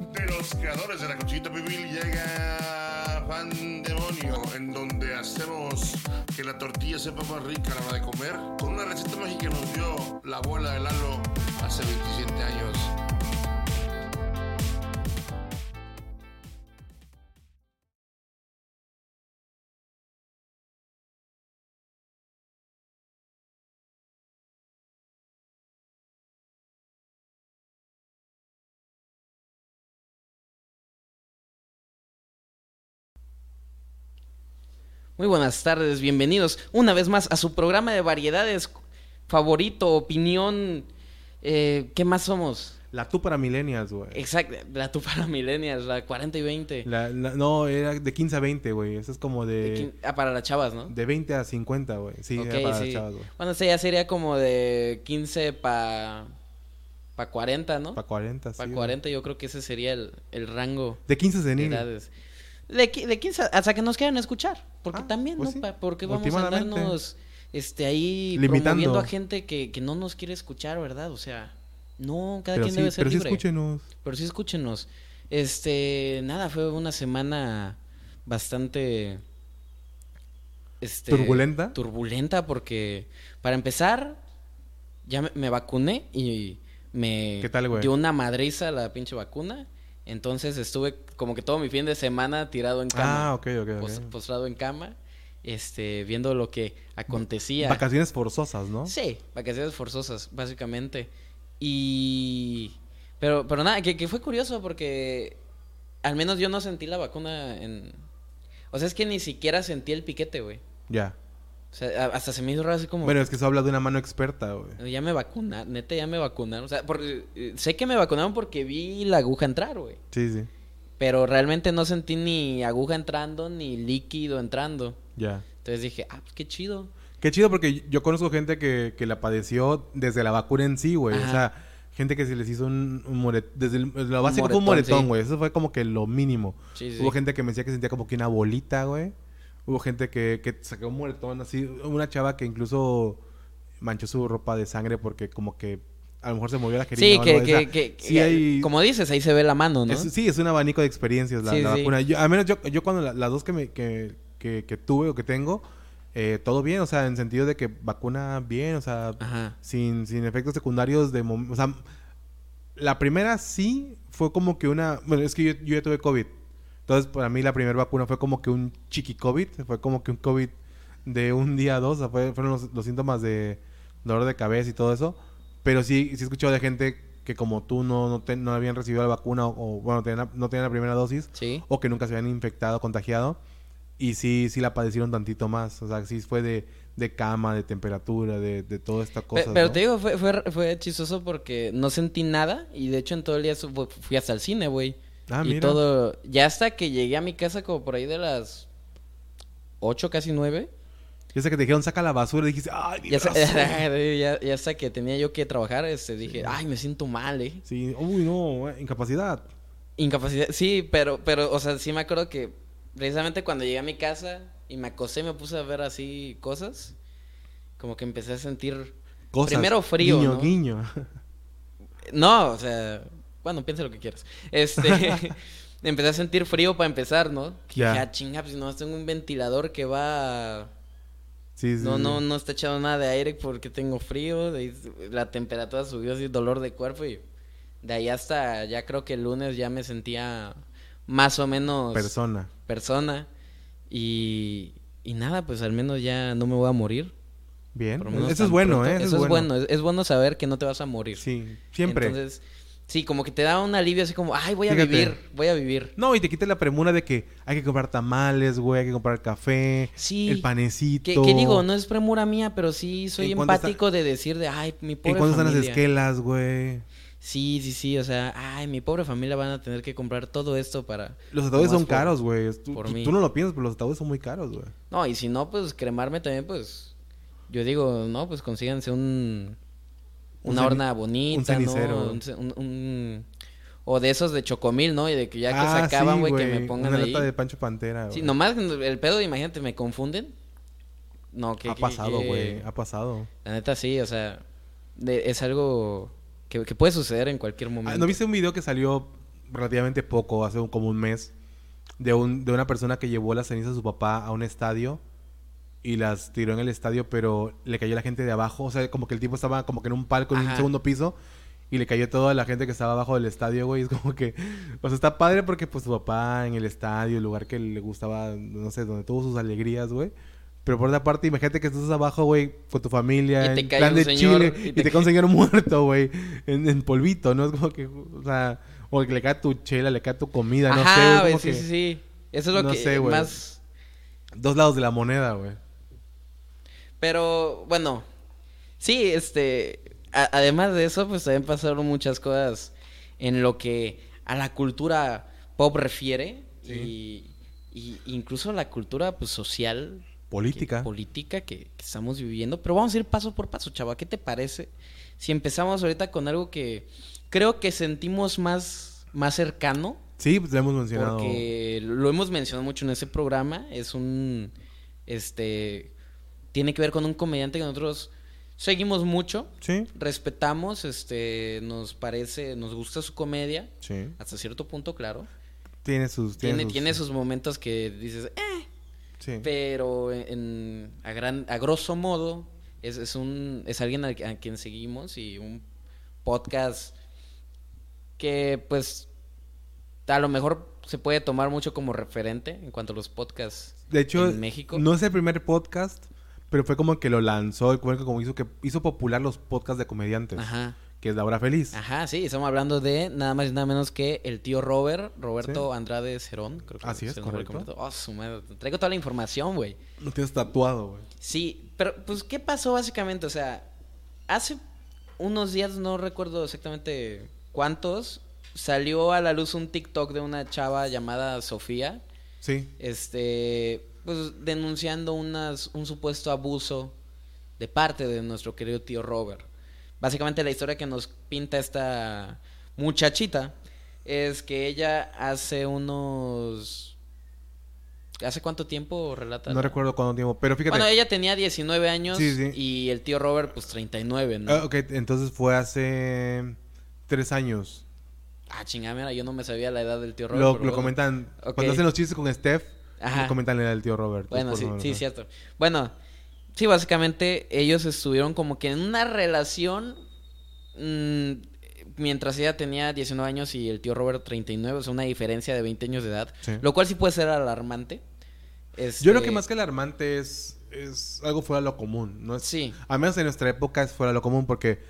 De los creadores de la Cochita Pibil llega Pan Demonio, en donde hacemos que la tortilla sepa más rica a la hora de comer, con una receta mágica que nos dio la abuela de Lalo hace 27 años. Muy buenas tardes, bienvenidos una vez más a su programa de variedades favorito, opinión. Eh, ¿Qué más somos? La tú para millennials, güey. Exacto, la tú para millennials, la 40 y 20. La- la- no, era de 15 a 20, güey. Eso es como De de... quin- ah, para las chavas, ¿no? De 20 a 50, güey. Sí, Ok, era para sí. las chavas, güey. Bueno, ese ya sería como de 15 para pa 40, ¿no? Para 40, sí. Para güey. 40 yo creo que ese sería el, el rango De 15 de senil. De, de 15 hasta que nos quieran escuchar. Porque Ah, también, pues ¿no? sí. Pa- porque vamos a andarnos este, ahí Limitando. promoviendo a gente que, que no nos quiere escuchar, ¿verdad? O sea, no, cada Pero quien sí, debe ser pero sí libre. escúchenos. Pero sí escúchenos. Este, nada, fue una semana bastante este ¿Turbulenta? Turbulenta porque para empezar ya me, me vacuné y me ¿Qué tal, güey? dio una madriza la pinche vacuna. Entonces estuve como que todo mi fin de semana tirado en cama, Ah, ok, ok, ok. pos- postrado en cama, este, viendo lo que acontecía. Vacaciones forzosas, ¿no? Sí, vacaciones forzosas, básicamente. Y... Pero, pero nada, que, que fue curioso porque al menos yo no sentí la vacuna en... O sea, es que ni siquiera sentí el piquete, güey. Ya. O sea, hasta se me hizo raro así como... Bueno, es que eso habla de una mano experta, güey. Ya me vacunaron, neta, ya me vacunaron. O sea, porque, eh, sé que me vacunaron porque vi la aguja entrar, güey. Sí, sí. Pero realmente no sentí ni aguja entrando ni líquido entrando. Ya. Entonces dije, ah, pues qué chido. Qué chido porque yo conozco gente que, que la padeció desde la vacuna en sí, güey. O sea, gente que se les hizo un, un moret- Desde el- la básica fue un moretón, moretón, sí. güey. Eso fue como que lo mínimo. Sí, sí. Hubo gente que me decía que sentía como que una bolita, güey. Hubo gente que, que sacó un moretón así. Una chava que incluso manchó su ropa de sangre porque como que a lo mejor se movió la jeringa. Sí, que. O que, que, sí que- hay- como dices, ahí se ve la mano, ¿no? es- sí, es un abanico de experiencias la, Sí, la sí. vacuna. Yo, al menos yo, yo cuando la- las dos que, me, que, tuve o que tengo, eh, todo bien. O sea, en sentido de que vacuna bien, o sea, Ajá. sin, sin efectos secundarios de... O sea, la primera sí fue como que una... Bueno, es que yo, yo ya tuve COVID. Entonces, para mí la primera vacuna fue como que un chiqui COVID. Fue como que un COVID de un día a dos. O sea, fue- fueron los, los síntomas de dolor de cabeza y todo eso. Pero sí, sí he escuchado de gente que como tú no, no, te- no habían recibido la vacuna o, o, bueno, tenían la- no tenían la primera dosis Sí. o que nunca se habían infectado, contagiado. Y sí, sí la padecieron tantito más. O sea, sí fue de, de cama, de temperatura, de, de toda esta cosa. pero ¿no? te digo, fue, fue, fue chistoso porque no sentí nada y de hecho en todo el día fui hasta el cine, güey. Ah, y mira. todo, ya hasta que llegué a mi casa como por ahí de las 8, casi 9. Yo sé que te dijeron saca la basura y dijiste, ay, mi Ya, sa- brazo". ya, ya hasta que tenía yo que trabajar, este, dije, ay, me siento mal, eh. Sí, uy, no, eh, incapacidad. Incapacidad, sí, pero, pero, o sea, sí me acuerdo que precisamente cuando llegué a mi casa y me acosté y me puse a ver así cosas, como que empecé a sentir... Cosas. Primero frío, Guiño, ¿no? guiño. No, o sea, bueno, piensa lo que quieras. Este, empecé a sentir frío para empezar, ¿no? Ya. dije, ah, chinga, pues no, tengo un ventilador que va... Sí, sí. No, sí. no, no está echando nada de aire porque tengo frío, de la temperatura subió así, dolor de cuerpo y de ahí hasta ya creo que el lunes ya me sentía más o menos Persona. persona y, y nada, pues al menos ya no me voy a morir. Bien. Eso es bueno, pronto. ¿eh? Eso, es bueno, es, es bueno saber que no te vas a morir. Sí, siempre. Entonces, sí, como que te da un alivio así como, ay, voy a Fíjate. vivir, voy a vivir. No, y te quita la premura de que hay que comprar tamales, güey, hay que comprar café, Sí. el ¿Qué, panecito. qué digo? No es premura mía, pero sí soy ¿En cuánto empático de decir de, ay, mi pobre ¿En cuánto están las esquelas, güey? Sí, sí, sí, o sea, ay, mi pobre familia van a tener que comprar todo esto para... Los ataúdes son por- caros, güey. Tú, por tú- tú no lo piensas, pero los ataúdes son muy caros, güey. No, y si no, pues cremarme también, pues... Yo digo, no, pues consíganse un... Un Una ceni- horna bonita, un cenicero. ¿no? Un, un- un- O de esos de chocomil, ¿no? Y de que ya que se Ah, acaban, sí, güey, que me pongan Una ahí. lata de Pancho Pantera, Sí, güey. nomás el pedo, imagínate, me confunden. No, que... Ha pasado, güey. Ha pasado. La neta sí, o sea, de- es algo que, que puede suceder en cualquier momento. Ah, ¿No viste un video que salió relativamente poco, hace un- como un mes, de, un, de una persona que llevó las cenizas de su papá a un estadio y las tiró en el estadio, pero le cayó a la gente de abajo. O sea, como que el tipo estaba como que en un palco en un Ajá. segundo piso y le cayó toda la gente que estaba abajo del estadio, güey. Es como que, o sea, está padre porque pues su papá en el estadio, el lugar que le gustaba, no sé, donde tuvo sus alegrías, güey. Pero por otra parte, imagínate que estás abajo, güey, con tu familia, Y en plan de señor, Chile, y y te cae un señor muerto, güey, en, en polvito, ¿no? Es como que, o sea, o que le cae tu chela, le cae tu comida, no sé, Ajá, güey, sí, que sí, sí. Eso es lo no que sé, más... dos lados de la moneda, güey. Pero, bueno, sí, este, a- además de eso, pues también pasaron muchas cosas en lo que a la cultura pop refiere y, y incluso la cultura pues social Política. que- política que, que estamos viviendo. Pero vamos a ir paso por paso, chava. ¿Qué te parece si empezamos ahorita con algo que creo que sentimos más, más cercano? Sí, pues lo hemos mencionado. Porque lo hemos mencionado mucho en ese programa. Es un. Este. Tiene que ver con un comediante que nosotros seguimos mucho. Sí, Respetamos. Este. Nos parece. Nos gusta su comedia. sí. Hasta cierto punto, claro. Tiene sus... Tiene, sus- tiene sus momentos que dices. "Eh", Sí. pero en, a, gran, a grosso modo. Es, es un. Es alguien a, a quien seguimos. Y un podcast. Que pues. A lo mejor se puede tomar mucho como referente en cuanto a los podcasts De hecho, en México. no es el primer podcast, pero fue como que lo lanzó, fue como hizo que hizo popular los podcasts de comediantes, Ajá. que es La Hora Feliz. Ajá, sí, estamos hablando de nada más y nada menos que el tío Robert, Roberto Andrade Cerón. Creo que Así es, el correcto. Oh, su madre, Traigo toda la información, güey. Lo tienes tatuado, güey. Sí, pero pues, ¿qué pasó básicamente? O sea, hace unos días, no recuerdo exactamente cuántos, salió a la luz un TikTok de una chava llamada Sofía, Sí. este, pues denunciando unas, un supuesto abuso de parte de nuestro querido tío Robert. Básicamente la historia que nos pinta esta muchachita es que ella hace unos... ¿Hace cuánto tiempo relata? No recuerdo cuánto tiempo, pero fíjate. Bueno, ella tenía 19 años Sí, sí. y el tío Robert pues 39, ¿no? Ah, ok, entonces fue hace tres años. Ah, chingada, mira, yo no me sabía la edad del tío Robert. Lo, pero lo bueno. comentan, cuando hacen los chistes con Steph, Ajá. edad del tío Robert. Bueno, Es sí, sí, cierto. Bueno, sí, básicamente ellos estuvieron como que en una relación mm, mientras ella tenía 19 años y el tío Robert 39, o sea, una diferencia de 20 años de edad, Sí. lo cual sí puede ser alarmante. Este, Yo creo que más que alarmante es, es algo fuera de lo común. No es, Sí. Al menos en nuestra época es fuera de lo común porque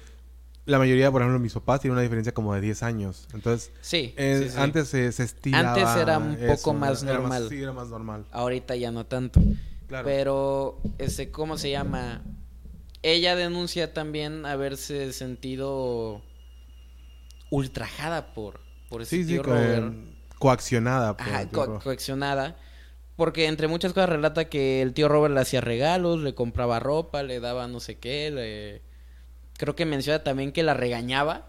la mayoría, por ejemplo, mis papás tienen una diferencia como de 10 años. Entonces, Sí, eh, sí, sí. antes se, se Antes era un eso, poco más era normal. sí, era más normal. Ahorita ya no tanto. Claro. Pero, este, ¿cómo se llama? Ella denuncia también haberse sentido ultrajada por, por ese sí, sí, tío co- Robert. coaccionada. por Ajá, co- coaccionada. Porque entre muchas cosas relata que el tío Robert le hacía regalos, le compraba ropa, le daba no sé qué, le... Creo que menciona también que la regañaba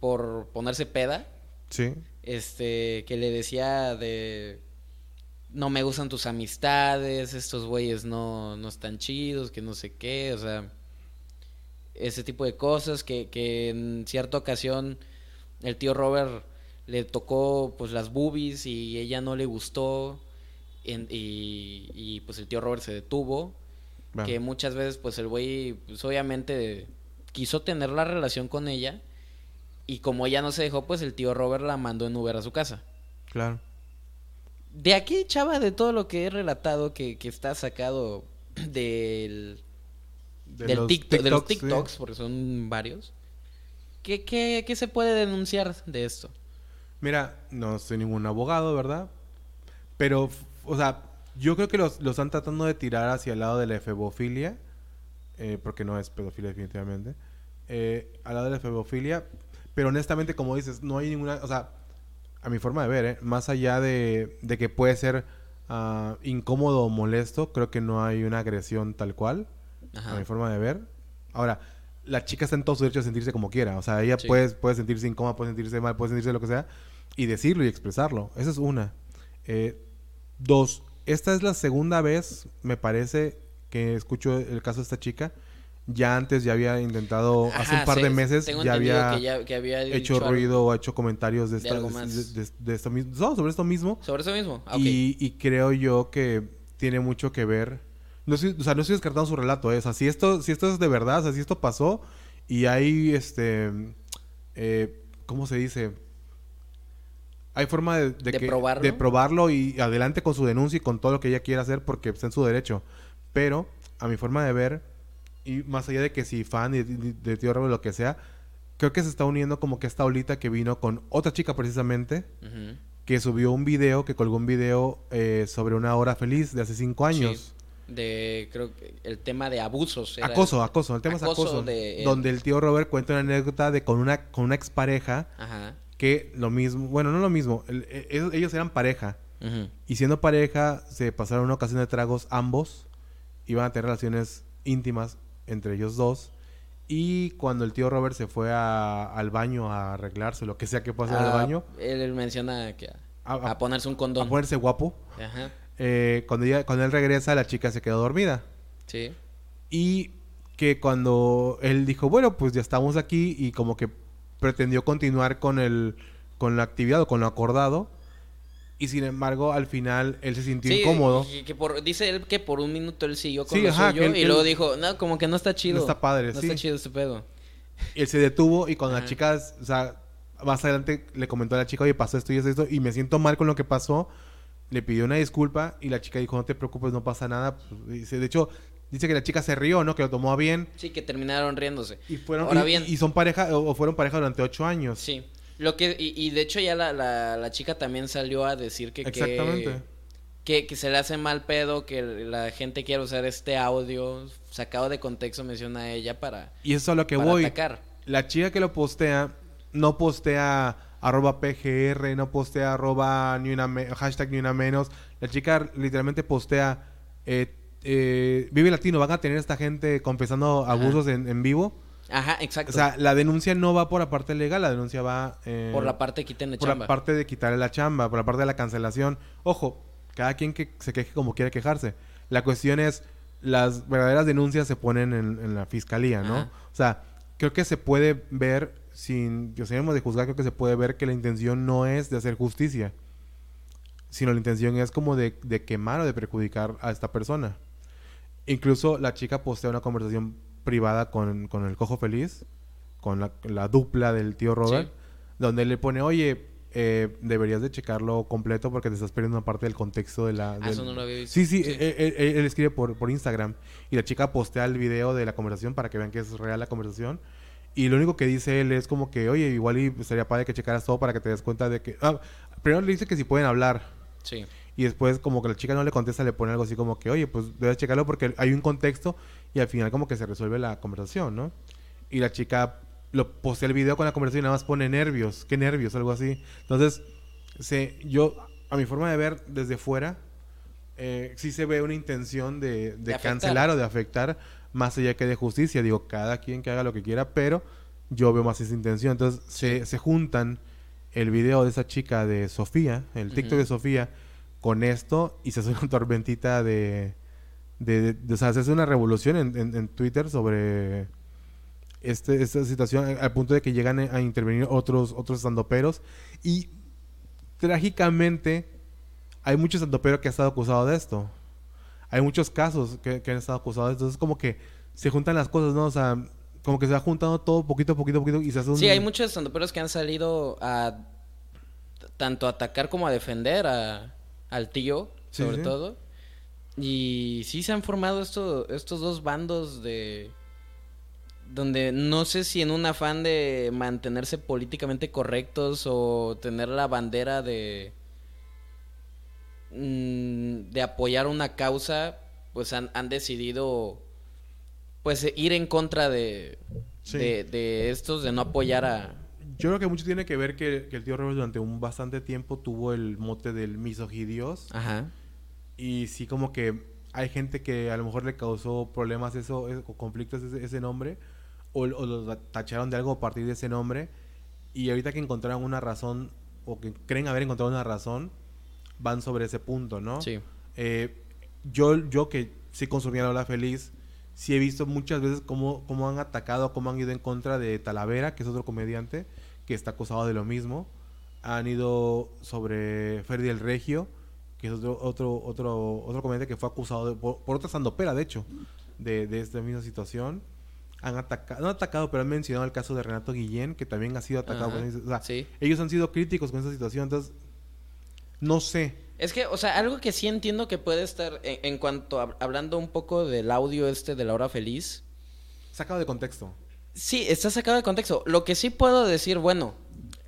por ponerse peda. Sí. Este, que le decía de... No me gustan tus amistades, estos güeyes no, no están chidos, que no sé qué, o sea... Ese tipo de cosas que, que en cierta ocasión el tío Robert le tocó pues las boobies y ella no le gustó en- y, y, pues el tío Robert se detuvo Bueno, que muchas veces pues el güey pues obviamente quiso tener la relación con ella y como ella no se dejó pues el tío Robert la mandó en Uber a su casa claro. de aquí chava de todo lo que he relatado que, que está sacado del De del los TikTok- de los TikToks, sí. TikToks porque son varios ¿Qué, qué, qué se puede denunciar de esto? Mira, no soy ningún abogado, ¿verdad? Pero, o sea, yo creo que los, los están tratando de tirar hacia el lado de la efebofilia, eh, porque no es pedofilia definitivamente, eh, al lado de la efebofilia, pero honestamente, como dices, no hay ninguna, o sea, a mi forma de ver, ¿eh? más allá de, de que puede ser ah, incómodo o molesto, creo que no hay una agresión tal cual, a mi Ajá. forma de ver. Ahora, la chica está en todo su derecho a sentirse como quiera. O sea, ella Sí. puede, puede sentirse incómoda, puede sentirse mal, puede sentirse lo que sea. Y decirlo y expresarlo. Esa es una. Eh, dos, esta es la segunda vez, me parece, que escucho el caso de esta chica. ya antes ya había intentado, hace un par sí, de meses, ya había, que ya- que había hecho algo ruido o hecho comentarios de, de esta- algo de- más. de- de esto mismo, no, sobre esto mismo. Sobre eso mismo. Ah, y, y creo yo que tiene mucho que ver. No estoy, o sea, no estoy descartando su relato. ¿eh? O sea, si esto, si esto es de verdad, o sea, si esto pasó y hay, este, eh, ¿cómo se dice? Hay forma de, de ¿De que- probarlo? de probarlo y adelante con su denuncia y con todo lo que ella quiera hacer porque está en su derecho. Pero, a mi forma de ver, y más allá de que si fan de, de, de Tío Robert o lo que sea, creo que se está uniendo como que esta olita que vino con otra chica precisamente Ujú. que subió un video, que colgó un video eh, sobre una hora feliz de hace cinco años. Sí. De, creo que el tema de abusos. era- Acoso, acoso, el tema es Acoso acoso. de- Donde el tío Robert cuenta una anécdota de con una, con una expareja Ajá. que lo mismo, bueno, no lo mismo, el- e- ellos, eran pareja. Ujú. Y siendo pareja, se pasaron una ocasión de tragos ambos. Iban a tener relaciones íntimas entre ellos dos. Y cuando el tío Robert se fue a- al baño a arreglarse, lo que sea que pase en el Ah, baño, Él, menciona que a, A- a- a ponerse un condón. a ponerse guapo, Ajá. eh, cuando, ella- cuando él regresa, la chica se quedó dormida. Sí. Y que cuando él dijo, bueno, pues ya estamos aquí y como que pretendió continuar con el con la actividad o con lo acordado. Y sin embargo, al final él se sintió Sí, incómodo. que- que por- dice él que por un minuto él siguió con Sí, lo ajá, suyo él- y luego dijo, no, como que no está chido. No está padre, No sí. está chido este pedo. Él se detuvo y cuando Ajá. la chica, o sea, más adelante le comentó a la chica, oye, pasó esto y esto, y esto, y me siento mal con lo que pasó. Le pidió una disculpa y la chica dijo, no te preocupes, no pasa nada. Pues, dice, de hecho, dice que la chica se rió, ¿no? Que lo tomó a bien. Sí, que terminaron riéndose. Y fueron, Ahora y- bien, y son pareja, o fueron pareja durante ocho años. sí. Lo que, y, y de hecho ya la, la, la chica también salió a decir que, que- Exactamente. que, que se le hace mal pedo, que la gente quiere usar este audio sacado de contexto, menciona ella, para, Y eso es a lo que voy. atacar. La chica que lo postea, no postea arroba PGR, no postea arroba ni una me- hashtag ni una menos. La chica literalmente postea eh, eh, Vive Latino, van a tener esta gente confesando abusos en, en vivo. Ajá, exacto. O sea, la denuncia no va por la parte legal, la denuncia va eh, por la parte quiten de por chamba. la parte de quitarle la chamba, por la parte de la cancelación. Ojo, cada quien que se queje como quiera quejarse. La cuestión es, las verdaderas denuncias se ponen en, en la fiscalía, ¿no? Ajá. O sea, creo que se puede ver, sin que seamos de juzgar, creo que se puede ver que la intención no es de hacer justicia, sino la intención es como de, de quemar o de perjudicar a esta persona. Incluso la chica postea una conversación privada con, con el cojo feliz, con la, la dupla del tío Robert, Sí. donde le pone, oye, eh, deberías de checarlo completo porque te estás perdiendo una parte del contexto de la... Ah, del- eso no lo había visto. Sí, sí, Sí. Él, él- él escribe por, por Instagram y la chica postea el video de la conversación para que vean que es real la conversación. Y lo único que dice él es como que, oye, igual y sería padre que checaras todo para que te des cuenta de que... Ah, primero le dice que si pueden hablar. Sí. Y después como que la chica no le contesta, le pone algo así como que, oye, pues debes checarlo porque hay un contexto y al final como que se resuelve la conversación, ¿no? Y la chica lo postea el video con la conversación y nada más pone nervios, qué nervios, algo así. Entonces, se, yo, a mi forma de ver desde fuera, eh, sí se ve una intención de, de, De afectar. cancelar o de afectar más allá que de justicia. Digo, cada quien que haga lo que quiera, pero yo veo más esa intención. Entonces, se, se juntan el video de esa chica de Sofía, el TikTok de Sofía, con esto y se hace una tormentita de... de, de- o sea, se hace una revolución en, en- en Twitter sobre este, esta situación a- al punto de que llegan a intervenir otros otros estandoperos y trágicamente hay muchos estandoperos que han estado acusados de esto. Hay muchos casos que, que han estado acusados de esto. Entonces como que se juntan las cosas, ¿no? O sea, como que se va juntando todo poquito, poquito, poquito y se hace un... Sí, hay muchos estandoperos que han salido a tanto a atacar como a defender a, al tío, Sí, sobre sí. todo. Y sí se han formado esto, estos dos bandos de... Donde no sé si en un afán de mantenerse políticamente correctos o tener la bandera de... mm, de apoyar una causa, pues han, han decidido pues ir en contra de, Sí. de, de estos, de no apoyar a... Yo creo que mucho tiene que ver que, que el tío Robert durante un bastante tiempo tuvo el mote del misogidios. Ajá. Y sí como que hay gente que a lo mejor le causó problemas eso, es- o conflictos ese, ese nombre. O, o los tacharon de algo a partir de ese nombre. Y ahorita que encontraron una razón, o que creen haber encontrado una razón, van sobre ese punto, ¿no? Sí. Eh, yo, yo que sí consumía la Ola Feliz, sí he visto muchas veces cómo, cómo han atacado, cómo han ido en contra de Talavera, que es otro comediante, que está acusado de lo mismo. Han ido sobre Ferdi el Regio, que es otro, otro, otro, otro comediante que fue acusado de- por, por otra sandopera, de hecho, de, de esta misma situación. Han atacado, no atacado, pero han mencionado el caso de Renato Guillén, que también ha sido atacado. Por o sea, Sí. ellos han sido críticos con esa situación, entonces no sé. Es que, o sea, algo que sí entiendo que puede estar en, en cuanto a, hablando un poco del audio este de la hora feliz. Sacado de contexto. Sí, está sacado de contexto. Lo que sí puedo decir, bueno,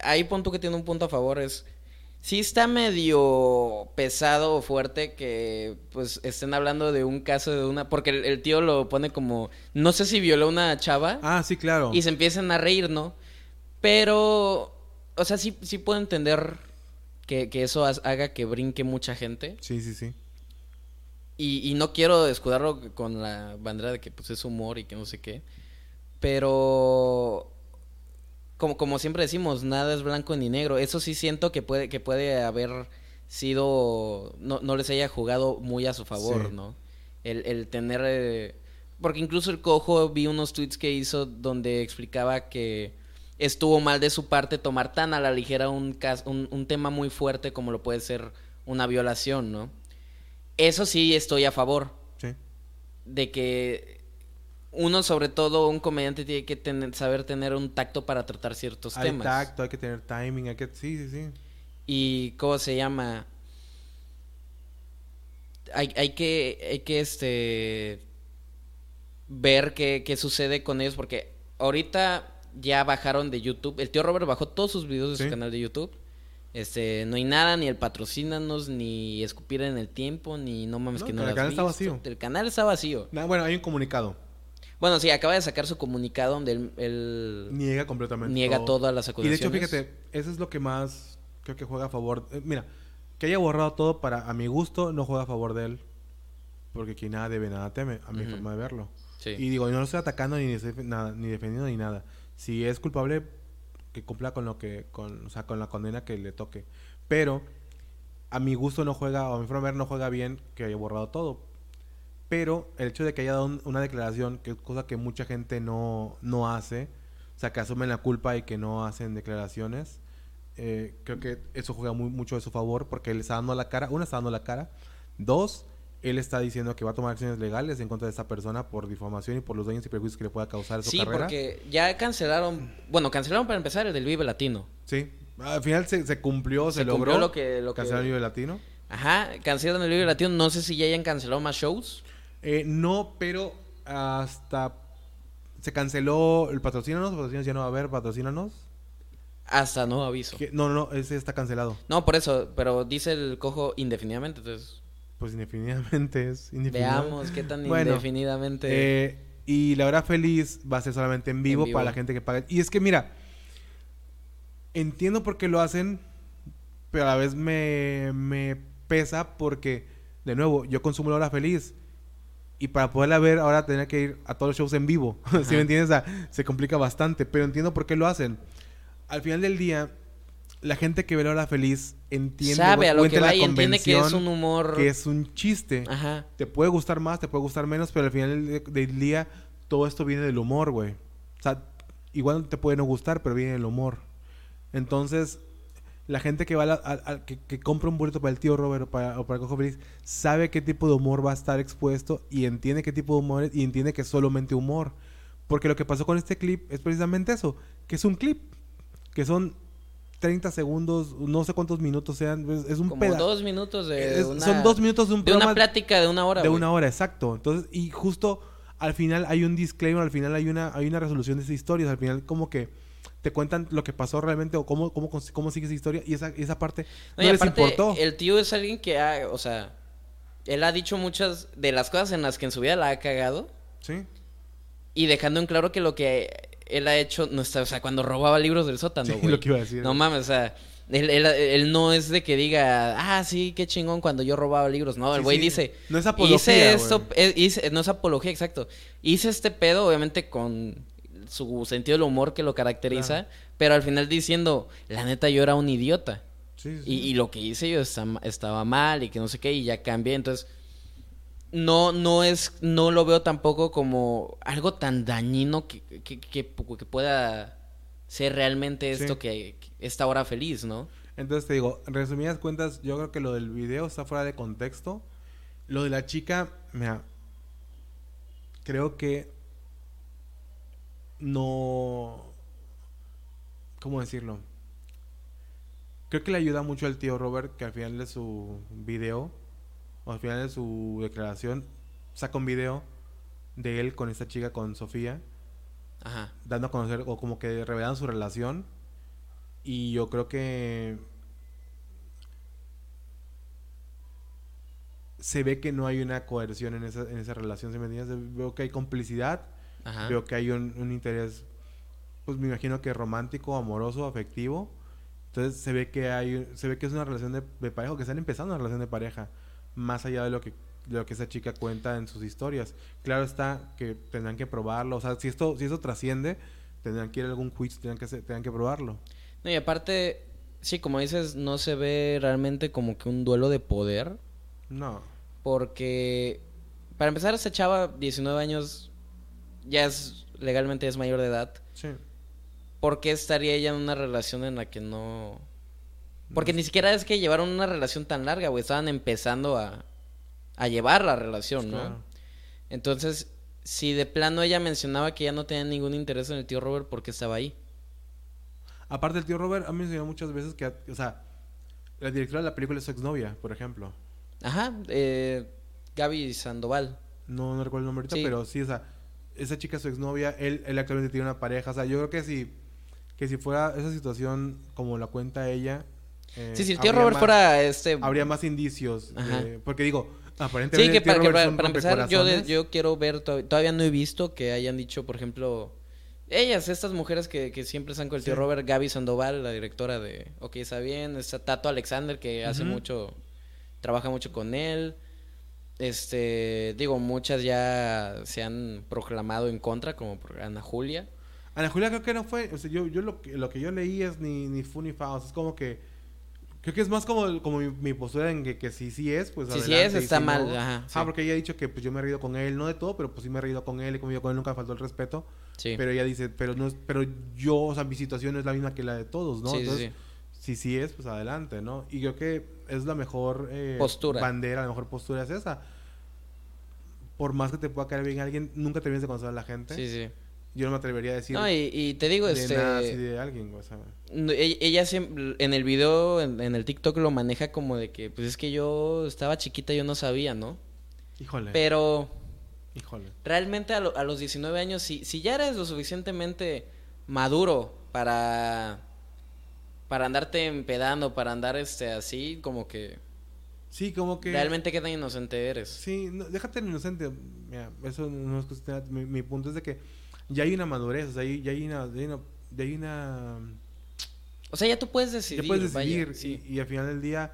ahí punto que tiene un punto a favor es sí está medio pesado o fuerte que pues estén hablando de un caso de una porque el, el tío lo pone como no sé si violó a una chava Ah, sí, claro. y se empiezan a reír, ¿no? Pero o sea, sí sí puedo entender que, que eso haga que brinque mucha gente. Sí, sí, sí. Y, y no quiero escudarlo con la bandera de que pues es humor y que no sé qué. Pero como, como siempre decimos, nada es blanco ni negro. Eso sí siento que puede, que puede haber sido. No, no les haya jugado muy a su favor, Sí. ¿no? El, el tener. eh, porque incluso el cojo vi unos tweets que hizo donde explicaba que estuvo mal de su parte tomar tan a la ligera un, cas- un, un tema muy fuerte como lo puede ser una violación, ¿no? Eso sí estoy a favor Sí. de que uno, sobre todo un comediante, tiene que tener, saber tener un tacto para tratar ciertos Hay temas. tacto, hay que tener timing, hay que... Sí, sí, sí. Y cómo se llama. Hay, hay que, hay que este ver qué, qué sucede con ellos, porque ahorita ya bajaron de YouTube. El tío Robert bajó todos sus videos de Sí. su canal de YouTube. Este, no hay nada, ni el patrocínanos, ni escupir en el tiempo, ni no mames No, que no el canal está vacío. El canal está vacío. Nah, bueno, hay un comunicado. Bueno, sí, acaba de sacar su comunicado donde él, él Niega completamente niega todas las Y de acusaciones. hecho, fíjate, eso es lo que más creo que juega a favor. eh, mira, que haya borrado todo para, a mi gusto, no juega a favor de él. Porque quien nada debe, nada teme, a mi forma de verlo. Sí. Y digo, no lo estoy atacando ni, nada- ni defendiendo ni nada. Si es culpable, que cumpla con lo que, con, o sea, con la condena que le toque. Pero a mi gusto no juega, o a mi forma de ver no juega bien que haya borrado todo. Pero el hecho de que haya dado un- una declaración, que es cosa que mucha gente no, no hace, o sea, que asumen la culpa y que no hacen declaraciones, eh, creo que eso juega muy, mucho de su favor porque él está dando la cara, una está dando la cara, dos, él está diciendo que va a tomar acciones legales en contra de esta persona por difamación y por los daños y perjuicios que le pueda causar su Sí, carrera. porque ya cancelaron, bueno, cancelaron para empezar el del Vive Latino. Sí, al final se, se cumplió, se, Se logró cumplió lo que- lo que- cancelar el Vive Latino. Ajá, cancelaron el Vive Latino, no sé si ya hayan cancelado más shows. Eh, no, pero hasta se canceló el patrocínanos, patrocínanos ya no va a haber, patrocínanos. Hasta no aviso. Que- no, no, no, ese está cancelado. No, por eso, pero dice el cojo indefinidamente, entonces Pues indefinidamente es indefinido. veamos qué tan Bueno, indefinidamente. Eh, y la hora feliz va a ser solamente en vivo, En vivo. para la gente que paga. Y es que mira, entiendo por qué lo hacen, pero a la vez me, me pesa porque, de nuevo, yo consumo la hora feliz. Y para poderla ver, ahora tenía que ir a todos los shows en vivo. ¿Sí Ajá. me entiendes? O sea, se complica bastante, pero entiendo por qué lo hacen. Al final del día, la gente que ve la hora feliz entiende Sabe a lo que va y entiende que es un humor. que es un chiste. Ajá. Te puede gustar más, te puede gustar menos, pero al final del, del día todo esto viene del humor, güey. O sea, igual te puede no gustar, pero viene del humor. Entonces, la gente que va a la- a- a- que, que compra un boleto para el tío Robert o para, o para Cojo Feliz sabe qué tipo de humor va a estar expuesto y entiende qué tipo de humor es y entiende que es solamente humor. Porque lo que pasó con este clip es precisamente eso, que es un clip, que son 30 segundos, no sé cuántos minutos sean, es, es un Como peda- dos minutos de es- una... Son dos minutos de un De una plática de una hora, de una hora, exacto. Entonces, y justo al final hay un disclaimer, al final hay una, hay una resolución de esa historia. Al final, como que te cuentan lo que pasó realmente o cómo, cómo, cómo sigue esa historia. Y esa, esa parte no, No, y les aparte, importó. el tío es alguien que ha, o sea, él ha dicho muchas de las cosas en las que en su vida la ha cagado Sí. y dejando en claro que lo que él ha hecho no está, o sea, cuando robaba libros del sótano, Sí, lo que iba a decir. No mames, o sea, él, él- él no es de que diga, ah, sí, qué chingón cuando yo robaba libros. No, el güey sí. dice, No es apología, hice esto, eh, hice- no es apología, exacto. Hice este pedo, obviamente, con su sentido del humor que lo caracteriza, Claro. pero al final diciendo, la neta, yo era un idiota. Sí, sí, Y, lo que hice yo está- estaba mal y que no sé qué, y ya cambié. Entonces, no, no es, no lo veo tampoco como algo tan dañino que, que, que, que pueda ser realmente esto Sí. que esta hora feliz, ¿no? Entonces te digo, en resumidas cuentas, yo creo que lo del video está fuera de contexto. Lo de la chica, mira, creo que no... ¿Cómo decirlo? Creo que le ayuda mucho al tío Robert que al final de su video, o al final de su declaración, saca un video de él con esta chica, con Sofía, Ajá. dando a conocer o como que revelando su relación. Y yo creo que se ve que no hay una coerción en esa, en esa relación, ¿sí me entiendes? Veo que hay complicidad, Ajá. veo que hay un, un interés, pues me imagino que romántico, amoroso, afectivo. Entonces se ve que hay, se ve que es una relación de, de pareja, o que están empezando una relación de pareja, más allá de lo que de lo que esa chica cuenta en sus historias. Claro está que tendrán que probarlo, o sea, si esto si eso trasciende, tendrán que ir a algún juicio, tendrán que tendrán que probarlo. No, y aparte, sí, como dices, no se ve realmente como que un duelo de poder. No. Porque, para empezar, esta chava, 19 años, ya es, legalmente es mayor de edad. Sí. ¿Por qué estaría ella en una relación en la que no... Porque ni siquiera es que llevaron una relación tan larga, güey. Estaban empezando a, a llevar la relación, ¿no? Claro. Entonces, si de plano ella mencionaba que ya no tenía ningún interés en el tío Robert, ¿por qué estaba ahí? Aparte el tío Robert ha mencionado muchas veces que, o sea, la directora de la película es su exnovia, por ejemplo. Ajá, eh, Gaby Sandoval. No, no recuerdo el nombre ahorita, Sí. pero sí, o sea, esa chica es su exnovia, él, él actualmente tiene una pareja, o sea, yo creo que si, que si fuera esa situación como la cuenta ella... eh, Sí, si el tío Robert más- fuera este... Habría más indicios, de- porque digo, aparentemente Sí, que el tío para, que Robert para, son para empezar, yo, de- yo quiero ver, to- todavía no he visto que hayan dicho, por ejemplo, ellas, estas mujeres que, que siempre están con el tío. Robert, Gaby Sandoval, la directora de Ok, está bien, está Tato Alexander, que hace mucho, trabaja mucho con él. Este, digo, muchas ya se han proclamado en contra, como por Ana Julia. Ana Julia creo que no fue, o sea, yo, yo lo, que, lo que yo leí es ni, ni fu ni fa, o sea, es como que, creo que es más como, como mi, mi postura en que, que si sí es, pues Si sí adelante, es, está mal, no- ajá, sí. Ah, porque ella ha dicho que pues yo me he reído con él, no de todo, pero pues sí me he reído con él, he comido con él, nunca faltó el respeto, Sí, pero ella dice, pero no es, pero yo, o sea, mi situación no es la misma que la de todos, ¿no? sí, sí, Entonces, sí. si sí es, pues adelante, ¿no? Y creo que es la mejor eh, Postura. bandera, la mejor postura es esa. Por más que te pueda caer bien alguien, nunca te vienes de conocer a la gente. Sí, sí. Yo no me atrevería a decir No, y, y te digo, de este... nada así de alguien, o sea. E- Ella siempre, en el video, en, en el TikTok lo maneja como de que, pues es que yo estaba chiquita, yo no sabía, ¿no? Híjole. Pero Híjole. realmente a, lo- a los 19 años, si, si ya eres lo suficientemente maduro para, para andarte empedando, para andar este así, como que Sí, como que. realmente qué tan inocente eres. Sí, no, déjate en inocente. Mira, eso no es cuestión. Mi, mi punto es de que ya hay una madurez, o sea, ya hay una. Ya hay una, ya hay una- O sea, ya tú puedes decidir. ya puedes vaya, decidir. sí. y, y al final del día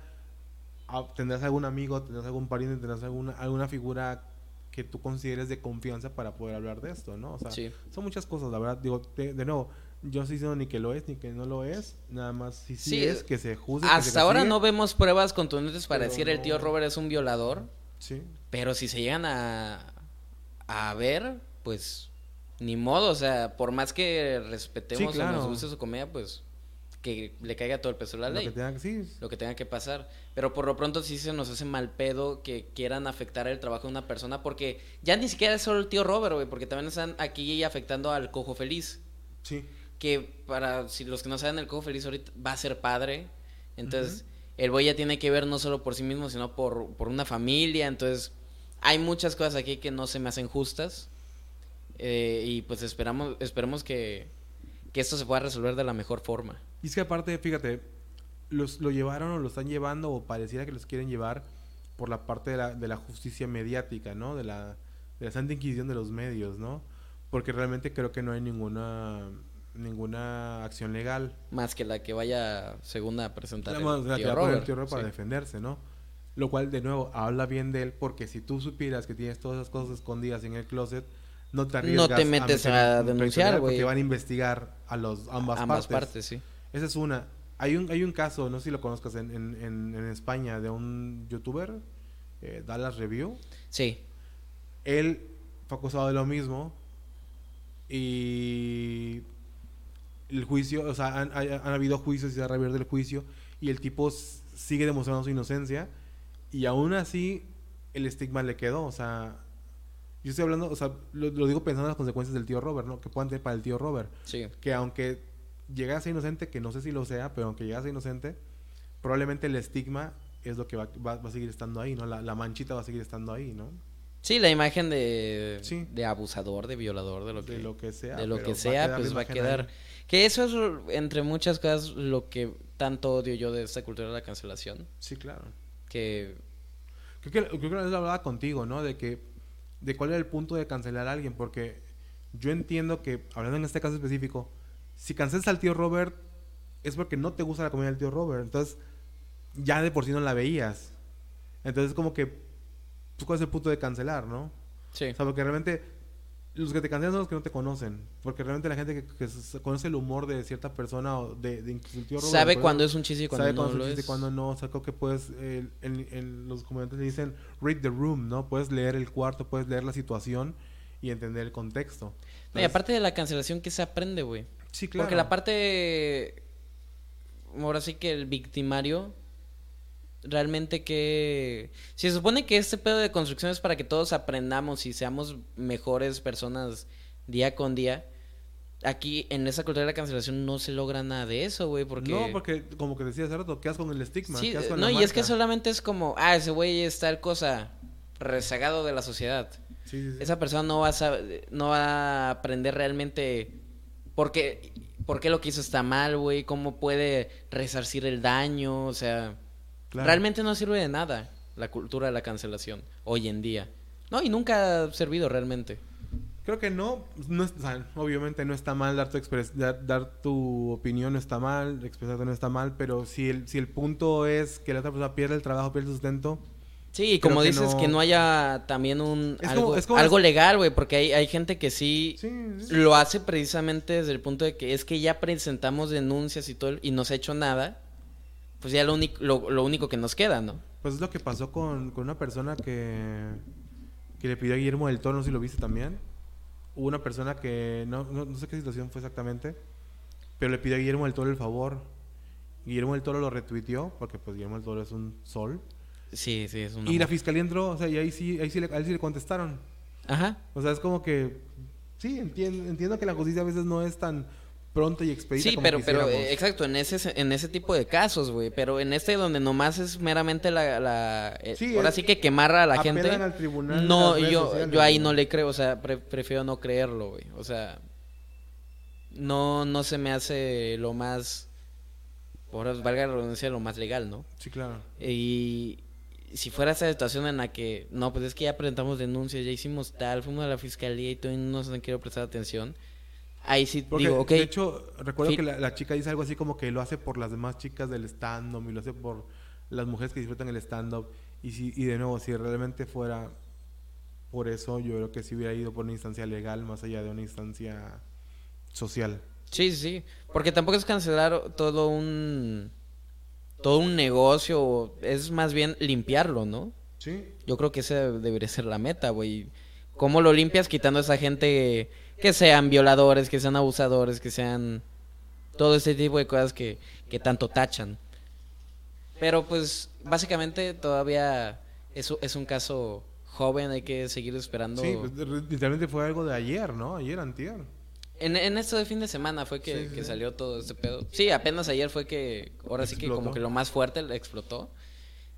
ah, tendrás algún amigo, tendrás algún pariente, tendrás alguna, alguna figura que tú consideres de confianza para poder hablar de esto, ¿no? O sea, Sí. son muchas cosas, la verdad. Digo, de, de nuevo, yo sí diciendo ni que lo es ni que no lo es. Nada más si sí, Sí, es, que se juzgue. se Hasta ahora no vemos pruebas contundentes para decir el tío. Robert es un violador. Sí. Pero si se llegan a, a ver, pues ni modo, o sea, por más que respetemos Sí, claro. o nos guste su comedia, pues que le caiga todo el peso de la Lo ley, que tenga que sí. lo que tenga que pasar. Pero por lo pronto sí se nos hace mal pedo que quieran afectar el trabajo de una persona, porque ya ni siquiera es solo el tío Robert, güey, porque también están aquí afectando al cojo feliz, Sí. Que para si los que no saben, el cojo feliz ahorita va a ser padre, entonces el boy ya tiene que ver no solo por sí mismo, sino por, por una familia, entonces hay muchas cosas aquí que no se me hacen justas eh, y pues esperamos esperemos que, que esto se pueda resolver de la mejor forma. Y es que aparte, fíjate, los, lo llevaron o lo están llevando o pareciera que los quieren llevar por la parte de la, de la justicia mediática, ¿no? De la, de la santa inquisición de los medios, ¿no? Porque realmente creo que no hay ninguna ninguna acción legal. Más que la que vaya segunda a presentar La, el la que tío va a poner el Robert. tío Robert para sí. defenderse, ¿no? Lo cual, de nuevo, habla bien de él porque si tú supieras que tienes todas esas cosas escondidas en el closet, no te No arriesgas te metes a un denunciar, güey. Porque van a investigar a los ambas, Ambas partes. partes, sí. Esa es una. Hay un, hay un caso, no sé si lo conozcas, en, en, en, en España, de un youtuber, eh, Dallas Review. Sí. él fue acusado de lo mismo y el juicio, o sea, han, han- han habido juicios y se ha reabierto el juicio y el tipo sigue demostrando su inocencia y aún así el estigma le quedó, o sea, yo estoy hablando, o sea, lo, lo digo pensando en las consecuencias del tío Robert, ¿no? Que puedan tener para el tío Robert Sí. que aunque ser inocente, que no sé si lo sea, pero aunque ser inocente, probablemente el estigma es lo que va, va- va a seguir estando ahí, ¿no? La, la manchita va a seguir estando ahí, ¿no? Sí, la imagen de, Sí. de abusador, de violador, de lo que, de lo que sea. de lo que sea, pues va a quedar. ahí. Que eso es, entre muchas cosas, lo que tanto odio yo de esta cultura de la cancelación. Sí, claro. Que Creo que, creo que vez hablaba contigo, ¿no? De que, de cuál era el punto de cancelar a alguien, porque yo entiendo que, hablando en este caso específico, si cancelas al tío Robert, es porque no te gusta la comida del tío Robert, entonces ya de por sí no la veías. Entonces como que, pues, ¿cuál es el punto de cancelar, no? sí. O sea, porque realmente los que te cancelan son los que no te conocen. Porque realmente la gente que, conoce el humor de cierta persona o de, de incluso Sabe cuándo ejemplo, es un chiste y cuándo sabe no cuándo lo es un chiste y cuándo no. O sea, creo que puedes, eh, en, en los comediantes le dicen read the room, ¿no? Puedes leer el cuarto, puedes leer la situación y entender el contexto. No, y aparte de la cancelación, que se aprende, güey? sí, claro. Porque la parte. Ahora sí que el victimario. Realmente que. Si se supone que este pedo de construcción es para que todos aprendamos y seamos mejores personas día con día. Aquí en esa cultura de la cancelación no se logra nada de eso, güey. Porque. No, porque como que decía hace rato, quedas con el estigma. Sí, quedas con no, la y es que solamente es como. Ah, ese güey es tal cosa. Rezagado de la sociedad. Sí, sí, sí. Esa persona no va a sab- no va a aprender realmente por qué, por qué lo que hizo está mal, güey, cómo puede resarcir el daño, o sea, Claro. realmente no sirve de nada la cultura de la cancelación hoy en día. No, y nunca ha servido realmente. Creo que no, no es- o sea, obviamente no está mal dar tu, dar, dar tu opinión, no está mal, expresarte no está mal, pero si el, si el punto es que la otra persona pierde el trabajo, pierde el sustento, Sí, y como que dices, no- que no haya también un Es algo, como- es como algo las- legal, güey, porque hay, hay gente que sí, sí, sí. lo hace precisamente desde el punto de que es que ya presentamos denuncias y todo y no se ha hecho nada, pues ya lo único, lo, lo único que nos queda, ¿no? Pues es lo que pasó con, con una persona que, que le pidió a Guillermo del Toro, no sé si lo viste también. Hubo una persona que, no, no, no sé qué situación fue exactamente, pero le pidió a Guillermo del Toro el favor. Guillermo del Toro lo retuiteó, porque pues Guillermo del Toro es un sol. Sí, sí, es una... Y la fiscalía entró, o sea, y ahí sí, ahí sí, le, a él sí le contestaron. Ajá. O sea, es como que, sí, entiendo, entiendo que la justicia a veces no es tan pronta y expedita Sí, como pero, pero, eh, exacto, en ese, en ese tipo de casos, güey, pero en este donde nomás es meramente la, la eh, Sí, ahora es- sí que quemar a la gente, al tribunal de no, yo, sociales, yo ahí no le creo, o sea, pre- prefiero no creerlo, güey, o sea, no, no se me hace lo más, por valga la redundancia, lo más legal, ¿no? Sí, claro. Y si fuera esa situación en la que, no, pues es que ya presentamos denuncias, ya hicimos tal, fuimos a la fiscalía y todavía no nos han querido prestar atención, ahí sí Porque, digo, ok, de hecho, recuerdo Sí. que la, la chica dice algo así como que lo hace por las demás chicas del stand-up y lo hace por las mujeres que disfrutan el stand-up. Y, si, y de nuevo, si realmente fuera por eso, yo creo que sí hubiera ido por una instancia legal más allá de una instancia social. Sí, sí, sí. Porque tampoco es cancelar todo un. Todo un negocio. Es más bien limpiarlo, ¿no? Sí. Yo creo que esa debería ser la meta, güey. ¿Cómo lo limpias quitando a esa gente que sean violadores, que sean abusadores, que sean. Todo ese tipo de cosas que, que tanto tachan. Pero pues, básicamente todavía es, es un caso joven, hay que seguir esperando. Sí, pues, literalmente fue algo de ayer, ¿no? Ayer, antier. En, en esto de fin de semana fue que, Sí, sí, que salió todo este pedo. Sí, apenas ayer fue que, ahora sí que como que lo más fuerte le explotó.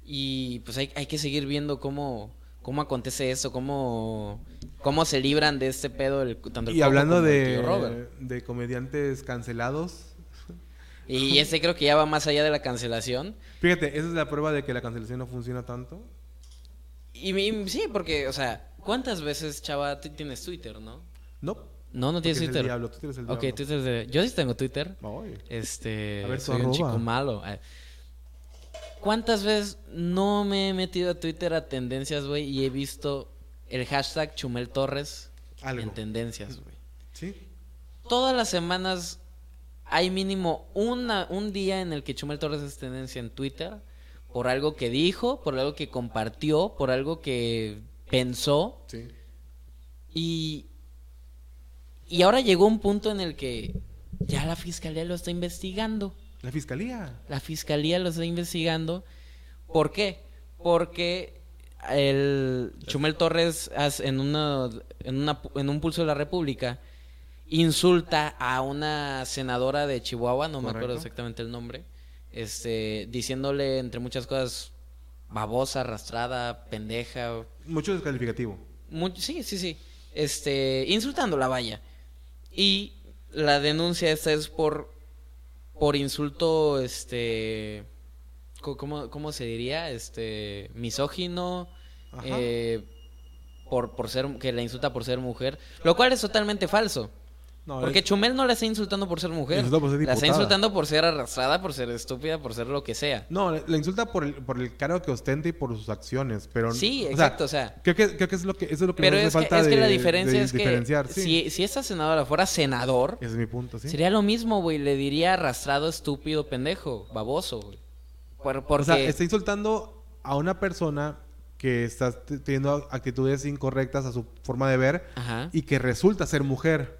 Y pues hay, hay que seguir viendo cómo, cómo acontece eso, cómo, cómo se libran de este pedo el, tanto el Y hablando como el de, Robert. de comediantes cancelados, Y este creo que ya va más allá de la cancelación. fíjate, esa es la prueba de que la cancelación no funciona tanto. Y, mi- sí, porque, o sea, ¿cuántas veces, chava, tienes Twitter, no? No. No, no tienes el Twitter. diablo, tú tienes el Ok, diablo. Twitter es de... Yo sí tengo Twitter. Ay. Este, A ver, soy un arroba. chico malo. ¿Cuántas veces no me he metido a Twitter a tendencias, güey, y he visto el hashtag Chumel Torres Algo. en tendencias, güey? Sí. Todas las semanas hay mínimo una, un día en el que Chumel Torres es tendencia en Twitter por algo que dijo, por algo que compartió, por algo que pensó. Sí. Y, y ahora llegó un punto en el que ya la fiscalía lo está investigando. La fiscalía. La fiscalía lo está investigando. ¿Por qué? Porque el Chumel Torres en, una, en, una, en un pulso de la República insulta a una senadora de Chihuahua, no me acuerdo exactamente el nombre, este, diciéndole entre muchas cosas babosa, arrastrada, pendeja, Mucho descalificativo. Much- sí, sí, sí. Este, insultándola, vaya. Y la denuncia esta es por por insulto este ¿cómo, cómo se diría? Este misógino eh, por por ser que la insulta por ser mujer, lo cual es totalmente falso. No, Porque es- Chumel no la está insultando por ser mujer. Insulta por ser la está insultando por ser arrastrada, por ser estúpida, por ser lo que sea. No, la insulta por el, por el cargo que ostenta y por sus acciones, pero... Sí, o sea, exacto, o sea, Creo que, creo que es lo que, eso es lo que pero nos hace es que, falta es que de- la diferencia de es que sí. si, si esta senadora fuera senador, Ese es mi punto, sí. Sería lo mismo, güey. Le diría arrastrado, estúpido, pendejo, baboso, güey. Por- porque... O sea, está insultando a una persona que está teniendo actitudes incorrectas a su forma de ver Ajá. y que resulta ser mujer.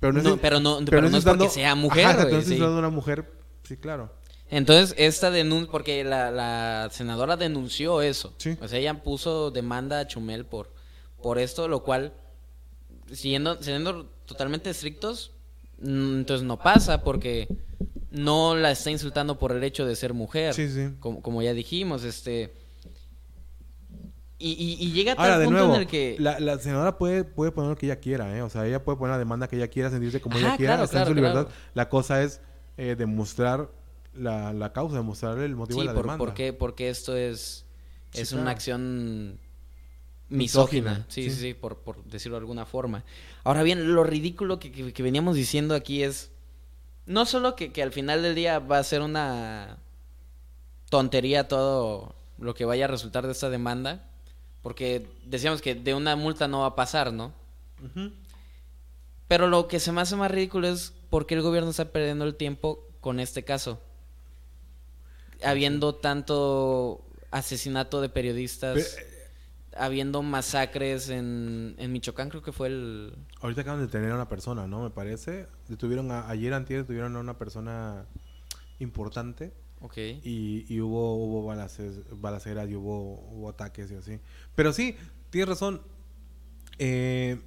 Pero no, No, es, pero no- pero no es porque sea mujer, Ajá, es sí. una mujer, sí, claro. Entonces, esta denuncia... Porque la, la senadora denunció eso. Sí. O sea, ella puso demanda a Chumel por, por esto, lo cual, siendo, siendo totalmente estrictos, mm, entonces no pasa porque no la está insultando por el hecho de ser mujer. Sí, sí. Como, como ya dijimos, este... Y, y- y llega a tal Ahora, de punto nuevo, en el que... la, la senadora puede, puede poner lo que ella quiera, ¿eh? O sea, ella puede poner la demanda que ella quiera, sentirse como Ajá, ella quiera, claro, está en claro, su libertad. La cosa es eh, demostrar la, la causa, demostrar el motivo Sí, de la por, demanda. ¿por qué? Porque esto es, Sí, es una acción misógina. Sí. sí, sí, por, por decirlo de alguna forma. Ahora bien, lo ridículo que, que- que veníamos diciendo aquí es, no solo que, que al final del día va a ser una tontería todo lo que vaya a resultar de esta demanda, porque decíamos que de una multa no va a pasar, ¿no? Pero lo que se me hace más ridículo es por qué el gobierno está perdiendo el tiempo con este caso. Habiendo tanto asesinato de periodistas, Pe- habiendo masacres en, en Michoacán, creo que fue el... Ahorita acaban de detener a una persona, ¿no? Me parece. Detuvieron a, ayer, antier, detuvieron a una persona importante Ok. y, y hubo, hubo balaces- balaceras y hubo, hubo ataques y así. Pero sí, tienes razón. Eh,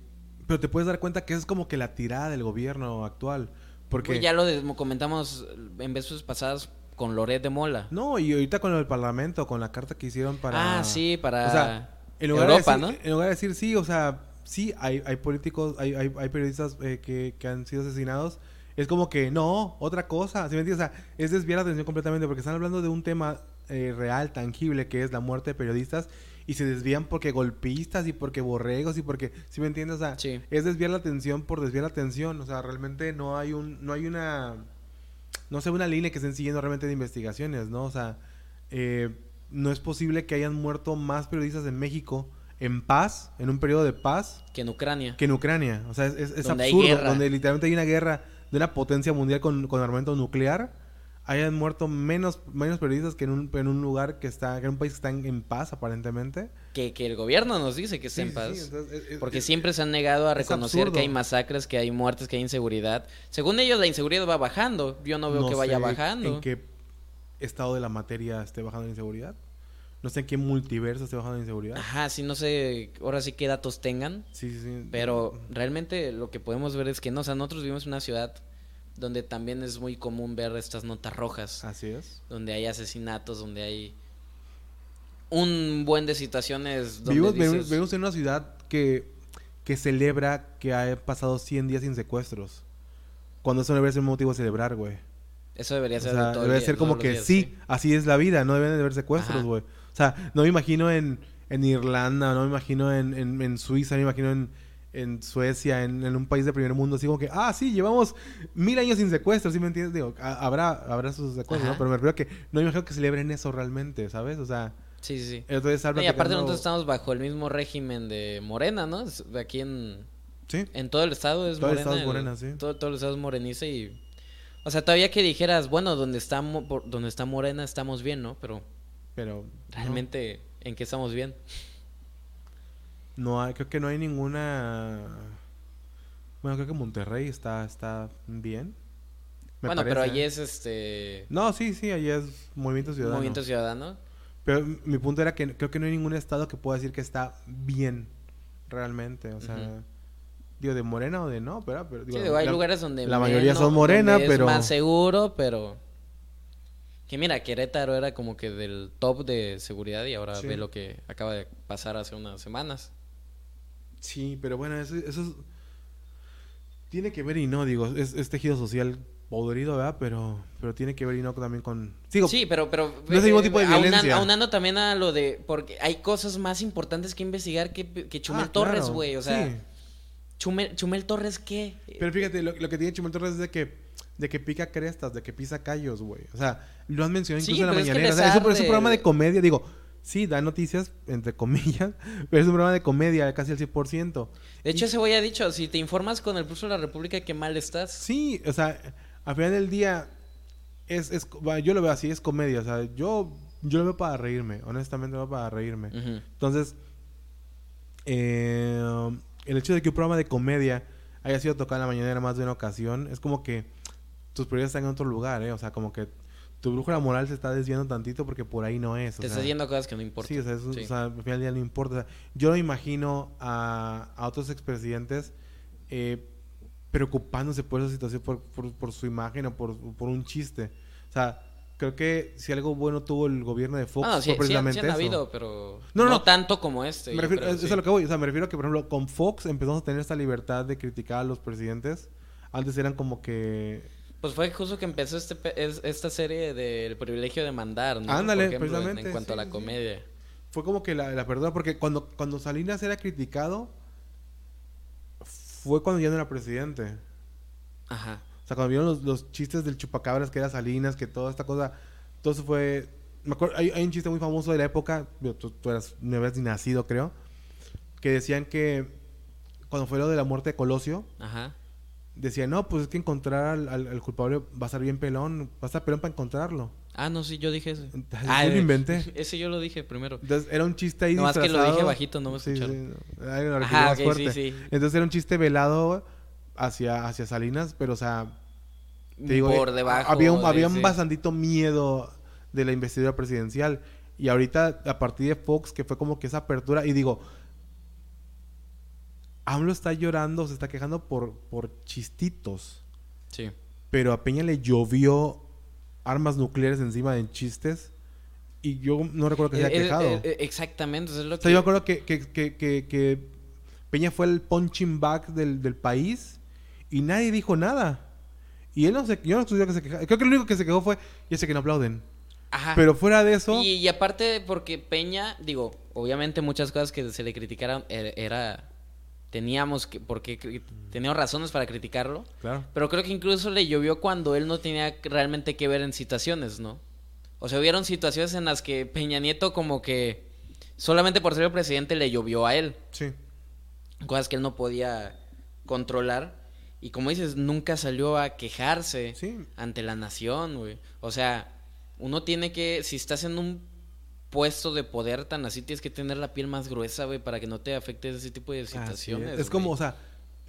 pero te puedes dar cuenta que es como que la tirada del gobierno actual. Porque... Pues ya lo comentamos en veces pasadas con Loret de Mola. No, y ahorita con el parlamento, con la carta que hicieron para... Ah, sí, para O sea, en lugar Europa, de ¿no? En lugar de decir sí, o sea, sí, hay, hay políticos, hay, hay, hay periodistas eh, que, que han sido asesinados. Es como que, no, otra cosa. ¿sí me entiendes? O sea, es desviar la atención completamente porque están hablando de un tema eh, real, tangible, que es la muerte de periodistas. Y se desvían porque golpistas y porque borregos y porque, ¿sí me entiendes? O sea, Sí. es desviar la atención por desviar la atención. O sea, realmente no hay un, no hay una, no sé, una línea que estén siguiendo realmente de investigaciones, ¿no? O sea, eh, no es posible que hayan muerto más periodistas en México en paz, en un periodo de paz, Que en Ucrania. que en Ucrania. O sea, es, es- es Donde absurdo, donde literalmente hay una guerra de una potencia mundial con, con armamento nuclear. Hayan muerto menos, menos periodistas que en un, en un lugar que está, que en un país que está en, en paz, aparentemente. Que, que el gobierno nos dice que está Sí, en paz. sí, entonces, es- es- Porque es- siempre se han negado a reconocer que hay masacres, que hay muertes, que hay inseguridad. Según ellos, la inseguridad va bajando. Yo no veo no que vaya sé bajando. ¿En qué estado de la materia esté bajando la inseguridad? No sé en qué multiverso esté bajando la inseguridad. Ajá, sí, no sé, ahora sí qué datos tengan. Sí, sí, sí. Pero realmente lo que podemos ver es que no, o sea, nosotros vivimos en una ciudad donde también es muy común ver estas notas rojas, Así es. donde hay asesinatos, donde hay un buen de situaciones donde Vivimos, dices, vivimos- vivimos en una ciudad que, que celebra que ha pasado 100 días sin secuestros. Cuando eso no debería ser un motivo de celebrar, güey. eso debería O ser sea, de todo el debe día, ser como que días, sí, así es la vida, no deben de haber secuestros, güey. O sea, no me imagino en, en Irlanda, no me imagino en, en, en Suiza, no me imagino en, en Suecia, en, en un país de primer mundo, así como que, ah, sí, llevamos mil años sin secuestros, ¿sí me entiendes? Digo, ha- habrá, habrá sus secuestros. ¿no? Pero me refiero a que no me imagino que celebren eso realmente, ¿sabes? O sea, Sí, sí, sí. entonces No, y aparte nosotros estamos bajo el mismo régimen de Morena, ¿no? Aquí en, Sí, en todo el estado es Todo el morena. estado es morena, sí. Todo, todo el estado es moreniza y... O sea, todavía que dijeras, bueno, donde está, donde está Morena estamos bien, ¿no? Pero pero... no. realmente, ¿en qué estamos bien? No hay, creo que no hay ninguna. Bueno, creo que Monterrey está, está bien. bueno, pero parece. ahí es este. No, sí, sí, ahí es Movimiento Ciudadano. Movimiento Ciudadano. Pero mi punto era que creo que no hay ningún estado que pueda decir que está bien realmente. O sea, digo, de Morena o de no, pero, pero digo, Sí, digo, hay la- lugares donde. la mayoría menos- son morena, pero- Es más seguro, pero. Que mira, Querétaro era como que del top de seguridad y ahora Sí. ve lo que acaba de pasar hace unas semanas. Sí, pero bueno, eso, eso es- tiene que ver y no, digo, es, es tejido social podrido, ¿verdad? Pero, pero tiene que ver y no también con... Sí, pero, pero no es el mismo tipo de violencia. aunando también a lo de porque hay cosas más importantes que investigar que, que Chumel ah, Torres, claro, güey, o sea, sí. Chumel, Chumel Torres qué? Pero fíjate, lo, lo que tiene Chumel Torres es de que, de que pica crestas, de que pisa callos, güey. O sea, lo han mencionado Sí, incluso en la pero es que mañanera. O les sea, es, un, es un programa de comedia, digo, sí, da noticias, entre comillas, pero es un programa de comedia casi al 100%. De hecho, Y- ese güey ha dicho, si te informas con el pulso de la República, qué mal estás. Sí, o sea, al final del día, es, es, yo lo veo así, es comedia. O sea, yo, yo lo veo para reírme, honestamente lo veo para reírme. Entonces, eh, el hecho de que un programa de comedia haya sido tocado en la mañanera más de una ocasión, es como que tus prioridades están en otro lugar, ¿eh? O sea, como que tu brújula moral se está desviando tantito porque por ahí no es. o Te sea, estás yendo a cosas que no importan. Sí, o sea, es un- Sí. o sea, al final del día no importa. O sea, yo no imagino a, a otros expresidentes eh, preocupándose por esa situación, por, por, por su imagen o por, por un chiste. O sea, creo que si algo bueno tuvo el gobierno de Fox Ah, no, sí, fue sí han- precisamente sí han eso. habido, pero No, no, no. tanto como este. Me refiero- creo, eso es a lo que voy. O sea, me refiero a que, por ejemplo, con Fox empezamos a tener esta libertad de criticar a los presidentes. Antes eran como que... Pues fue justo que empezó este esta serie del privilegio de mandar, ¿no? Ándale, Por ejemplo, en- precisamente, En, cuanto sí, a la comedia. Fue como que la, la perdona, porque cuando, cuando Salinas era criticado, fue cuando ya no era presidente. Ajá. O sea, cuando vieron los, los chistes del chupacabras, que era Salinas, que toda esta cosa, todo eso fue... Me acuerdo, hay, hay un chiste muy famoso de la época, tú, tú eras, no habías ni nacido, creo, que decían que cuando fue lo de la muerte de Colosio, Ajá. Decían, no, pues es que encontrar al, al- al culpable va a estar bien pelón, va a estar pelón para encontrarlo. Ah, no, sí, yo dije eso. Entonces, Ah, yo lo eh, inventé. Ese yo lo dije primero. Entonces era un chiste ahí Nomás que lo dije bajito, no me Sí, escucharon. sí, no. Ajá, más fuerte. sí, sí. Entonces era un chiste velado hacia, hacia Salinas, pero o sea, te digo, Por eh, debajo. había un, había un sí. bastantito miedo de la investidura presidencial. Y ahorita, a partir de Fox, que fue como que esa apertura, y digo, AMLO está llorando, se está quejando por, por chistitos. Sí. Pero a Peña le llovió armas nucleares encima de chistes. Y yo no recuerdo que se haya Eh, eh, quejado. eh, exactamente, eso es lo O que... sea, yo me acuerdo que, que, que, Peña fue el punching bag del, del país y nadie dijo nada. Y él no se... Yo no escuché que se quejara. Creo que lo único que se quejó fue... Ya sé que no aplauden. Ajá. Pero fuera de eso... Y, y aparte, porque Peña, digo, obviamente muchas cosas que se le criticaron er- era. Teníamos que. Porque teníamos razones para criticarlo. Claro. Pero creo que incluso le llovió cuando él no tenía realmente que ver en situaciones, ¿no? O sea, hubieron situaciones en las que Peña Nieto, como que. Solamente por ser el presidente le llovió a él. Sí. Cosas que él no podía controlar. Y como dices, nunca salió a quejarse Sí. ante la nación, güey. O sea, uno tiene que, si estás en un puesto de poder tan así, tienes que tener la piel más gruesa, güey, para que no te afecte ese tipo de es. situaciones. Es como, o sea,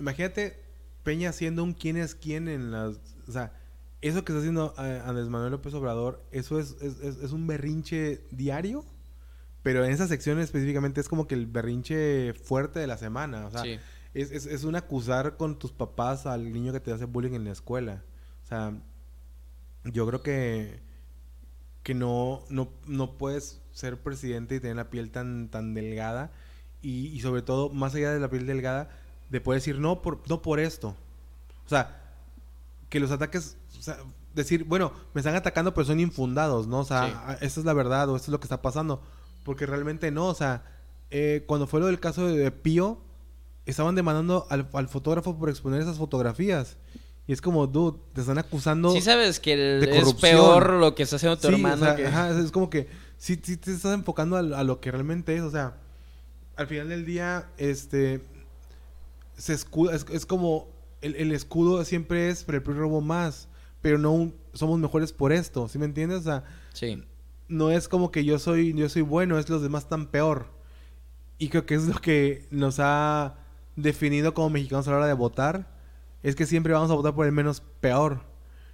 imagínate Peña siendo un quién es quién en las... O sea, eso que está haciendo eh, Andrés Manuel López Obrador, eso es, es, es- es un berrinche diario. Pero en esa sección específicamente es como que el berrinche fuerte de la semana. O sea, Sí. es, es, es un acusar con tus papás al niño que te hace bullying en la escuela. O sea, yo creo que, que no, no, no puedes ser presidente y tener la piel tan, tan delgada. Y, y sobre todo, más allá de la piel delgada, de poder decir no por, no por esto. O sea, que los ataques, o sea, decir, bueno, me están atacando pero son infundados, ¿no? O sea, Sí. a- esta es la verdad o esto es lo que está pasando. Porque realmente no, o sea, eh, cuando fue lo del caso de Pío, estaban demandando al, al fotógrafo por exponer esas fotografías. Y es como, dude, te están acusando. Sí sabes que el- de es peor lo que está haciendo tu Sí, hermano o sea, que... ajá, es como que sí, sí te estás enfocando a, a lo que realmente es, o sea, al final del día, este, se escuda, es, es como, el, el escudo siempre es, pero el PRI robó más, pero no un- somos mejores por esto, ¿sí me entiendes? O sea, Sí. no es como que yo soy, yo soy bueno, es los demás tan peor. Y creo que es lo que nos ha definido como mexicanos a la hora de votar. Es que siempre vamos a votar por el menos peor.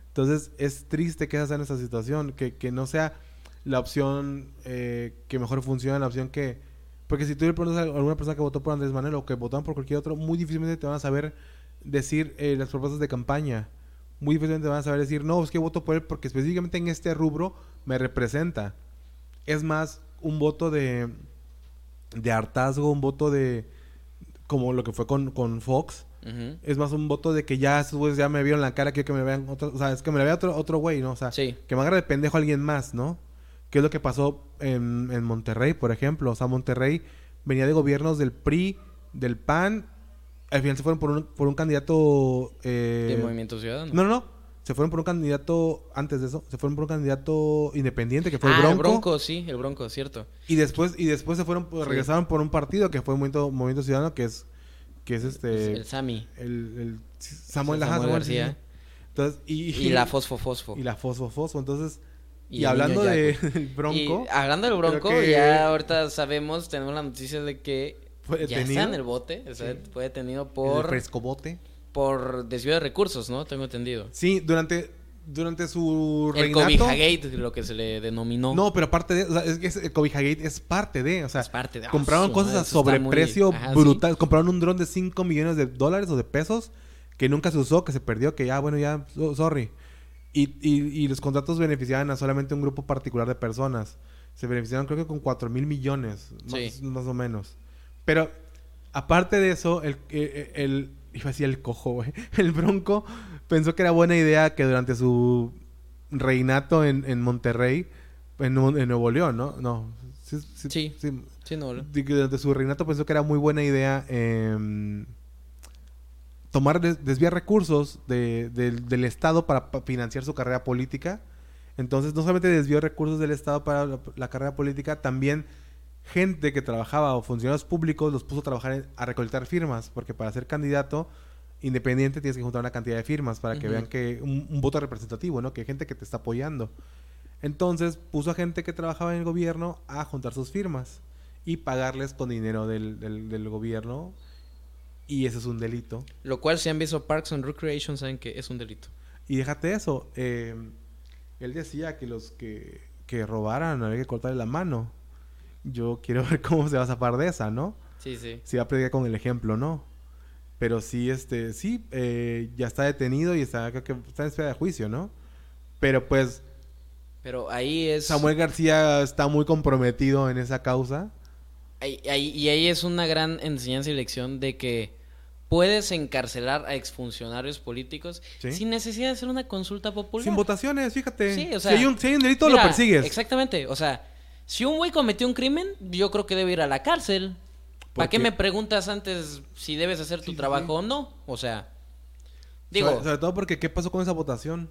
Entonces es triste que esa sea nuestra situación. Que, que no sea la opción eh, que mejor funciona, la opción que... Porque si tú le preguntas a alguna persona que votó por Andrés Manuel o que votaron por cualquier otro, muy difícilmente te van a saber decir eh, las propuestas de campaña. Muy difícilmente van a saber decir, no, es que voto por él porque específicamente en este rubro me representa. Es más un voto de, de hartazgo, un voto de, como lo que fue con, con Fox. Es más un voto de que ya esos güeyes ya me vieron la cara, quiero que me vean otro, o sea, es que me la vea otro, otro güey, ¿no? O sea, Sí. que me agarre de pendejo alguien más, ¿no? Que es lo que pasó en, en Monterrey, por ejemplo. O sea, Monterrey venía de gobiernos del PRI, del PAN. Al final se fueron por un, por un candidato... eh, De Movimiento Ciudadano. no, no, no. Se fueron por un candidato, antes de eso, se fueron por un candidato independiente que fue ah, el Bronco. el Bronco, sí, el Bronco, cierto. Y después, y después se fueron, Sí. regresaron por un partido que fue Movimiento, Movimiento Ciudadano, que es, que es este... el Sami. el, el Samuel, Samuel García. Entonces, y, Y la Fosfo Fosfo. y la Fosfo Fosfo. Entonces, y, Y el hablando niño de el Bronco, Y hablando del Bronco, que ya ahorita sabemos, tenemos la noticia de que fue ya está en el bote. O sea, Sí. fue detenido el por, frescobote. por desvío de recursos, ¿no? Tengo entendido. Sí, durante, durante su El reinato. Cobijagate, lo que se le denominó. No, pero aparte de, o sea, es que el Cobijagate es parte de, o sea, Es parte de- ah, compraron cosas a muy- sobreprecio ajá, brutal. Compraron un dron de 5 millones de dólares o de pesos que nunca se usó, que se perdió, que ya, bueno, ya, so- sorry. Y, y, y los contratos beneficiaban a solamente un grupo particular de personas. Se beneficiaron creo que con 4 mil millones, más, Sí. más o menos. Pero, aparte de eso, el, el, el- iba a decir el cojo, güey. El bronco pensó que era buena idea que durante su reinato en, en Monterrey, en, en Nuevo León, ¿no? No. Sí, sí, Sí. De que Durante su reinato pensó que era muy buena idea em, tomar, des- desviar recursos de- del- del Estado para pa- financiar su carrera política. Entonces, no solamente desvió recursos del Estado para la, la carrera política, también gente que trabajaba o funcionarios públicos los puso a trabajar en- a recolectar firmas, porque para ser candidato independiente tienes que juntar una cantidad de firmas para que vean que un, un voto representativo, ¿no? Que hay gente que te está apoyando. Entonces puso a gente que trabajaba en el gobierno a juntar sus firmas y pagarles con dinero del, del, del gobierno. Y eso es un delito. Lo cual, si han visto Parks and Recreation, saben que es un delito. Y déjate eso. eh, él decía que los que, que robaran había que cortarle la mano. Yo quiero ver cómo se va a zafar de esa, ¿no? Sí, sí. Si va a predicar con el ejemplo, ¿no? Pero sí, este, sí, eh, ya está detenido y está, creo que está en espera de juicio, ¿no? Pero pues Pero ahí es... Samuel García está muy comprometido en esa causa. Ahí- ahí- y ahí es una gran enseñanza y lección de que puedes encarcelar a exfuncionarios políticos Sí. sin necesidad de hacer una consulta popular. Sin votaciones, fíjate. Sí, o sea, si, hay un, si hay un delito, Mira, lo persigues. Exactamente, o sea, si un güey cometió un crimen, yo creo que debe ir a la cárcel. ¿Para qué me preguntas antes si debes hacer tu Sí, trabajo o no? O sea, digo, sobre, sobre todo porque, ¿qué pasó con esa votación?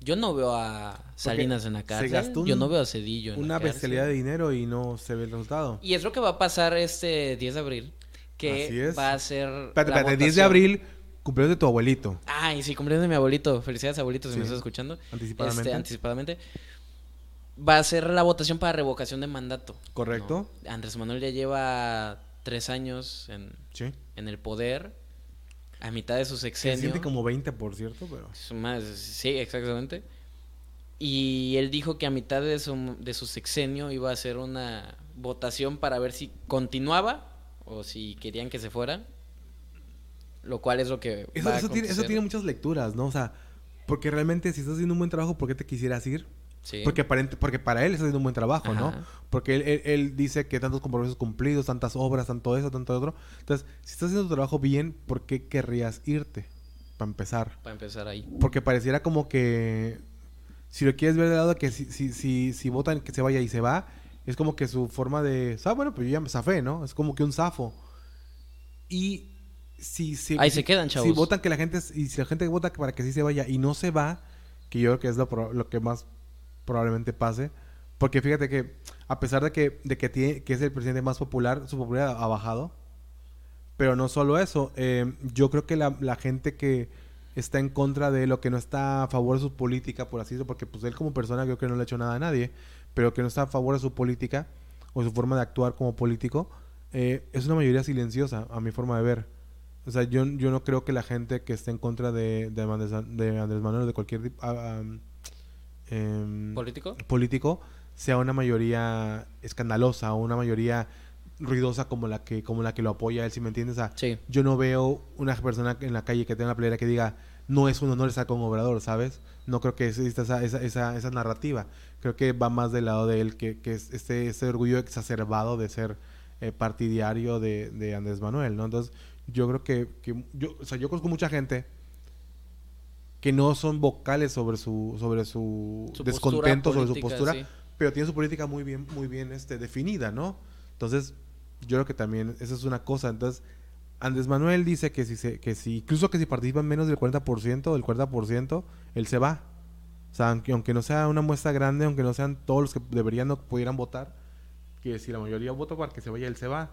yo no veo a Salinas en la se cárcel, gastó un- yo no veo a Cedillo en Una la cárcel. bestialidad de dinero y no se ve el resultado. Y es lo que va a pasar este 10 de abril, que Así es. va a ser Espérate, la espérate, 10 de votación. abril, cumpleaños de tu abuelito. Ay, sí, cumpleaños de mi abuelito. Felicidades, abuelito, si Sí. me estás escuchando. Anticipadamente. Este, anticipadamente. Va a ser la votación para revocación de mandato. ¿Correcto? ¿no? Andrés Manuel ya lleva tres años en, Sí. en el poder, a mitad de su Se sexenio. siente como 20, por cierto, pero... Su sí, exactamente. Y él dijo que a mitad de su, de su sexenio iba a hacer una votación para ver si continuaba o si querían que se fuera. Lo cual es lo que Eso, va a eso tiene, eso tiene muchas lecturas, ¿no? O sea, porque realmente si estás haciendo un buen trabajo, ¿por qué te quisieras ir? Sí. Porque, aparente, porque para él está haciendo un buen trabajo, ¿no? Porque él, él- él dice que tantos compromisos cumplidos, tantas obras, tanto eso, tanto otro. Entonces, si estás haciendo tu trabajo bien, ¿por qué querrías irte? Para empezar. Para empezar ahí. Porque pareciera como que si lo quieres ver de lado que si, si, si, si votan que se vaya y se va, es como que su forma de, ah, bueno, pues yo ya me zafé, ¿no? Es como que un zafo. Y si, si Ahí si- se quedan, Si chavos. votan que la gente, y si la gente vota para que sí se vaya y no se va, que yo creo que es lo, lo que más probablemente pase. Porque fíjate que a pesar de que, de que, tiene, que es el presidente más popular, su popularidad ha bajado. Pero no solo eso, eh, yo creo que la, la gente que está en contra de lo que no está a favor de su política, por así decirlo, porque pues él como persona creo que no le ha hecho nada a nadie, pero que no está a favor de su política o su forma de actuar como político, eh, es una mayoría silenciosa, a mi forma de ver. O sea, yo, yo no creo que la gente que esté en contra de, de, Andrés, de Andrés Manuel o de cualquier ah, em, ¿Político? político sea una mayoría escandalosa o una mayoría ruidosa como la que como la que lo apoya él, si me entiendes? O sea, Sí. yo no veo una persona en la calle que tenga una playera que diga no es un honor estar con Obrador, ¿sabes? No creo que exista esa, esa, esa, esa narrativa. Creo que va más del lado de él, que, que es este, este orgullo exacerbado de ser eh, partidario de, de Andrés Manuel, ¿no? Entonces, yo creo que, que yo, o sea, yo conozco mucha gente que no son vocales sobre su, sobre su, Su descontento, sobre su postura, sí. pero tiene su política muy bien, muy bien este, definida, ¿no? Entonces, yo creo que también esa es una cosa. Entonces, Andrés Manuel dice que si, se, que si incluso que si participan menos del 40%, del 40%, él se va. O sea, aunque, aunque no sea una muestra grande, aunque no sean todos los que deberían o pudieran votar, que si la mayoría vota para que se vaya, él se va.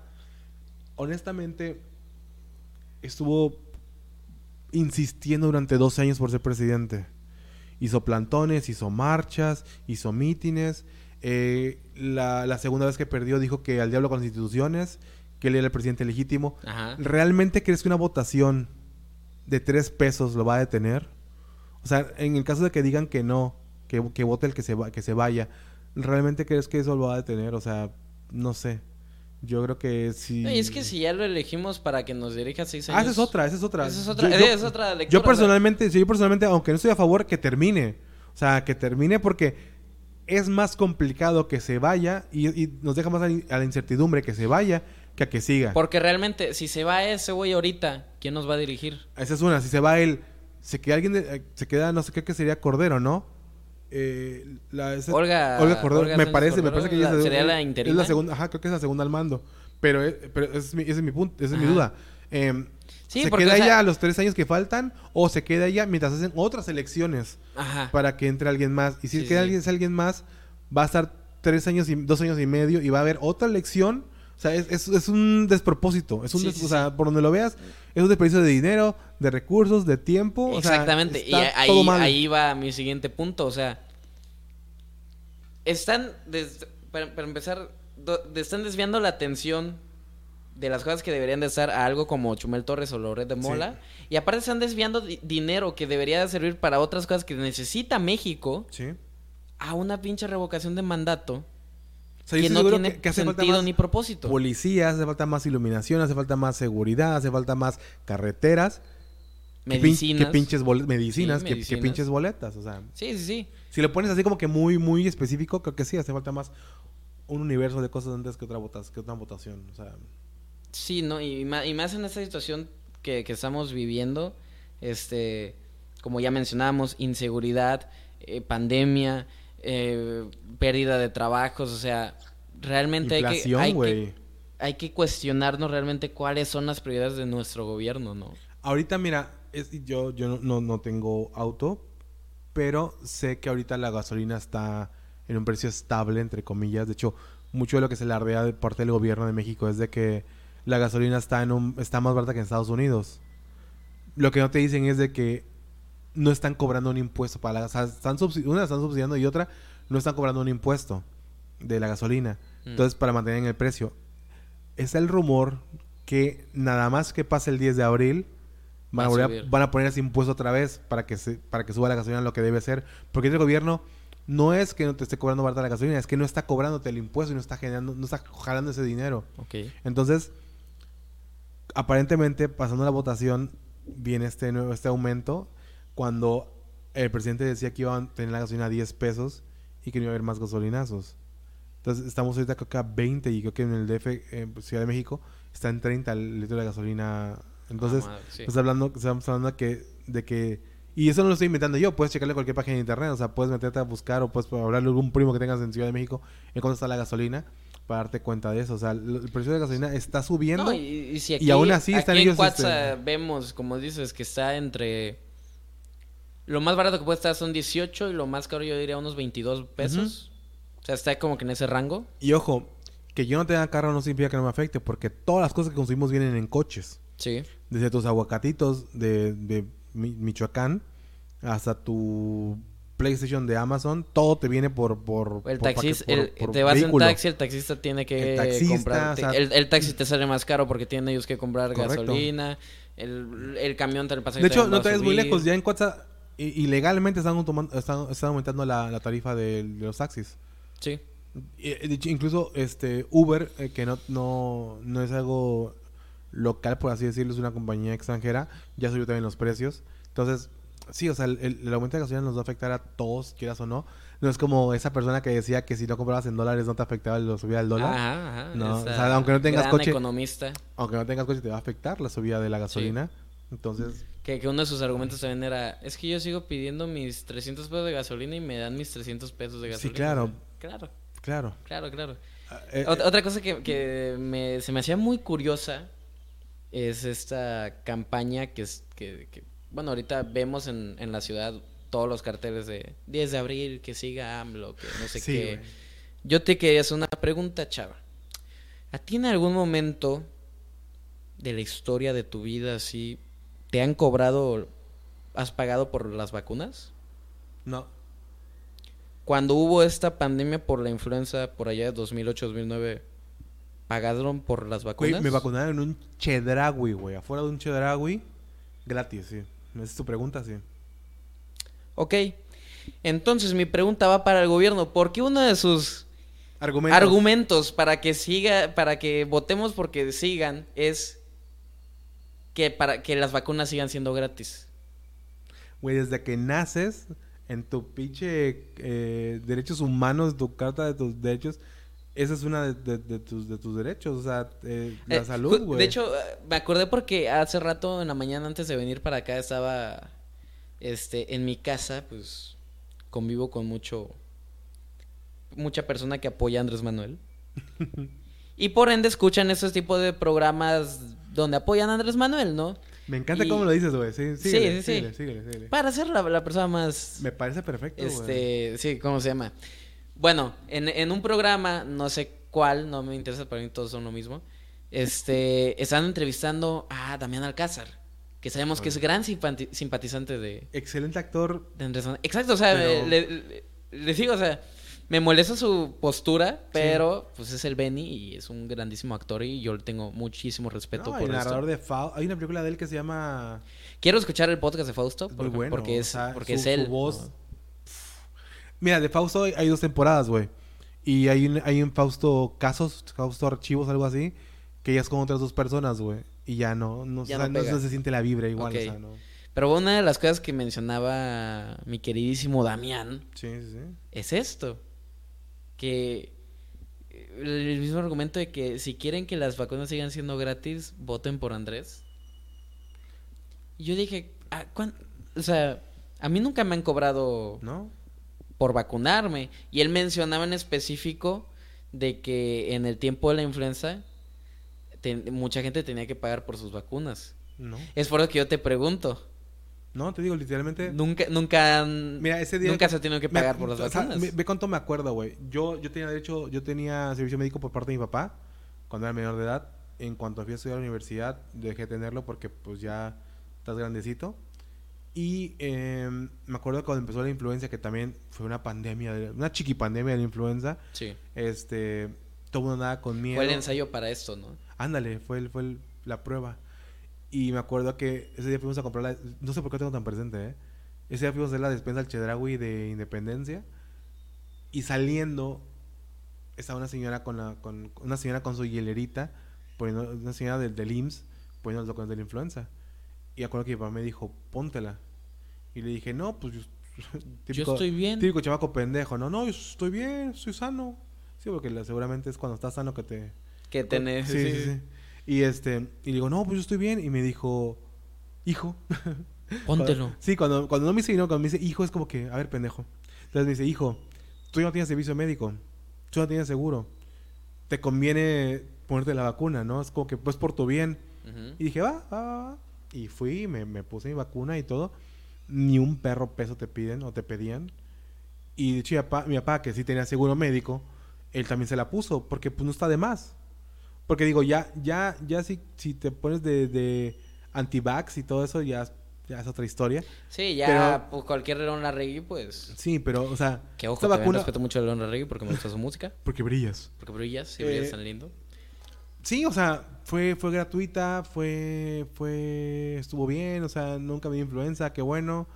Honestamente, estuvo insistiendo durante 12 años por ser presidente. Hizo plantones, hizo marchas, hizo mítines. Eh, la, la segunda vez que perdió dijo que al diablo con las instituciones, que él era el presidente legítimo. Ajá. ¿Realmente crees que una votación de tres pesos lo va a detener? O sea, en el caso de que digan que no, que, que vote el que se, va, que se vaya, ¿realmente crees que eso lo va a detener? O sea, no sé. Yo creo que sí. No, y es que si ya lo elegimos para que nos dirija seis años. Ah, esa es otra, esa es otra. Esa es otra- Yo- yo- es otra lectura, Yo o sea. personalmente, sí, yo personalmente, aunque no estoy a favor, que termine. O sea, que termine porque es más complicado que se vaya y, y nos deja más a la incertidumbre que se vaya que a que siga. Porque realmente, si se va ese güey ahorita, ¿quién nos va a dirigir? Esa es una. Si se va él, se queda alguien, de- eh, se queda, no sé qué que sería Cordero, ¿no? Eh, la, esa- Olga- Cordero, Olga me parece, me parece que ella la- es, sería la es interina. la segunda, ajá, creo que es la segunda al mando. Pero, eh, pero ese es mi, ese es mi punto, esa es mi duda. Em, Sí, ¿Se porque, queda o sea- ella a los tres años que faltan o se queda ella mientras hacen otras elecciones Ajá. para que entre alguien más? Y si Sí, queda sí. alguien, es alguien más, va a estar tres años y dos años y medio y va a haber otra elección. O sea, es, es- es un despropósito. Es un Sí, des- sí, o sea, por donde lo veas, es un desperdicio de dinero, de recursos, de tiempo. o sea, Exactamente. y ahí, va mi siguiente punto. O sea, están, des- para, para empezar, do- están desviando la atención de las cosas que deberían de estar a algo como Chumel Torres o Loret de Mola. Y aparte están desviando di- dinero que debería de servir para otras cosas que necesita México Sí. a una pinche revocación de mandato sea, que no tiene que- que hace falta sentido más ni propósito. Policías, hace falta más iluminación, hace falta más seguridad, hace falta más carreteras. que pin- Medicinas. Que pinches medicinas, Sí, que- pinches boletas. O sea, Sí, sí, sí. Si lo pones así como que muy, muy específico, creo que sí, hace falta más un universo de cosas antes que otra, votas, que otra votación. O sea, Sí, no, y más, y más en esta situación que, que estamos viviendo, este, como ya mencionábamos, inseguridad, eh, pandemia, eh, pérdida de trabajos, o sea, realmente hay que, hay, que, hay que cuestionarnos realmente cuáles son las prioridades de nuestro gobierno, ¿no? Ahorita, mira, es, yo, yo no, no, no tengo auto, pero sé que ahorita la gasolina está en un precio estable, entre comillas. De hecho, mucho de lo que se lardea de parte del gobierno de México es de que la gasolina está, en un, está más barata que en Estados Unidos. Lo que no te dicen es de que no están cobrando un impuesto para la o sea, están una la están subsidiando y otra no están cobrando un impuesto de la gasolina. Mm. Entonces, para mantener en el precio. Está el rumor que nada más que pase el 10 de abril van a, van poner ese impuesto otra vez para que se, para que suba la gasolina lo que debe ser. Porque el gobierno no es que no te esté cobrando barata la gasolina, es que no está cobrándote el impuesto y no está generando, no está jalando ese dinero. Entonces, aparentemente, pasando la votación, viene este nuevo, este aumento cuando el presidente decía que iban a tener la gasolina a 10 pesos y que no iba a haber más gasolinazos. Entonces, estamos ahorita creo que a 20 y creo que en el DF, en Ciudad de México, está en 30 el litro de gasolina. Entonces, Ah, madre, sí. estamos hablando, estamos hablando de que, de que... Y eso no lo estoy inventando yo, puedes checarle cualquier página de internet, o sea, puedes meterte a buscar o puedes hablarle a algún primo que tengas en Ciudad de México en cuánto está la gasolina para darte cuenta de eso. O sea, el precio de la gasolina está subiendo. No, y, y si aquí, y aún así están aquí ellos, en este- WhatsApp vemos, como dices, que está entre... Lo más barato que puede estar son 18 y lo más caro yo diría unos 22 pesos. O sea, está como que en ese rango. Y ojo, que yo no tenga carro no significa que no me afecte, porque todas las cosas que consumimos vienen en coches. Sí. Desde tus aguacatitos de, de Mi- Michoacán hasta tu PlayStation de Amazon, todo te viene por... por El por taxis, paque- por- el- por te vas vehículo. en taxi, el taxista tiene que El taxista, comprar. o sea- el, el taxi te sale más caro porque tienen ellos que comprar Correcto. gasolina. El, el camión te lo pasa De hecho, no te vayas muy lejos, ya en Cuatza, i- ilegalmente están, están, están aumentando la, la tarifa de, de los taxis. Sí. Y, hecho, incluso este Uber, eh, que no, no, no es algo local, por así decirlo, es una compañía extranjera, ya subió también los precios. Entonces, sí, o sea, el, el- aumento de gasolina nos va a afectar a todos, quieras o no. No es como esa persona que decía que si no comprabas en dólares no te afectaba la subida del dólar. Ajá, ajá. No, o sea, aunque no tengas gran coche- economista. Aunque no tengas coche te va a afectar la subida de la gasolina. Entonces, Que, que uno de sus argumentos también era, es que yo sigo pidiendo mis 300 pesos de gasolina y me dan mis 300 pesos de Sí, gasolina. claro. O sea, claro, claro. claro, claro. Eh, Ot- Otra cosa que, que me- se me hacía muy curiosa es esta campaña que es que, que, bueno, ahorita vemos en, en la ciudad todos los carteles de 10 de abril, que siga AMLO, que no sé Sí, qué. Yo te quería hacer una pregunta, chava. ¿A ti en algún momento de la historia de tu vida así te han cobrado, has pagado por las vacunas? no. Cuando hubo esta pandemia por la influenza por allá de 2008-2009, ¿pagaron por las Güey, vacunas? me vacunaron en un chedragui, güey. Afuera de un chedragui, gratis, sí. Esa es tu pregunta, sí. Ok. Entonces mi pregunta va para el gobierno. ¿Por qué uno de sus Argumentos. argumentos para que siga, para que votemos porque sigan es que para que las vacunas sigan siendo gratis? Güey, desde que naces, en tu pinche eh, derechos humanos, tu carta de tus derechos, esa es una de, de- de tus, de tus derechos. O sea, eh, la Eh, salud, güey. De hecho, me acordé porque hace rato en la mañana antes de venir para acá estaba este en mi casa, pues convivo con mucho mucha persona que apoya a Andrés Manuel. y por ende escuchan esos tipos de programas donde apoyan a Andrés Manuel, ¿no? Me encanta y- cómo lo dices, güey. Sí, Sí, síguele, sí, sí. síguele, síguele, síguele. Para ser la, la persona más Me parece perfecto, güey. este, sí, ¿cómo se llama? Bueno, en, en un programa, no sé cuál, no me interesa, para mí todos son lo mismo. Este, están entrevistando a Damián Alcázar, que sabemos que es gran simpati- simpatizante de, Excelente actor. de Andrés Manuel. Exacto, o sea, Pero- le, le- le digo, o sea, me molesta su postura, pero pues es el Benny y es un grandísimo actor y yo le tengo muchísimo respeto No, por el narrador de Fausto. Hay una película de él que se llama... Quiero escuchar el podcast de Fausto porque, bueno. porque o es, sea, porque su- es él. Su voz... ¿no? Mira, de Fausto hay, hay dos temporadas, güey. Y hay un, hay un Fausto Casos, Fausto Archivos, algo así, que ya es con otras dos personas, güey. Y ya no, no, Ya o sea, no se siente la vibra igual, Ok. o sea, no. Pero una de las cosas que mencionaba mi queridísimo Damián sí, sí. es esto. Que eh, el mismo argumento de que si quieren que las vacunas sigan siendo gratis, voten por Andrés. Yo dije, "Ah, ¿cuán-?" o sea, a mí nunca me han cobrado ¿No? por vacunarme. Y él mencionaba en específico de que en el tiempo de la influenza mucha gente tenía que pagar por sus vacunas. No. Es por lo que yo te pregunto. No, te digo, literalmente... Nunca, nunca Mira, ese día... nunca se ha tenido que Me- pagar por las o sea, vacunas. ve cuánto me acuerdo, güey. Yo, yo tenía derecho, yo tenía servicio médico por parte de mi papá cuando era menor de edad. En cuanto fui a estudiar a la universidad, dejé de tenerlo porque pues ya estás grandecito. Y eh, me acuerdo cuando empezó la influenza, que también fue una pandemia, de- una chiqui pandemia de la influenza. Sí. Este, todo mundo andaba con miedo. Fue el ensayo para esto, ¿no? Ándale, fue, el- fue el- la prueba. Y me acuerdo que ese día fuimos a comprar la... No sé por qué tengo tan presente, ¿eh? Ese día fuimos a hacer la despensa al Chedraui de Independencia. Y saliendo, estaba una señora con la... Con, una señora con su hielerita, poniendo, una señora del, del IMSS, poniendo los documentos de la influenza. Y acuerdo que mi papá me dijo, póntela. Y le dije, no, pues yo... Yo estoy bien. Típico chavaco pendejo, no, no, yo estoy bien, estoy sano. Sí, porque la- seguramente es cuando estás sano que te... Que tenés. Sí, sí, sí. Y este, y digo, no, pues yo estoy bien. Y me dijo, hijo. Póntelo. Cuando- sí, cuando, cuando no me dice, no, cuando me dice hijo es como que, a ver, pendejo. Entonces me dice, hijo, tú no tienes servicio médico, tú no tienes seguro. Te conviene ponerte la vacuna, ¿no? Es como que, pues por tu bien. Y dije, va, va, va. Y fui, me, me puse mi vacuna y todo. Ni un perro peso te piden o te pedían. Y de hecho, mi papá, mi papá, que sí tenía seguro médico, él también se la puso, porque pues no está de más. Porque digo, ya, ya, ya si, si te pones de, de antivax y todo eso, ya, ya es otra historia. Sí, ya Pero- pues, cualquier León Larregui, pues... Sí, pero, o sea, Que ojo, esta vacuna... respeto mucho a León Larregui porque me gusta su música. Porque brillas. Porque brillas, y Eh, brillas tan lindo. Sí, o sea, fue, fue gratuita, fue, fue, estuvo bien, o sea, nunca me dio influenza, qué bueno.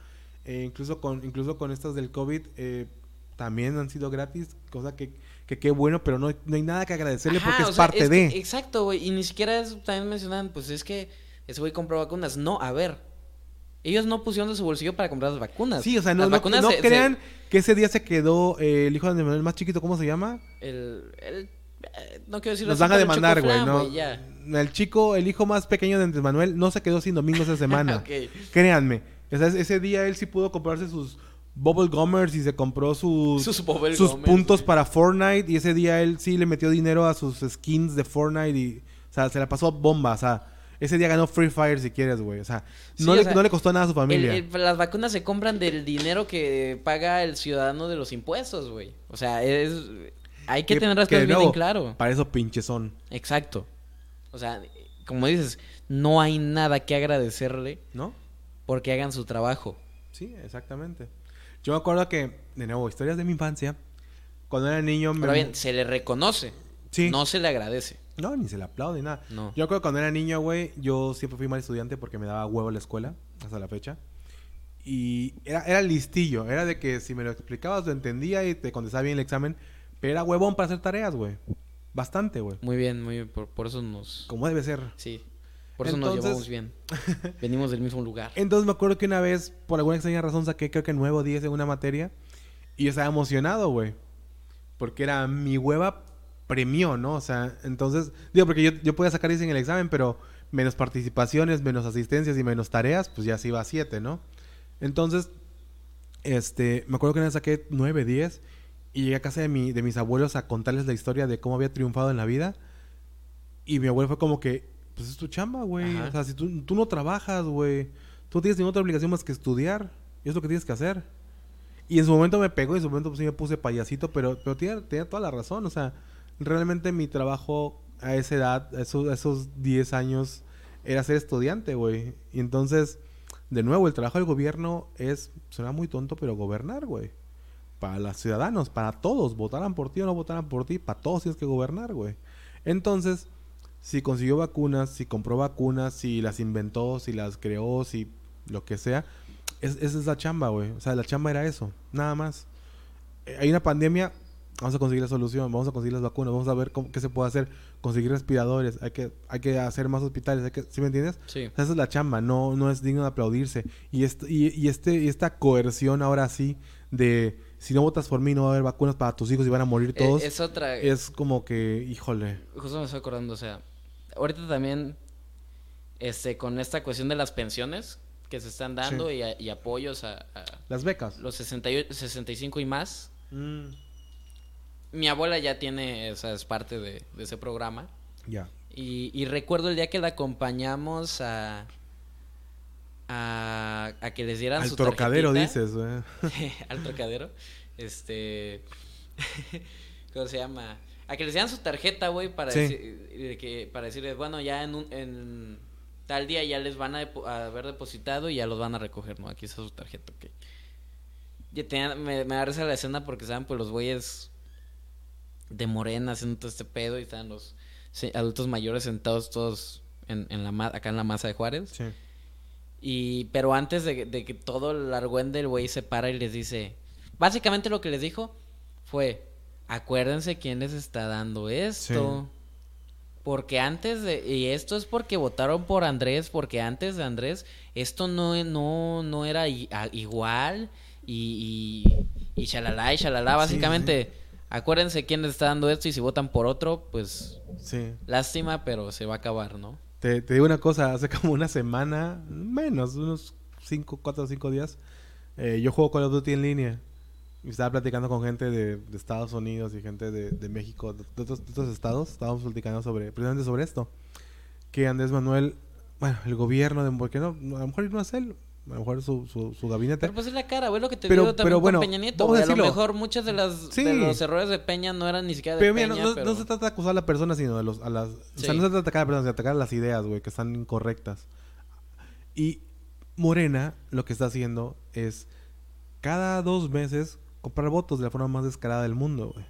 Eh, incluso con, incluso con estas del COVID, eh, también han sido gratis, cosa que, que qué bueno, pero no, no hay nada que agradecerle Ajá, porque o es sea, parte es de. exacto, güey. Y ni siquiera es, también mencionan, pues es que ese güey compró vacunas. No, a ver. Ellos no pusieron de su bolsillo para comprar las vacunas. Sí, o sea, no, Las no, vacunas no se- se- crean que ese día se quedó eh, el hijo de Andrés Manuel más chiquito, ¿cómo se llama? el, el- eh, no quiero decir Nos así, van a demandar, güey, ¿no? ya. El chico, el hijo más pequeño de Andrés Manuel no se quedó sin domingo esa semana. Ok. Créanme. O sea, ese día él sí pudo comprarse sus Bubble Gummers y se compró sus, puntos güey. para Fortnite. Y ese día él sí le metió dinero a sus skins de Fortnite y, o sea, se la pasó bomba. O sea, ese día ganó Free Fire si quieres, güey. O sea, Sí, no, o le, sea, no le costó nada a su familia. El- el- las vacunas se compran del dinero que paga el ciudadano de los impuestos, güey. O sea, es hay que, tener las cosas bien en claro. Para eso pinches son. Exacto. O sea, como dices, no hay nada que agradecerle ¿No? porque hagan su trabajo. Sí, exactamente. Yo me acuerdo que, de nuevo, historias de mi infancia. Cuando era niño me... Pero bien, se le reconoce, Sí. no se le agradece. No, ni se le aplaude, ni nada. No. Yo creo que cuando era niño, güey, yo siempre fui mal estudiante porque me daba huevo la escuela, hasta la fecha. Y era, era listillo, era de que si me lo explicabas lo entendía y te contestaba bien el examen, pero era huevón para hacer tareas, güey. Bastante, güey. Muy bien, muy bien. Por, por eso nos... Como debe ser. Sí. Por eso nos Entonces- llevamos bien. Venimos del mismo lugar. Entonces me acuerdo que una vez, por alguna extraña razón, saqué creo que 9 o 10 en una materia y yo estaba emocionado, güey. Porque era mi hueva premió, ¿no? O sea, entonces, digo, porque yo, yo podía sacar 10 en el examen, pero menos participaciones, menos asistencias y menos tareas, pues ya se iba a 7, ¿no? Entonces, este, me acuerdo que una vez saqué 9, 10 y llegué a casa de, mi, de mis abuelos a contarles la historia de cómo había triunfado en la vida. Y mi abuelo fue como que, pues es tu chamba, güey. Ajá. O sea, si tú, tú no trabajas, güey, tú no tienes ninguna otra obligación más que estudiar. Y es lo que tienes que hacer. Y en su momento me pegó, y en su momento pues, sí me puse payasito, pero, pero tenía, tenía toda la razón. O sea, realmente mi trabajo a esa edad, a esos, a esos 10 años, era ser estudiante, güey. Y entonces, de nuevo, el trabajo del gobierno es, suena muy tonto, pero gobernar, güey. Para los ciudadanos, para todos, votaran por ti o no votaran por ti, para todos tienes que gobernar, güey. Entonces, si consiguió vacunas, si compró vacunas, si las inventó, si las creó, si lo que sea, es, esa es la chamba, güey. O sea, la chamba era eso, nada más. Eh, hay una pandemia, vamos a conseguir la solución, vamos a conseguir las vacunas, vamos a ver cómo, qué se puede hacer, conseguir respiradores, hay que, hay que hacer más hospitales, hay que, ¿sí me entiendes? Sí. O sea, esa es la chamba, no, no es digno de aplaudirse. Y, est- y, y este, y esta coerción ahora sí de si no votas por mí no va a haber vacunas para tus hijos y van a morir Eh, todos, es otra... es como que, híjole. Justo me estoy acordando, o sea, ahorita también, este, con esta cuestión de las pensiones que se están dando y, a- y apoyos a, a Las becas. los 68, 65 y más, Mm, mi abuela ya tiene, o sea, es parte de, de ese programa. ya. Y, y recuerdo el día que la acompañamos a, a, a que les dieran Al su trocadero dices, güey. al trocadero. Este. ¿Cómo se llama? A que les dieran su tarjeta, güey, para, Sí. decir- de que, para decirles, bueno, ya en, un, en tal día ya les van a, depo- a haber depositado y ya los van a recoger, ¿no? Aquí está su tarjeta, ok. Y tenía- me, me da risa la escena porque estaban pues los güeyes de morena haciendo todo este pedo y estaban los adultos mayores sentados todos en, en la acá en la masa de Juárez. Sí. Y, pero antes de, de que todo el argüende, el güey se para y les dice. Básicamente lo que les dijo fue: Acuérdense quién les está dando esto. Porque antes de. Y esto es porque votaron por Andrés. Porque antes de Andrés, esto no, no, no era igual. Y, y, y shalala y shalala. Básicamente, acuérdense quién les está dando esto. Y si votan por otro, pues Sí. lástima, pero se va a acabar, ¿no? Te, te digo una cosa, hace como una semana, menos, unos 5, 4 o 5 días, eh, yo juego Call of Duty en línea. Y estaba platicando con gente de, de Estados Unidos y gente de, de México, de, de otros, de otros estados. Estábamos platicando sobre, precisamente sobre esto. Que Andrés Manuel, bueno, el gobierno, de, porque no, a lo mejor no es él, a lo mejor su, su, su gabinete. Pero pues es la cara, güey, lo que te Pero- digo también pero con bueno, Peña Nieto. a. A lo mejor muchas de las Sí. de los errores de Peña no eran ni siquiera de Pero mira, Peña, no, no- pero... no se trata de acusar a la persona, sino de los, a las... O sea, Sí. no se trata de atacar a la persona, sino de atacar a las ideas, güey, que están incorrectas. Y Morena lo que está haciendo es cada dos meses comprar votos de la forma más descarada del mundo, güey.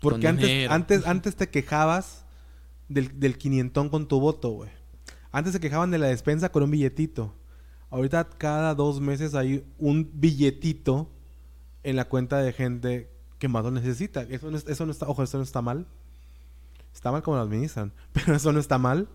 Porque Con antes, dinero. antes, antes te quejabas del, del quinientón con tu voto, güey. Antes se quejaban de la despensa con un billetito. Ahorita cada dos meses hay un billetito en la cuenta de gente que más lo necesita. Eso no, es- eso no está, ojo, eso no está mal. Está mal como lo administran, pero eso no está mal.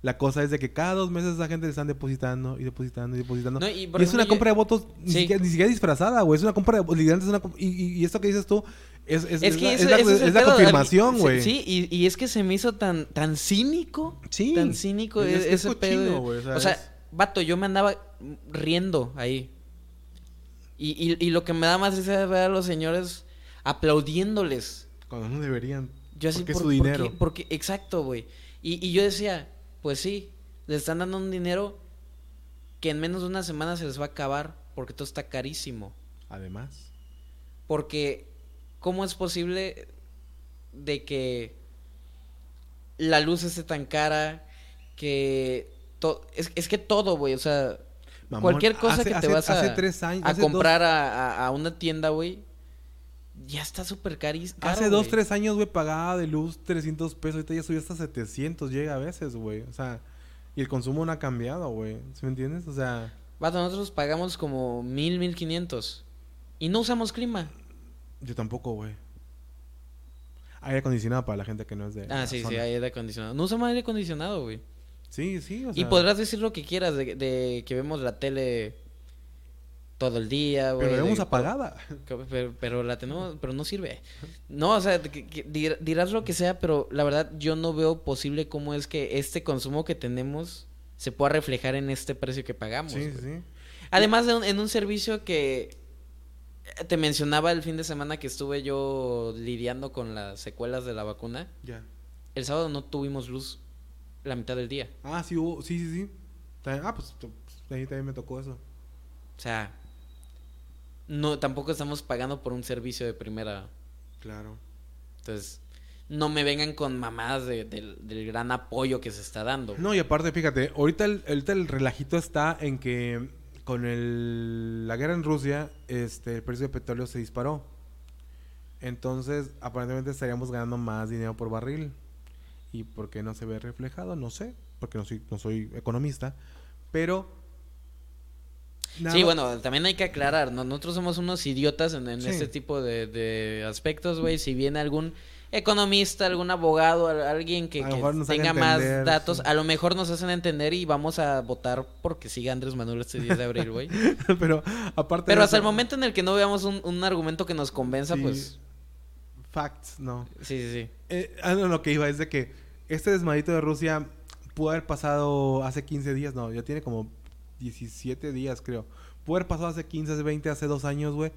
La cosa es de que cada dos meses esa gente le están depositando y depositando y depositando. No, y es una yo- compra de votos ni, Sí. siquiera, ni siquiera disfrazada, güey. Es una compra de es una y, y- esto que dices tú es, es, Es es la, eso- es es es confirmación, sí- güey. Sí, y, y es que se me hizo tan, tan cínico. Sí. Tan cínico Es- e- es ese cochino, pedo. o sea, o sea, es- vato, yo me andaba riendo ahí. Y, lo que me da más risa es ver a los señores aplaudiéndoles. Cuando no deberían. Yo así porque es por- su dinero. Porque, porque- exacto, güey. Y, y yo decía, pues sí, le están dando un dinero que en menos de una semana se les va a acabar porque todo está carísimo. Además. Porque, ¿cómo es posible de que la luz esté tan cara? Que. es, es que todo, güey. O sea, Mamón, cualquier cosa hace- que te hace- vas a, hace tres años- a dos- comprar a, a- a una tienda, güey, ya está súper carísimo. Hace dos, tres años, güey, pagaba de luz 300 pesos. Ahorita ya subió hasta 700, llega a veces, güey. O sea, y el consumo no ha cambiado, güey. ¿Sí me entiendes? O sea, Vato, nosotros pagamos como mil, mil quinientos. Y no usamos clima. yo tampoco, güey. Aire acondicionado para la gente que no es de. Ah, sí, sí, zona. aire acondicionado. No usamos aire acondicionado, güey. Sí, sí, o Y podrás decir lo que quieras de, de que vemos la tele todo el día, güey. Pero la que- apagada. Pero, pero la tenemos, pero no sirve. No, o sea, que- que dir- dirás lo que sea, pero la verdad yo no veo posible cómo es que este consumo que tenemos se pueda reflejar en este precio que pagamos. Sí, güey. sí. Además de un- en un servicio que te mencionaba el fin de semana que estuve yo lidiando con las secuelas de la vacuna. Ya. El sábado no tuvimos luz la mitad del día. Ah, sí, hubo, sí, sí, sí. Ah, pues, pues, ahí también me tocó eso. O sea, no tampoco estamos pagando por un servicio de primera. Claro. Entonces, no me vengan con mamadas de- del, del gran apoyo que se está dando. No, y aparte, fíjate, ahorita el, ahorita el relajito está en que con el, la guerra en Rusia, este, el precio de petróleo se disparó. Entonces, aparentemente estaríamos ganando más dinero por barril. ¿Y por qué no se ve reflejado? No sé, porque no soy, no soy economista. Pero... nada Sí, bueno, también hay que aclarar, ¿no? nosotros somos unos idiotas en, en Sí. este tipo de, de aspectos, güey. Si viene algún economista, algún abogado, al- alguien que, tenga más datos, sí. a lo mejor nos hacen entender y vamos a votar porque siga Andrés Manuel este 10 de abril, güey. pero aparte... Pero hasta el momento en el que no veamos un, un argumento que nos convenza, Sí. pues Facts, no. sí, sí, sí. Eh, ah, no, lo que iba es de que este desmadito de Rusia pudo haber pasado hace 15 días, no, ya tiene como 17 días, creo. Pudo haber pasado hace 15, hace 20, hace dos años, güey.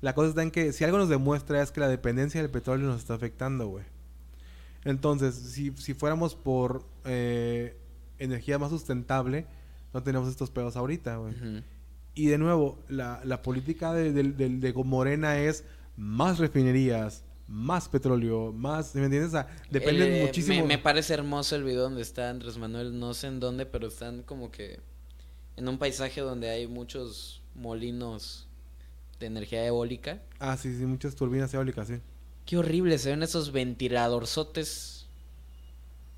La cosa está en que si algo nos demuestra es que la dependencia del petróleo nos está afectando, güey. Entonces, si, si fuéramos por eh, energía más sustentable, no tenemos estos pedos ahorita, güey. Y de nuevo, la, la política de, de- de- de Morena es más refinerías, más petróleo, más... ¿Me entiendes? O sea, depende eh, muchísimo... Me, me parece hermoso el video donde está Andrés Manuel, no sé en dónde, pero están como que en un paisaje donde hay muchos molinos de energía eólica. Ah, sí, sí, muchas turbinas eólicas, sí. Qué horrible, se ven esos ventiladorzotes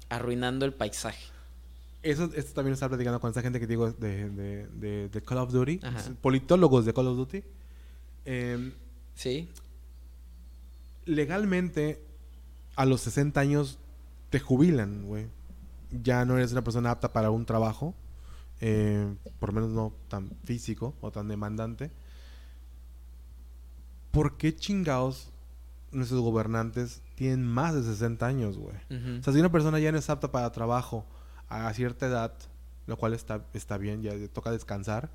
arruinando el paisaje. Eso, esto también lo estaba platicando con esa gente que digo de, de, de- de Call of Duty, Ajá. politólogos de Call of Duty. Eh, Sí, legalmente, a los 60 años te jubilan, güey. Ya no eres una persona apta para un trabajo, eh, por lo menos no tan físico o tan demandante. ¿Por qué chingados nuestros gobernantes tienen más de 60 años, güey? Ujú. O sea, si una persona ya no es apta para trabajo a cierta edad, lo cual está, está bien, ya toca descansar,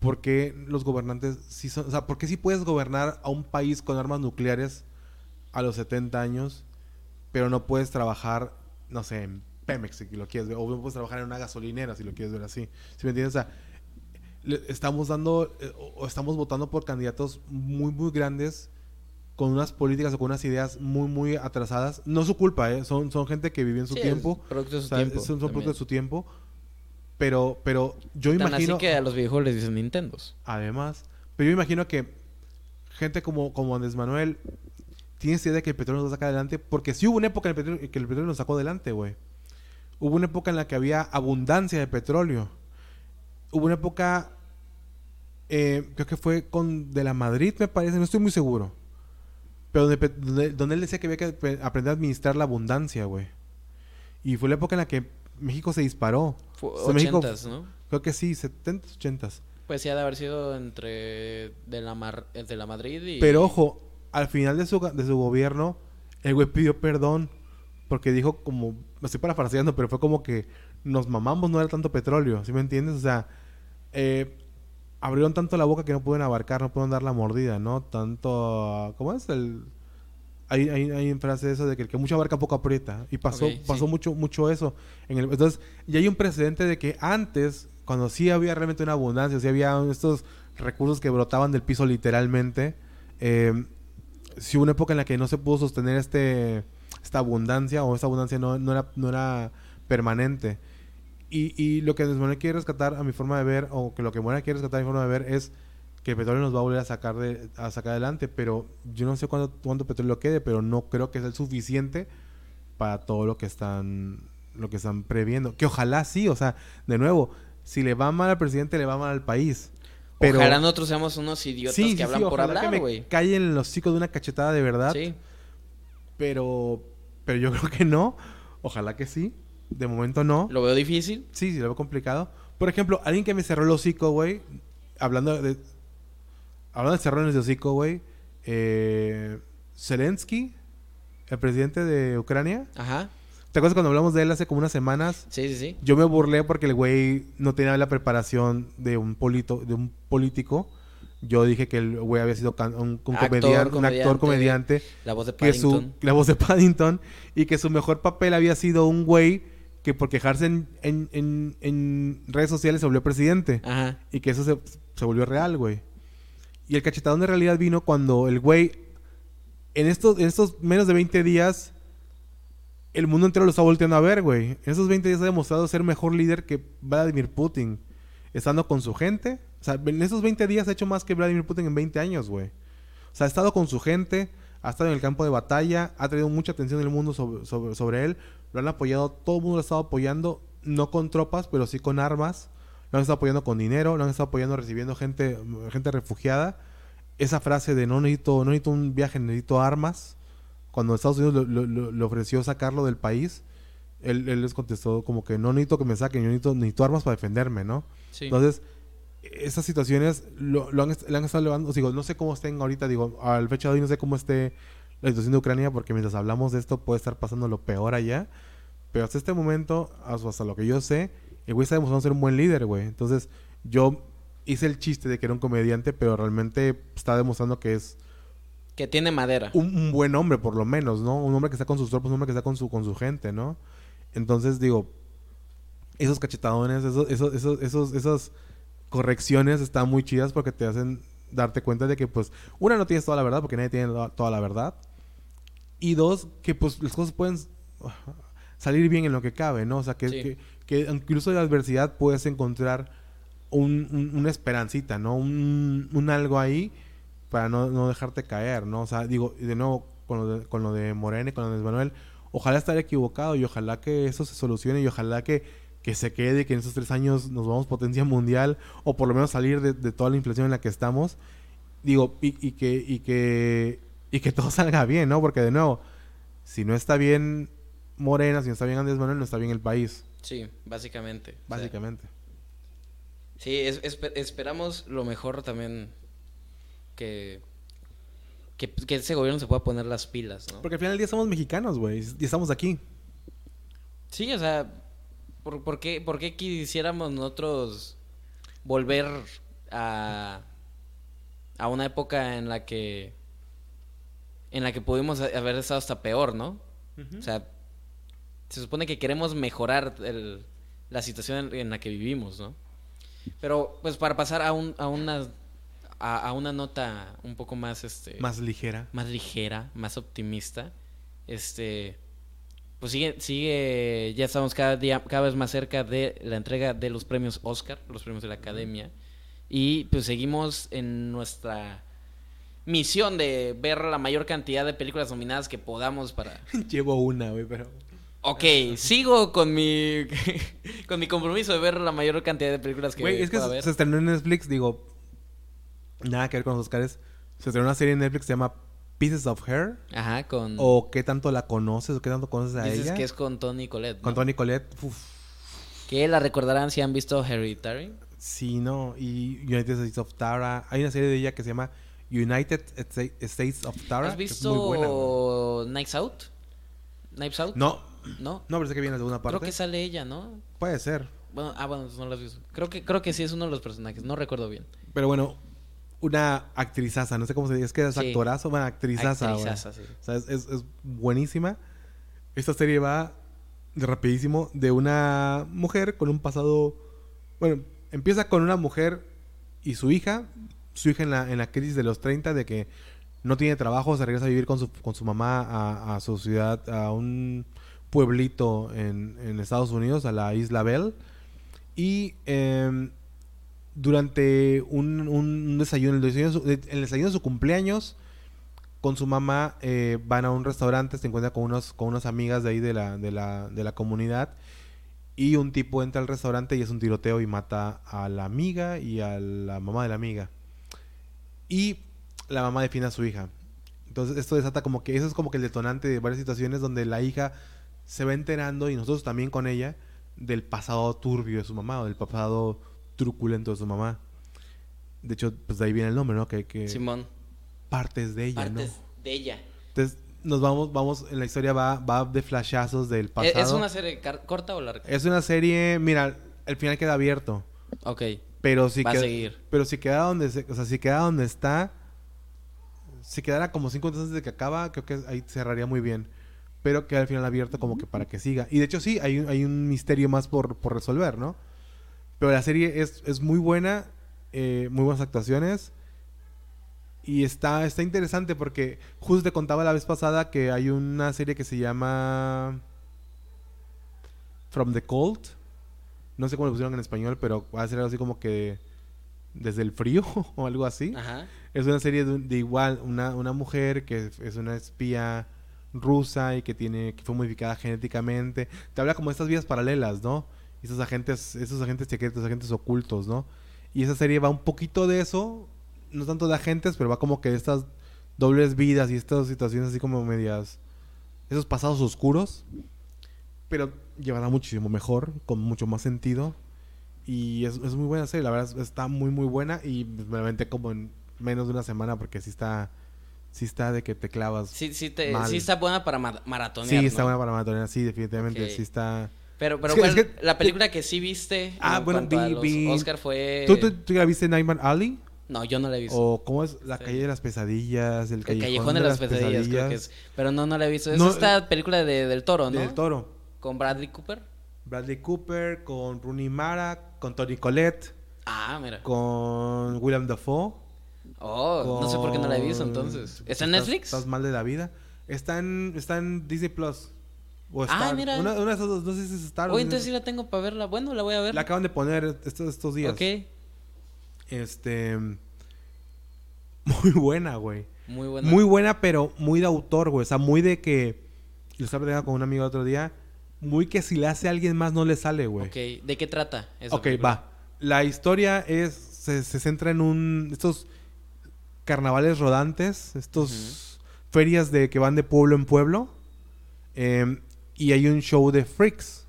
¿por qué los gobernantes sí son, o sea, por qué sí puedes gobernar a un país con armas nucleares a los 70 años, pero no puedes trabajar, no sé, en Pemex si lo quieres ver, o no puedes trabajar en una gasolinera si lo quieres ver así? ¿Sí me entiendes? O sea, estamos dando eh, o estamos votando por candidatos muy muy grandes con unas políticas o con unas ideas muy muy atrasadas. No es su culpa, ¿eh? son, son gente que vivió en su Sí, tiempo. producto de su o sea, tiempo son, son producto de su tiempo. Pero, pero yo Tan imagino... así que a los videojuegos les dicen Nintendos. Además, pero yo imagino que gente como, como Andrés Manuel tiene esa idea de que el petróleo nos saca adelante, porque sí hubo una época en el petróleo, que el petróleo nos sacó adelante, güey. Hubo una época en la que había abundancia de petróleo. Hubo una época, eh, creo que fue con de la Madrid, me parece, no estoy muy seguro. Pero donde, donde- donde él decía que había que aprender a administrar la abundancia, güey. Y fue la época en la que México se disparó. Fue México- 80 ¿no? Creo que sí, 70, 80. Pues sí, ha de haber sido entre de la, Mar- de la Madrid y... Pero ojo, al final de su, de su gobierno, el güey pidió perdón porque dijo como, me estoy parafraseando, pero fue como que nos mamamos, no era tanto petróleo, ¿sí me entiendes? O sea, eh, abrieron tanto la boca que no pueden abarcar, no pueden dar la mordida, ¿no? Tanto, ¿cómo es? El, hay, hay, hay en frase eso de que el que mucho abarca poco aprieta. Y pasó, pasó sí. mucho, mucho eso. En el, entonces, y hay un precedente de que antes, cuando sí había realmente una abundancia, sí había estos recursos que brotaban del piso literalmente, eh, sí hubo una época en la que no se pudo sostener este esta abundancia o esta abundancia no, no era, no era permanente. Y, y lo que Manuel quiere rescatar a mi forma de ver, o que lo que Morena quiere rescatar a mi forma de ver, es que el petróleo nos va a volver a sacar de, a sacar adelante, pero yo no sé cuánto, cuánto petróleo quede, pero no creo que sea el suficiente para todo lo que están lo que están previendo. Que ojalá sí, o sea, de nuevo, si le va mal al presidente, le va mal al país. Pero Ojalá nosotros seamos unos idiotas sí, sí, que hablan sí, por hablar, güey. callen los hocico de una cachetada de verdad. Sí. Pero, pero yo creo que no. Ojalá que sí. De momento no. Lo veo difícil. Sí, sí, lo veo complicado. Por ejemplo, alguien que me cerró el hocico, güey. Hablando de. Hablando de cerrones de hocico, güey. Eh, Zelensky, el presidente de Ucrania. Ajá. ¿Te acuerdas cuando hablamos de él hace como unas semanas? Sí, sí, sí. Yo me burlé porque el güey no tenía la preparación de un, polito, de un político. Yo dije que el güey había sido un, un Actor, comediante, un actor comediante. La voz de que su Paddington. la voz de Paddington y que su mejor papel había sido un güey que por quejarse en, en, en- en redes sociales se volvió presidente Ajá. y que eso se, se volvió real, güey. Y el cachetadón de realidad vino cuando el güey en estos en estos menos de 20 días el mundo entero lo está volteando a ver, güey. En esos 20 días ha demostrado ser mejor líder que Vladimir Putin, estando con su gente. Sea, en esos 20 días ha hecho más que Vladimir Putin en 20 años, güey. O sea, ha estado con su gente, ha estado en el campo de batalla, ha traído mucha atención del mundo sobre, sobre, sobre él. Lo han apoyado, todo el mundo lo ha estado apoyando, no con tropas, pero sí con armas. Lo han estado apoyando con dinero, lo han estado apoyando recibiendo gente, gente refugiada. Esa frase de no necesito, no necesito un viaje, necesito armas. Cuando Estados Unidos le ofreció sacarlo del país, él, él les contestó como que no necesito que me saquen, yo necesito, necesito armas para defenderme, ¿no? Sí. Entonces, esas situaciones lo, lo han, le han estado llevando. Digo, no sé cómo estén ahorita, digo, al fecha de hoy no sé cómo esté la situación de Ucrania, porque mientras hablamos de esto puede estar pasando lo peor allá. Pero hasta este momento, hasta lo que yo sé, el güey está demostrando ser un buen líder, güey. Entonces, yo hice el chiste de que era un comediante, pero realmente está demostrando que es que tiene madera. un, un buen hombre, por lo menos, ¿no? Un hombre que está con sus tropas, un hombre que está con su, con su gente, ¿no? Entonces, digo, esos cachetadones, esos, esos, esos, esos, esas correcciones están muy chidas porque te hacen darte cuenta de que, pues, una, no tienes toda la verdad porque nadie tiene la- toda la verdad. Y dos, que, pues, las cosas pueden salir bien en lo que cabe, ¿no? O sea, que, Sí. que, que incluso de la adversidad puedes encontrar un, un- una esperancita, ¿no? Un, un algo ahí para no, no dejarte caer, ¿no? O sea, digo, de nuevo, con lo de, con lo de Morena y con lo de Manuel, ojalá estar equivocado y ojalá que eso se solucione y ojalá que, que se quede, que en esos tres años nos vamos potencia mundial o por lo menos salir de, de toda la inflación en la que estamos. Digo, y, y que, y que, y que todo salga bien, ¿no? Porque de nuevo, si no está bien Morena, si no está bien Andrés Manuel, no está bien el país, Sí, básicamente. O sea, básicamente. sí, es- espe- esperamos lo mejor también que, que, que ese gobierno se pueda poner las pilas, ¿no? Porque al final del día somos mexicanos, güey, y estamos aquí. Sí, o sea, ¿por, por qué, por qué quisiéramos nosotros volver a, a una época en la que en la que pudimos haber estado hasta peor, ¿no? O sea, se supone que queremos mejorar el- la situación en, en la que vivimos, ¿no? Pero, pues, para pasar a, un, a una a, a una nota un poco más, este, Más ligera. más ligera, más optimista, este, pues sigue, sigue, ya estamos cada día, cada vez más cerca de la entrega de los premios Oscar, los premios de la Academia. Y pues seguimos en nuestra misión de ver la mayor cantidad de películas nominadas que podamos para... Llevo una, güey, pero... Ok, sigo con mi con mi compromiso de ver la mayor cantidad de películas que Güey, es que pueda se, ver. se estrenó en Netflix, digo... Nada que ver con los Oscars. Se estrenó una serie en Netflix que se llama Pieces of Hair. Ajá, con... O qué tanto la conoces o qué tanto conoces a dices ella. que es con Tony Collette, ¿no? Con Tony Collette. Uf, Que la recordarán si han visto Hereditary. sí, no. Y United States of Tara. Hay una serie de ella que se llama United Sta- States of Tara. ¿Has que es muy buena, güey. visto Knives Out? ¿Knives Out? No, ¿No? no, pero sé que viene de una parte. Creo que sale ella, ¿no? Puede ser. Bueno, ah, bueno, no lo has visto. Creo que, creo que sí es uno de los personajes, no recuerdo bien. Pero bueno, una actrizaza, no sé cómo se dice, es que es Sí. actorazo, bueno, actrizaza. Actrizaza, sí. O sea, es, es- es buenísima. Esta serie va rapidísimo de una mujer con un pasado... Bueno, empieza con una mujer y su hija. Su hija en la, en la crisis de los 30 de que no tiene trabajo, se regresa a vivir con su, con su mamá a, a su ciudad, a un pueblito en, en Estados Unidos, a la Isla Bell. Y em, durante un, un desayuno, el desayuno, el desayuno de su cumpleaños, con su mamá eh, van a un restaurante, se encuentran con unos, con unas amigas de ahí de la, de, la, de la comunidad. Y un tipo entra al restaurante y es un tiroteo y mata a la amiga y a la mamá de la amiga. Y la mamá defiende a su hija. Entonces esto desata como que eso es como que el detonante de varias situaciones donde la hija se va enterando y nosotros también con ella del pasado turbio de su mamá o del pasado truculento de su mamá. De hecho, pues de ahí viene el nombre, ¿no? Que, que Simón. partes de ella, Partes ¿no? de ella. Entonces nos vamos, vamos, en la historia va, va de flashazos del ¿E- pasado. ¿Es una serie corta o larga? Es una serie, mira, el final queda abierto, Ok. pero si Va a queda, seguir. pero si queda donde, se- o sea, si queda donde está, si quedara como cinco minutos antes de que acaba, creo que ahí cerraría muy bien. Pero queda el final abierto como que para que siga. Y de hecho sí, hay un, hay un misterio más por, por resolver, ¿no? Pero la serie es, es muy buena, eh, muy buenas actuaciones. Y está, está interesante porque justo te contaba la vez pasada que hay una serie que se llama From the Cold. No sé cómo lo pusieron en español, pero va a ser algo así como que desde el frío o algo así. Ajá. Es una serie de, igual, una, una mujer que es- una espía rusa y que tiene que fue modificada genéticamente. Te habla como de estas vidas paralelas, ¿no? Esos agentes, esos agentes secretos, agentes ocultos, ¿no? Y esa serie va un poquito de eso, no tanto de agentes, pero va como que de estas dobles vidas y estas situaciones así como medias, esos pasados oscuros, pero llevará muchísimo mejor, con mucho más sentido. Y es, es muy buena serie, la verdad es- está muy muy buena y me la como en menos de una semana porque sí está sí está de que te clavas. Sí, Sí, sí, te- sí está buena para ma- maratonear. está ¿no? buena para maratonear, sí, definitivamente, Ok. sí está. Pero, pero Es que- ¿cuál- es que- la película que sí viste Ah, en bueno, a vi- los vi- Oscar fue... ¿Tú, tú, tú ya viste Nightmare Alley? No, yo no la he visto. ¿O cómo es? La Sí. calle de las pesadillas, el El callejón, Callejón de las Pesadillas, creo que es. Pero no, no la he visto. Es No, esta película de, del toro, ¿no? Del Toro. Con Bradley Cooper. Bradley Cooper, con Rooney Mara, con Tony Collette, Ah, mira. con William Dafoe. Oh, no sé por qué no la he visto entonces. ¿Está en Estás- Netflix? Estás mal de la vida. Está en, está en Disney Plus. O Ah, mira. Una, una de esas dos, no sé si es Star Oye, entonces sí la tengo para verla. Bueno, la voy a ver. La acaban de poner estos, estos días. ok. Este. Muy buena, güey. Muy buena. Muy buena, pero muy de autor, güey. O sea, muy de que. Lo estaba platicando con un amigo el otro día. Muy que si le hace a alguien más no le sale, güey. Ok, ¿de qué trata? esa Ok, película? va. La historia es. Se, se centra en un. Estos carnavales rodantes. Estos. Ferias de que van de pueblo en pueblo. em, y hay un show de freaks.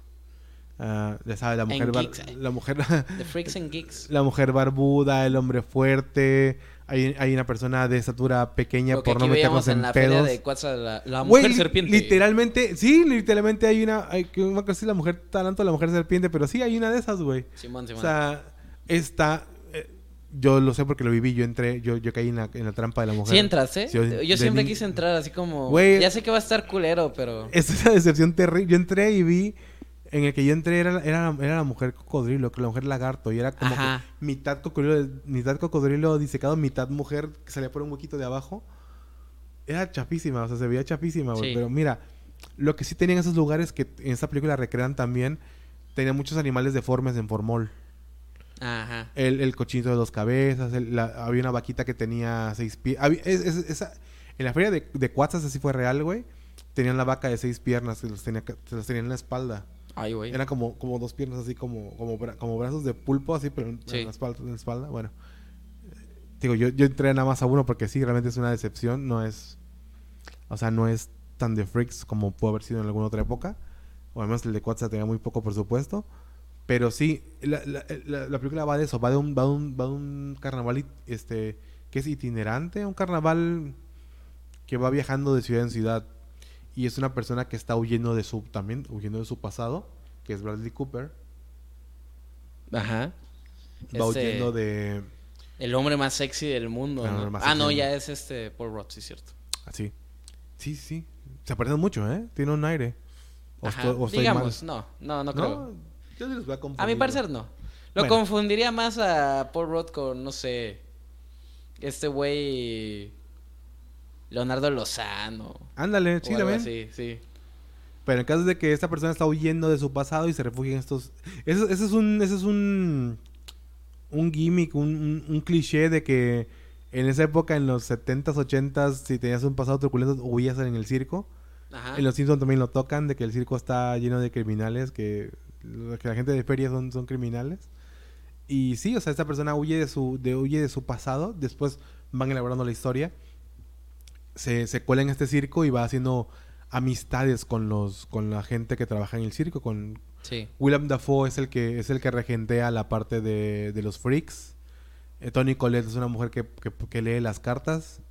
Ah, ya sabes, la En mujer. geeks, eh. la mujer. The Freaks and Geeks. la mujer barbuda, el hombre fuerte. Hay, hay una persona de estatura pequeña Lo que por no meternos en, en la pedos. de Cuatza, la, la mujer li- serpiente. Literalmente, sí, literalmente hay una. Hay, que no si la mujer talanto la mujer serpiente, pero sí hay una de esas, güey. Simón, O Simón. sea, esta. Yo lo sé porque lo viví, yo entré, yo, yo caí en la, en la trampa de la mujer. ¿Sí entras, eh? Sí, Yo de siempre quise entrar así como... Güey. Ya sé que va a estar culero, pero... Es una decepción terrible. Yo entré y vi. En el que yo entré era, era, era la mujer cocodrilo, que la mujer lagarto. Y era como que mitad cocodrilo, mitad cocodrilo disecado, mitad mujer que salía por un huequito de abajo. Era chapísima, o sea, se veía chapísima, güey. Sí. Pero mira, Lo que sí tenían esos lugares que en esta película recrean también, tenían muchos animales deformes en formol. Ajá. El, el cochinito de dos cabezas, el- la- había una vaquita que tenía seis pies. en la feria de, de Cuatzas, así fue real, güey. Tenían la vaca de seis piernas, se los, tenía, se los tenían en la espalda. Ay, güey. Eran como, como dos piernas así como, como, bra- como brazos de pulpo, así, pero en, Sí. en la espalda, en la espalda. Bueno. Digo, yo, yo entré nada más a uno porque sí, realmente es una decepción. No es. O sea, no es tan de freaks como pudo haber sido en alguna otra época. O además el de Quatsa tenía muy poco presupuesto. Pero sí, la, la- la- la película va de eso, va de un, va de un, va de un carnaval este, que es itinerante, un carnaval que va viajando de ciudad en ciudad. Y es una persona que está huyendo de su, también huyendo de su pasado, que es Bradley Cooper. Ajá. Va Este, huyendo de... El hombre más sexy del mundo. ¿no? más Ah, sexy no, ya es este Paul Rudd, sí, cierto. Así. Sí, sí. Se parecen mucho, ¿eh? Tiene un aire. O Ajá. estoy, o estoy Digamos, mal. no, no, no No, creo. Yo sí los voy a A confundir. mi parecer no. Lo Bueno. confundiría más a Paul Rudd con, no sé, este güey Leonardo Lozano. Ándale, sí, también. sí. Pero en caso de que esta persona está huyendo de su pasado y se refugia en estos... Ese, ese es un... Ese es un... Un gimmick, un, un- un cliché de que en esa época, en los 70s, 80s, si tenías un pasado truculento, huías en el circo. Ajá. En los Simpsons también lo tocan, de que el circo está lleno de criminales, que, que la gente de feria son, son criminales. Y sí, o sea, esta persona huye de su, de, huye de su pasado, después van elaborando la historia, se, se cuela en este circo y va haciendo amistades con los con la gente que trabaja en el circo, con Sí. Willem Dafoe es el que es el que regentea la parte de, de los freaks. Eh, Tony Collette es una mujer que, que- que lee las cartas.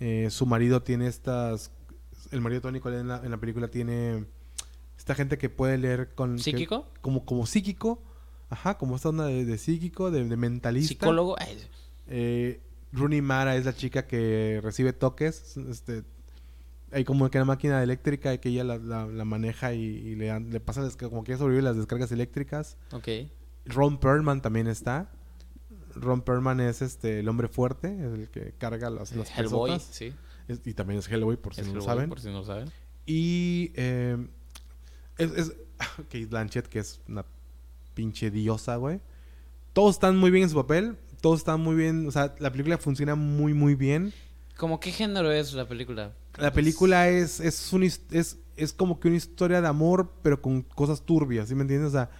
Eh, su marido tiene estas... El marido de Tony Collette en la, en la película tiene esta gente que puede leer con... que- ¿Psíquico? como, como psíquico. Ajá, como esta onda de, de psíquico, de, de mentalista. ¿Psicólogo? Eh, Rooney Mara es la chica que recibe toques. Este, hay como que una máquina eléctrica que ella la, la- la maneja y, y le, le pasa como que ella sobrevive las descargas eléctricas. ok. Ron Perlman también está. Ron Perlman es este el hombre fuerte, es el que carga las, las Hellboy, pesotas. sí. Es- y también es Hellboy, por si Es no lo Hellboy, saben. Por si no lo saben. Y eh, es, es Kate Blanchett, que es una pinche diosa, güey. Todos están muy bien en su papel. Todos están muy bien. O sea, la película funciona muy, muy bien. ¿Cómo qué género es la película? La película es, es, un es, es como que una historia de amor, pero con cosas turbias, ¿sí me entiendes? O sea,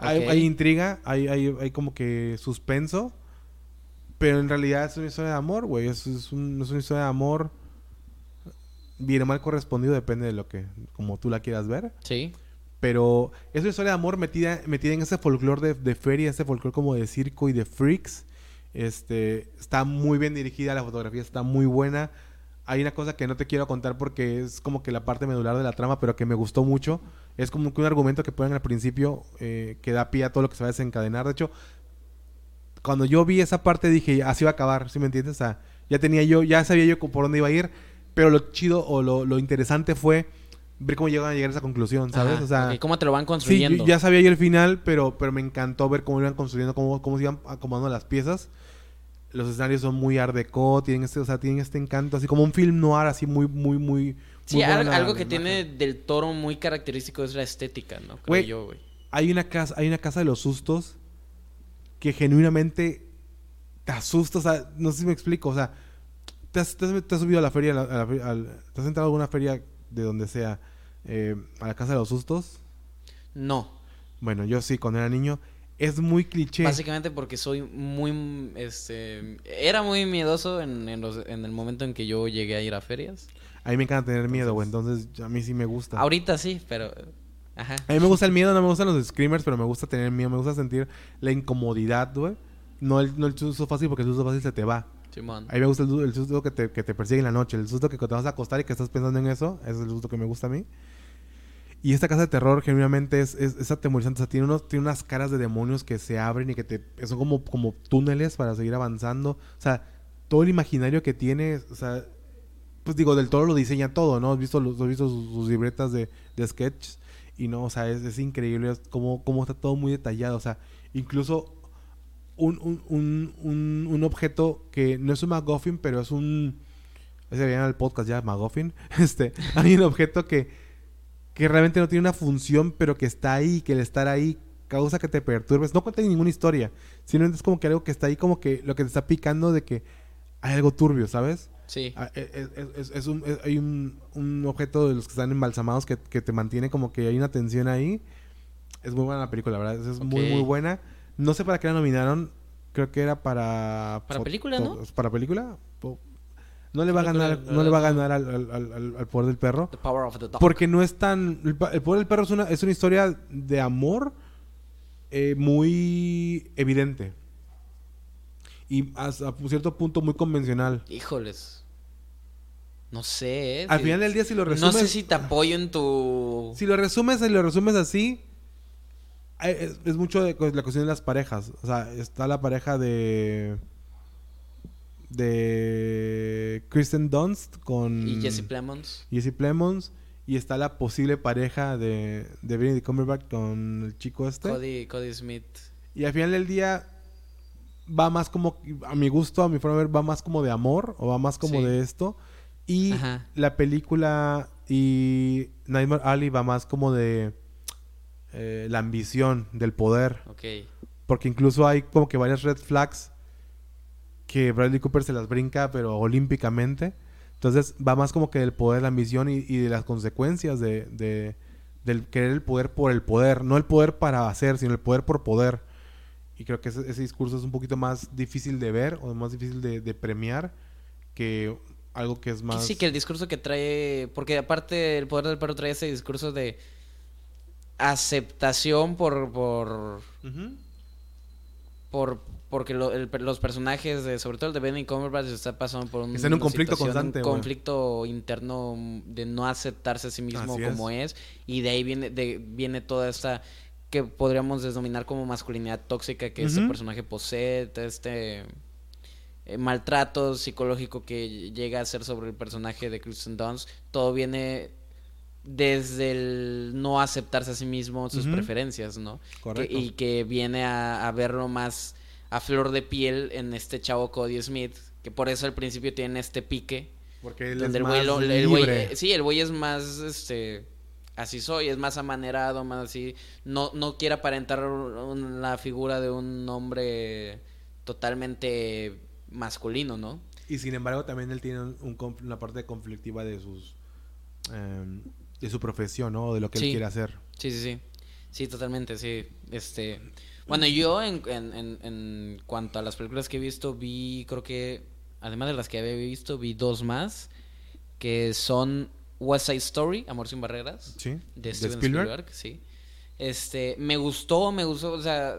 hay, intriga, hay, hay, hay como que suspenso, pero en realidad es una historia de amor, güey. Es, es, un- es una historia de amor bien o mal correspondido, depende de lo que, como tú la quieras ver. Sí. Pero es una historia de amor metida, metida en ese folclore de, de feria, ese folclore como de circo y de freaks. Este, está muy bien dirigida, la fotografía está muy buena. Hay una cosa que no te quiero contar porque es como que la parte medular de la trama, pero que me gustó mucho. Es como que un argumento que ponen al principio eh, que da pie a todo lo que se va a desencadenar. De hecho, cuando yo vi esa parte dije, así va a acabar, ¿sí me entiendes? O sea, ya tenía yo, ya sabía yo por dónde iba a ir, pero lo chido o lo, lo interesante fue ver cómo llegan a llegar a esa conclusión, ¿sabes? Ajá, o sea, ¿Cómo te lo van Sí, construyendo? yo ya sabía yo el final, pero, pero me encantó ver cómo iban construyendo, cómo, cómo se iban acomodando las piezas. Los escenarios son muy art deco, tienen este, o sea, tienen este encanto, así como un film noir, así muy, muy, muy... Sí, muy algo que imagen. tiene del toro muy característico es la estética, ¿no? Creo yo, güey. Hay una casa, hay una casa de los sustos que genuinamente te asusta, o sea, no sé si me explico, o sea, te has, te has- te has subido a la feria, a la- a la te has entrado a alguna feria de donde sea, eh, a la casa de los sustos. No. Bueno, yo sí, cuando era niño, es muy cliché. Básicamente porque soy muy, este, era muy miedoso en, en, los- en el momento en que yo llegué a ir a ferias. A mí me encanta tener miedo, güey. Entonces, a mí sí me gusta. Ahorita sí, pero, ajá. A mí me gusta el miedo, no me gustan los screamers, pero me gusta tener miedo. Me gusta sentir la incomodidad, güey. No el, no el susto fácil, porque el susto fácil se te va. Simón. A mí me gusta el, el susto que te, que te persigue en la noche. El susto que te vas a acostar y que estás pensando en eso. Ese es el susto que me gusta a mí. Y esta casa de terror, genuinamente, es, es, es atemorizante. O sea, tiene, unos, tiene unas caras de demonios que se abren y que te... Son como, como túneles para seguir avanzando. O sea, todo el imaginario que tiene... O sea, pues digo, del Toro lo diseña todo, ¿no? Has visto, los- has visto sus, sus libretas de, de sketch y no, o sea, es, es increíble es como, como está todo muy detallado, o sea, incluso un, un, un, un, objeto que no es un MacGuffin, pero es un... Se veían el podcast ya, MacGuffin. Este, hay un objeto que que realmente no tiene una función, pero que está ahí, que el estar ahí causa que te perturbes. No cuenta ninguna historia, sino es como que algo que está ahí, como que lo que te está picando de que hay algo turbio, ¿sabes? Sí. Ah, es, es- es- un, es- hay un, un objeto de los que están embalsamados que, que te mantiene como que hay una tensión ahí. Es muy buena la película, la verdad. Es muy, muy buena. No sé para qué la nominaron. Creo que era para... Para película, ¿no? ¿Para película? No le va a ganar, no le va a ganar al, al- al- al- poder del perro. The Power of the Dog. Porque no es tan... El, poder del perro es una, es una historia de amor eh, muy evidente. Y hasta a cierto punto muy convencional. Híjoles. No sé, ¿eh? Al Si- final del día, si lo No resumes... sé si te apoyo en tu... Si lo resumes, si lo resumes así, es, es mucho de la cuestión de las parejas. O sea, está la pareja de de Kristen Dunst con Y Jesse Plemons. Jesse Plemons y está la posible pareja de de Benedict Cumberbatch con el chico este. Cody, Cody Smith. Y al final del día va más como, a mi gusto, a mi forma de ver, va más como de amor o va más como Sí. de esto. Y Ajá. la película y Nightmare Alley va más como de eh, la ambición, del poder. Ok. Porque incluso hay como que varias red flags que Bradley Cooper se las brinca, pero olímpicamente. Entonces va más como que del poder, la ambición y, y de las consecuencias de, de- del querer el poder por el poder. No el poder para hacer, sino el poder por poder. Y creo que ese, ese discurso es un poquito más difícil de ver o más difícil de, de premiar que algo que es más... Sí, que el discurso que trae... Porque aparte el poder del perro trae ese discurso de aceptación por... por por porque lo- el- los personajes de sobre todo el de Benny Cumberbatch está pasando por un, Está en un conflicto constante, un conflicto interno de no aceptarse a sí mismo Así como es. y de ahí viene de, viene toda esta que podríamos denominar como masculinidad tóxica que este Ujú. personaje posee este eh, maltrato psicológico que llega a ser sobre el personaje de Kristen Dunst todo viene desde el no aceptarse a sí mismo sus preferencias, ¿no? Correcto. Que- y que viene a, a verlo más a flor de piel en este chavo Cody Smith, que por eso al principio tiene este pique, Porque él donde es el güey, más lo- el güey- libre. eh, sí, el güey es más, este, así soy, es más amanerado, más así, no, no quiere aparentar la figura de un hombre totalmente masculino, ¿no? Y sin embargo también él tiene un, un conf- una parte conflictiva de sus em, de su profesión, ¿no? O de lo que Sí. él quiere hacer. Sí, sí, sí. Sí, totalmente, sí. Este. Bueno, yo en, en, en, cuanto a las películas que he visto, vi, creo que, además de las que había visto, vi dos más, que son West Side Story, Amor sin Barreras, Sí. de Steven Spielberg? sí. Este, me gustó, me gustó, o sea,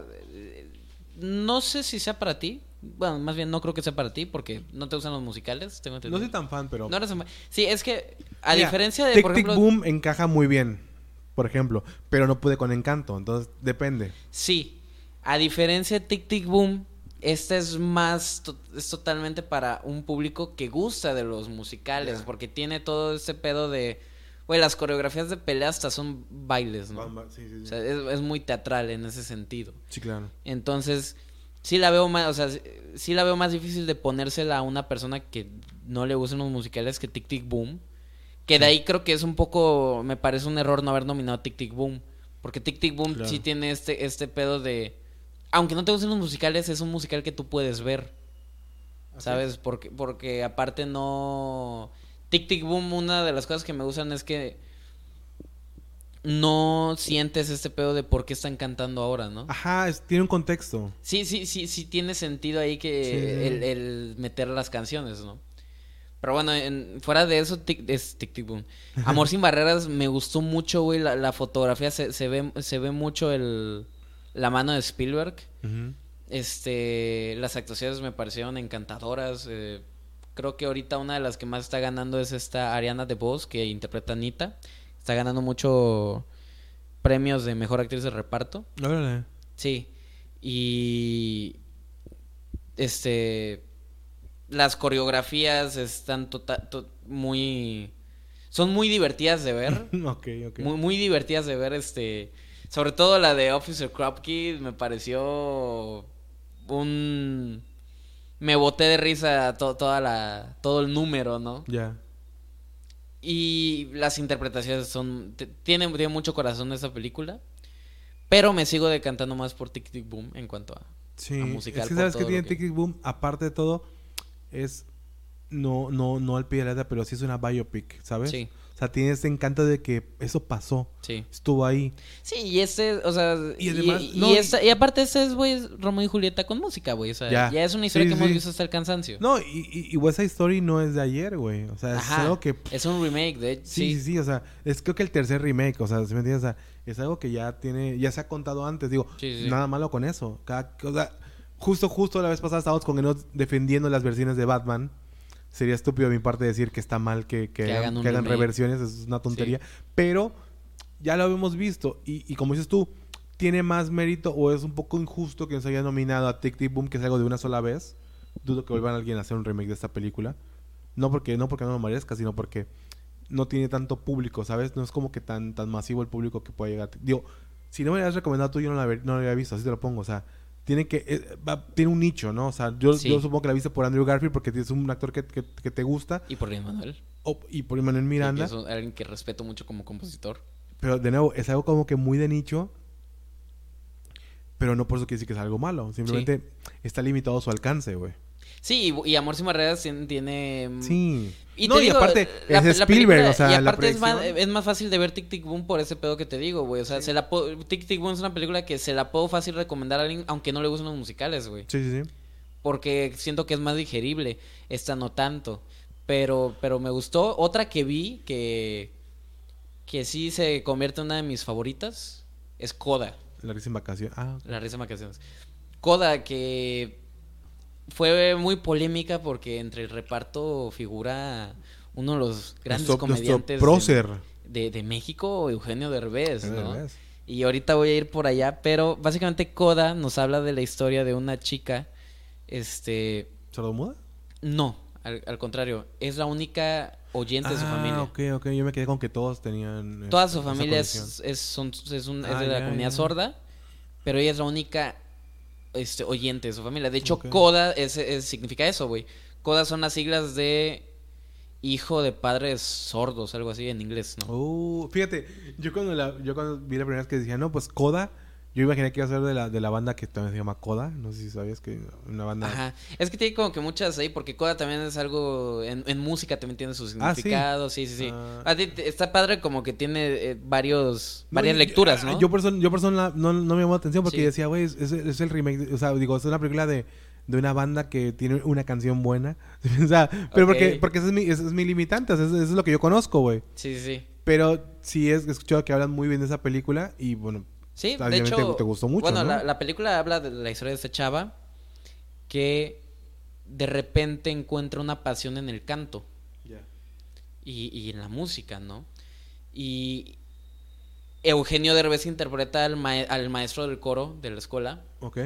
no sé si sea para ti, bueno, más bien no creo que sea para ti, porque no te gustan los musicales, tengo No soy tan fan, pero No eres un- Sí, es que, a Mira, diferencia de, Tic por Tic ejemplo... Boom encaja muy bien, por ejemplo, pero no pude con Encanto, entonces depende. Sí, a diferencia de Tic Tic Boom, esta es más, to- es totalmente para un público que gusta de los musicales, porque tiene todo este pedo de, güey, las coreografías de pelea hasta son bailes, ¿no? Sí, sí, O sí. sea, es, es muy teatral en ese sentido. Sí, claro. Entonces, sí la veo más, o sea, sí- sí la veo más difícil de ponérsela a una persona que no le gustan los musicales que Tic Tic Boom. Que de ahí creo que es un poco, me parece un error no haber nominado Tic Tic Boom. Porque Tic Tic Boom Claro. sí tiene este, este pedo de... Aunque no te gusten los musicales, es un musical que tú puedes ver. Así ¿Sabes? Porque, porque aparte no... Tic Tic Boom, una de las cosas que me gustan es que no sientes este pedo de por qué están cantando ahora, ¿no? Ajá, es- tiene un contexto. Sí, sí, sí, sí tiene sentido ahí que Sí. el, el meter las canciones, ¿no? Pero bueno, en- fuera de eso, tic, es tic, tic, boom. Amor sin barreras me gustó mucho, güey, la, la fotografía se, se ve se ve mucho el la mano de Spielberg. Este, las actuaciones me parecieron encantadoras. eh, creo que ahorita una de las que más está ganando es esta Ariana DeBose que interpreta a Anita. Está ganando mucho premios de mejor actriz de reparto. Órale. Sí. Y. Este. Las coreografías están tota- to- muy. Son muy divertidas de ver. ok, ok. muy, muy divertidas de ver. Este. Sobre todo la de Officer Kropke me pareció. Un. Me boté de risa to- toda la, todo el número, ¿no? Ya. Y las interpretaciones son. Tiene, tiene mucho corazón esa película. Pero me sigo decantando más por Tic Tic Boom en cuanto a. Sí, a musical es que sabes que tiene que- Tic Tic Boom, aparte de todo, es no, no, no al pie de la letra, pero sí es una biopic, ¿sabes? Sí, O sea, tiene ese encanto de que eso pasó, sí. estuvo ahí. Sí, y este, o sea. Y además- y, no, y- esta- y aparte, este es, güey, Romeo y Julieta con música, güey. O sea, Ya. ya, es una historia Sí, que hemos visto hasta el cansancio. No, y, y, West Side Story no es de ayer, güey. O sea, es algo que... Es un remake, de hecho. Sí, sí, sí, o sea, es creo que el tercer remake, o sea, ¿sí me entiendes? O sea, es algo que ya tiene, ya se ha contado antes, digo, Sí, sí. nada malo con eso. Cada, o sea, justo, justo la vez pasada estábamos con Enoch defendiendo las versiones de Batman. Sería estúpido de mi parte decir que está mal que, que, Que hagan, que hagan reversiones, es una tontería. Pero ya lo habíamos visto, y, y como dices tú, tiene más mérito o es un poco injusto que nos haya nominado a Tic Tic Boom, que es algo de una sola vez. Dudo que vuelvan a alguien a hacer un remake de esta película. No porque no, porque no lo merezca, sino porque no tiene tanto público, ¿sabes? No es como que tan, tan masivo el público que puede llegar. Digo, si no me lo has recomendado tú, yo no la, no la había visto, así te lo pongo. O sea, tiene que eh, va- tiene un nicho, ¿no? O sea, yo, Sí. yo supongo que la viste por Andrew Garfield porque es un actor que, que- que te gusta. Y por Manuel. y por Manuel Miranda. Es un- alguien que respeto mucho como compositor. Pero de nuevo, es algo como que muy de nicho. Pero no por eso quiere decir que es algo malo. Simplemente está limitado su alcance, güey. Sí, y, y Amor sin Barreras tien- tiene. mm, Sí. Y no, y digo, aparte, la- es la Spielberg, película- o sea, y la aparte es más, proyección- es más fácil de ver Tic Tic Boom por ese pedo que te digo, güey. O sea, se la Tic Tic Boom es una película que se la puedo fácil recomendar a alguien, aunque no le gusten los musicales, güey. Sí, sí, sí. Porque siento que es más digerible. Esta no tanto. Pero, pero me gustó. Otra que vi que, que sí se convierte en una de mis favoritas es Coda. La risa en vacación. Ah, La risa en vacaciones. Coda, que fue muy polémica porque entre el reparto figura uno de los grandes nuestro, comediantes de, de- de México, Eugenio Derbez, Eugenio ¿no? Derbez. Y ahorita voy a ir por allá, pero básicamente Coda nos habla de la historia de una chica, este, ¿Sordomuda? no, al, al contrario, es la única oyente de su familia. Ah, ok, ok. Yo me quedé con que todos tenían. Toda esa- su familia es, es, son- es un- es Ah, de la comunidad sorda, pero ella es la única este, oyente de su familia. De hecho, Ok. CODA es, es- significa eso, güey. CODA son las siglas de hijo de padres sordos, algo así en inglés, ¿no? Uh, fíjate, yo cuando, la, yo cuando vi la primera vez que decía, no, pues Coda, yo imaginé que iba a ser de la, de la banda que también se llama Coda. No sé si sabías que una banda. Ajá. Es que tiene como que muchas ahí, porque CODA también es algo. En, en música también tiene su Ah, ¿sí? significado. sí, sí, sí. Ah. Está padre como que tiene eh, varios, No, varias yo- lecturas, ah, ¿no? Yo por eso, yo por eso la- no, no me llamó la atención porque Sí. decía, güey, es, es- el remake, o sea, digo, es una película de, de una banda que tiene una canción buena. o sea, pero porque, porque ese es mi, ese es mi limitante, o sea, eso, es lo que yo conozco, güey. Sí, sí, sí. Pero sí he escuchado que hablan muy bien de esa película y bueno, Sí, de hecho. te gustó mucho, Bueno, ¿no? la, la película habla de la historia de esta chava que de repente encuentra una pasión en el canto y, y en la música, ¿no? Y Eugenio Derbez interpreta al, mae- al maestro del coro de la escuela ok.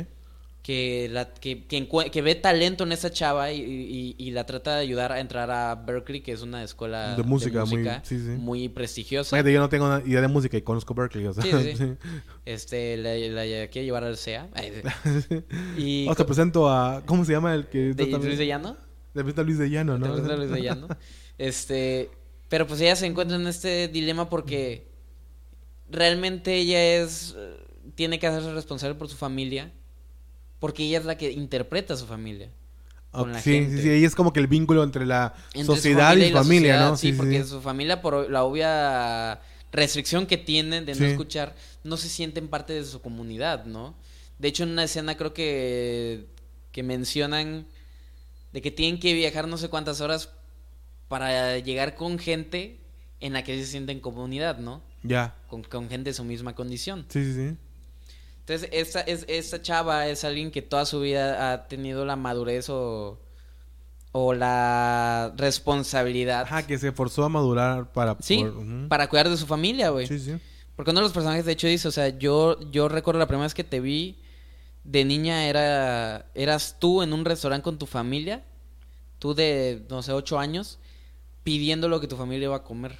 Que, la, que, que, ve talento en esa chava y, y- y la trata de ayudar a entrar a Berkeley, que es una escuela De música, muy- sí, sí. muy prestigiosa. Fíjate, yo no tengo una idea de música y conozco Berkeley, o sea. Sí, sí, sí. Este, la, la quiere llevar al CEA. Y Vamos, te presento a. ¿Cómo se llama el que.? ¿De Luis de Llano? Te presento a Luis de Llano, ¿Te ¿no? presento a Luis de Llano? Este, pero pues ella se encuentra en este dilema porque realmente ella es eh, tiene que hacerse responsable por su familia porque ella es la que interpreta a su familia. con la sí, gente. sí, sí, ahí es como que el vínculo entre la Entre sociedad y la familia, sociedad, ¿no? Sí, porque su familia, por la obvia restricción que tienen de no Sí. escuchar, no se sienten parte de su comunidad, ¿no? De hecho, en una escena creo que, que mencionan de que tienen que viajar no sé cuántas horas para llegar con gente en la que se sienten comunidad, ¿no? Ya. Con, con gente de su misma condición. Sí, sí, sí. Entonces, esta, es, esta chava es alguien que toda su vida ha tenido la madurez o, o la responsabilidad Ajá, que se forzó a madurar para. Sí, por- para cuidar de su familia, güey. Sí, sí. Porque uno de los personajes, de hecho, dice, o sea, yo, yo recuerdo la primera vez que te vi de niña era, eras tú en un restaurante con tu familia, tú de, no sé, ocho años, pidiendo lo que tu familia iba a comer.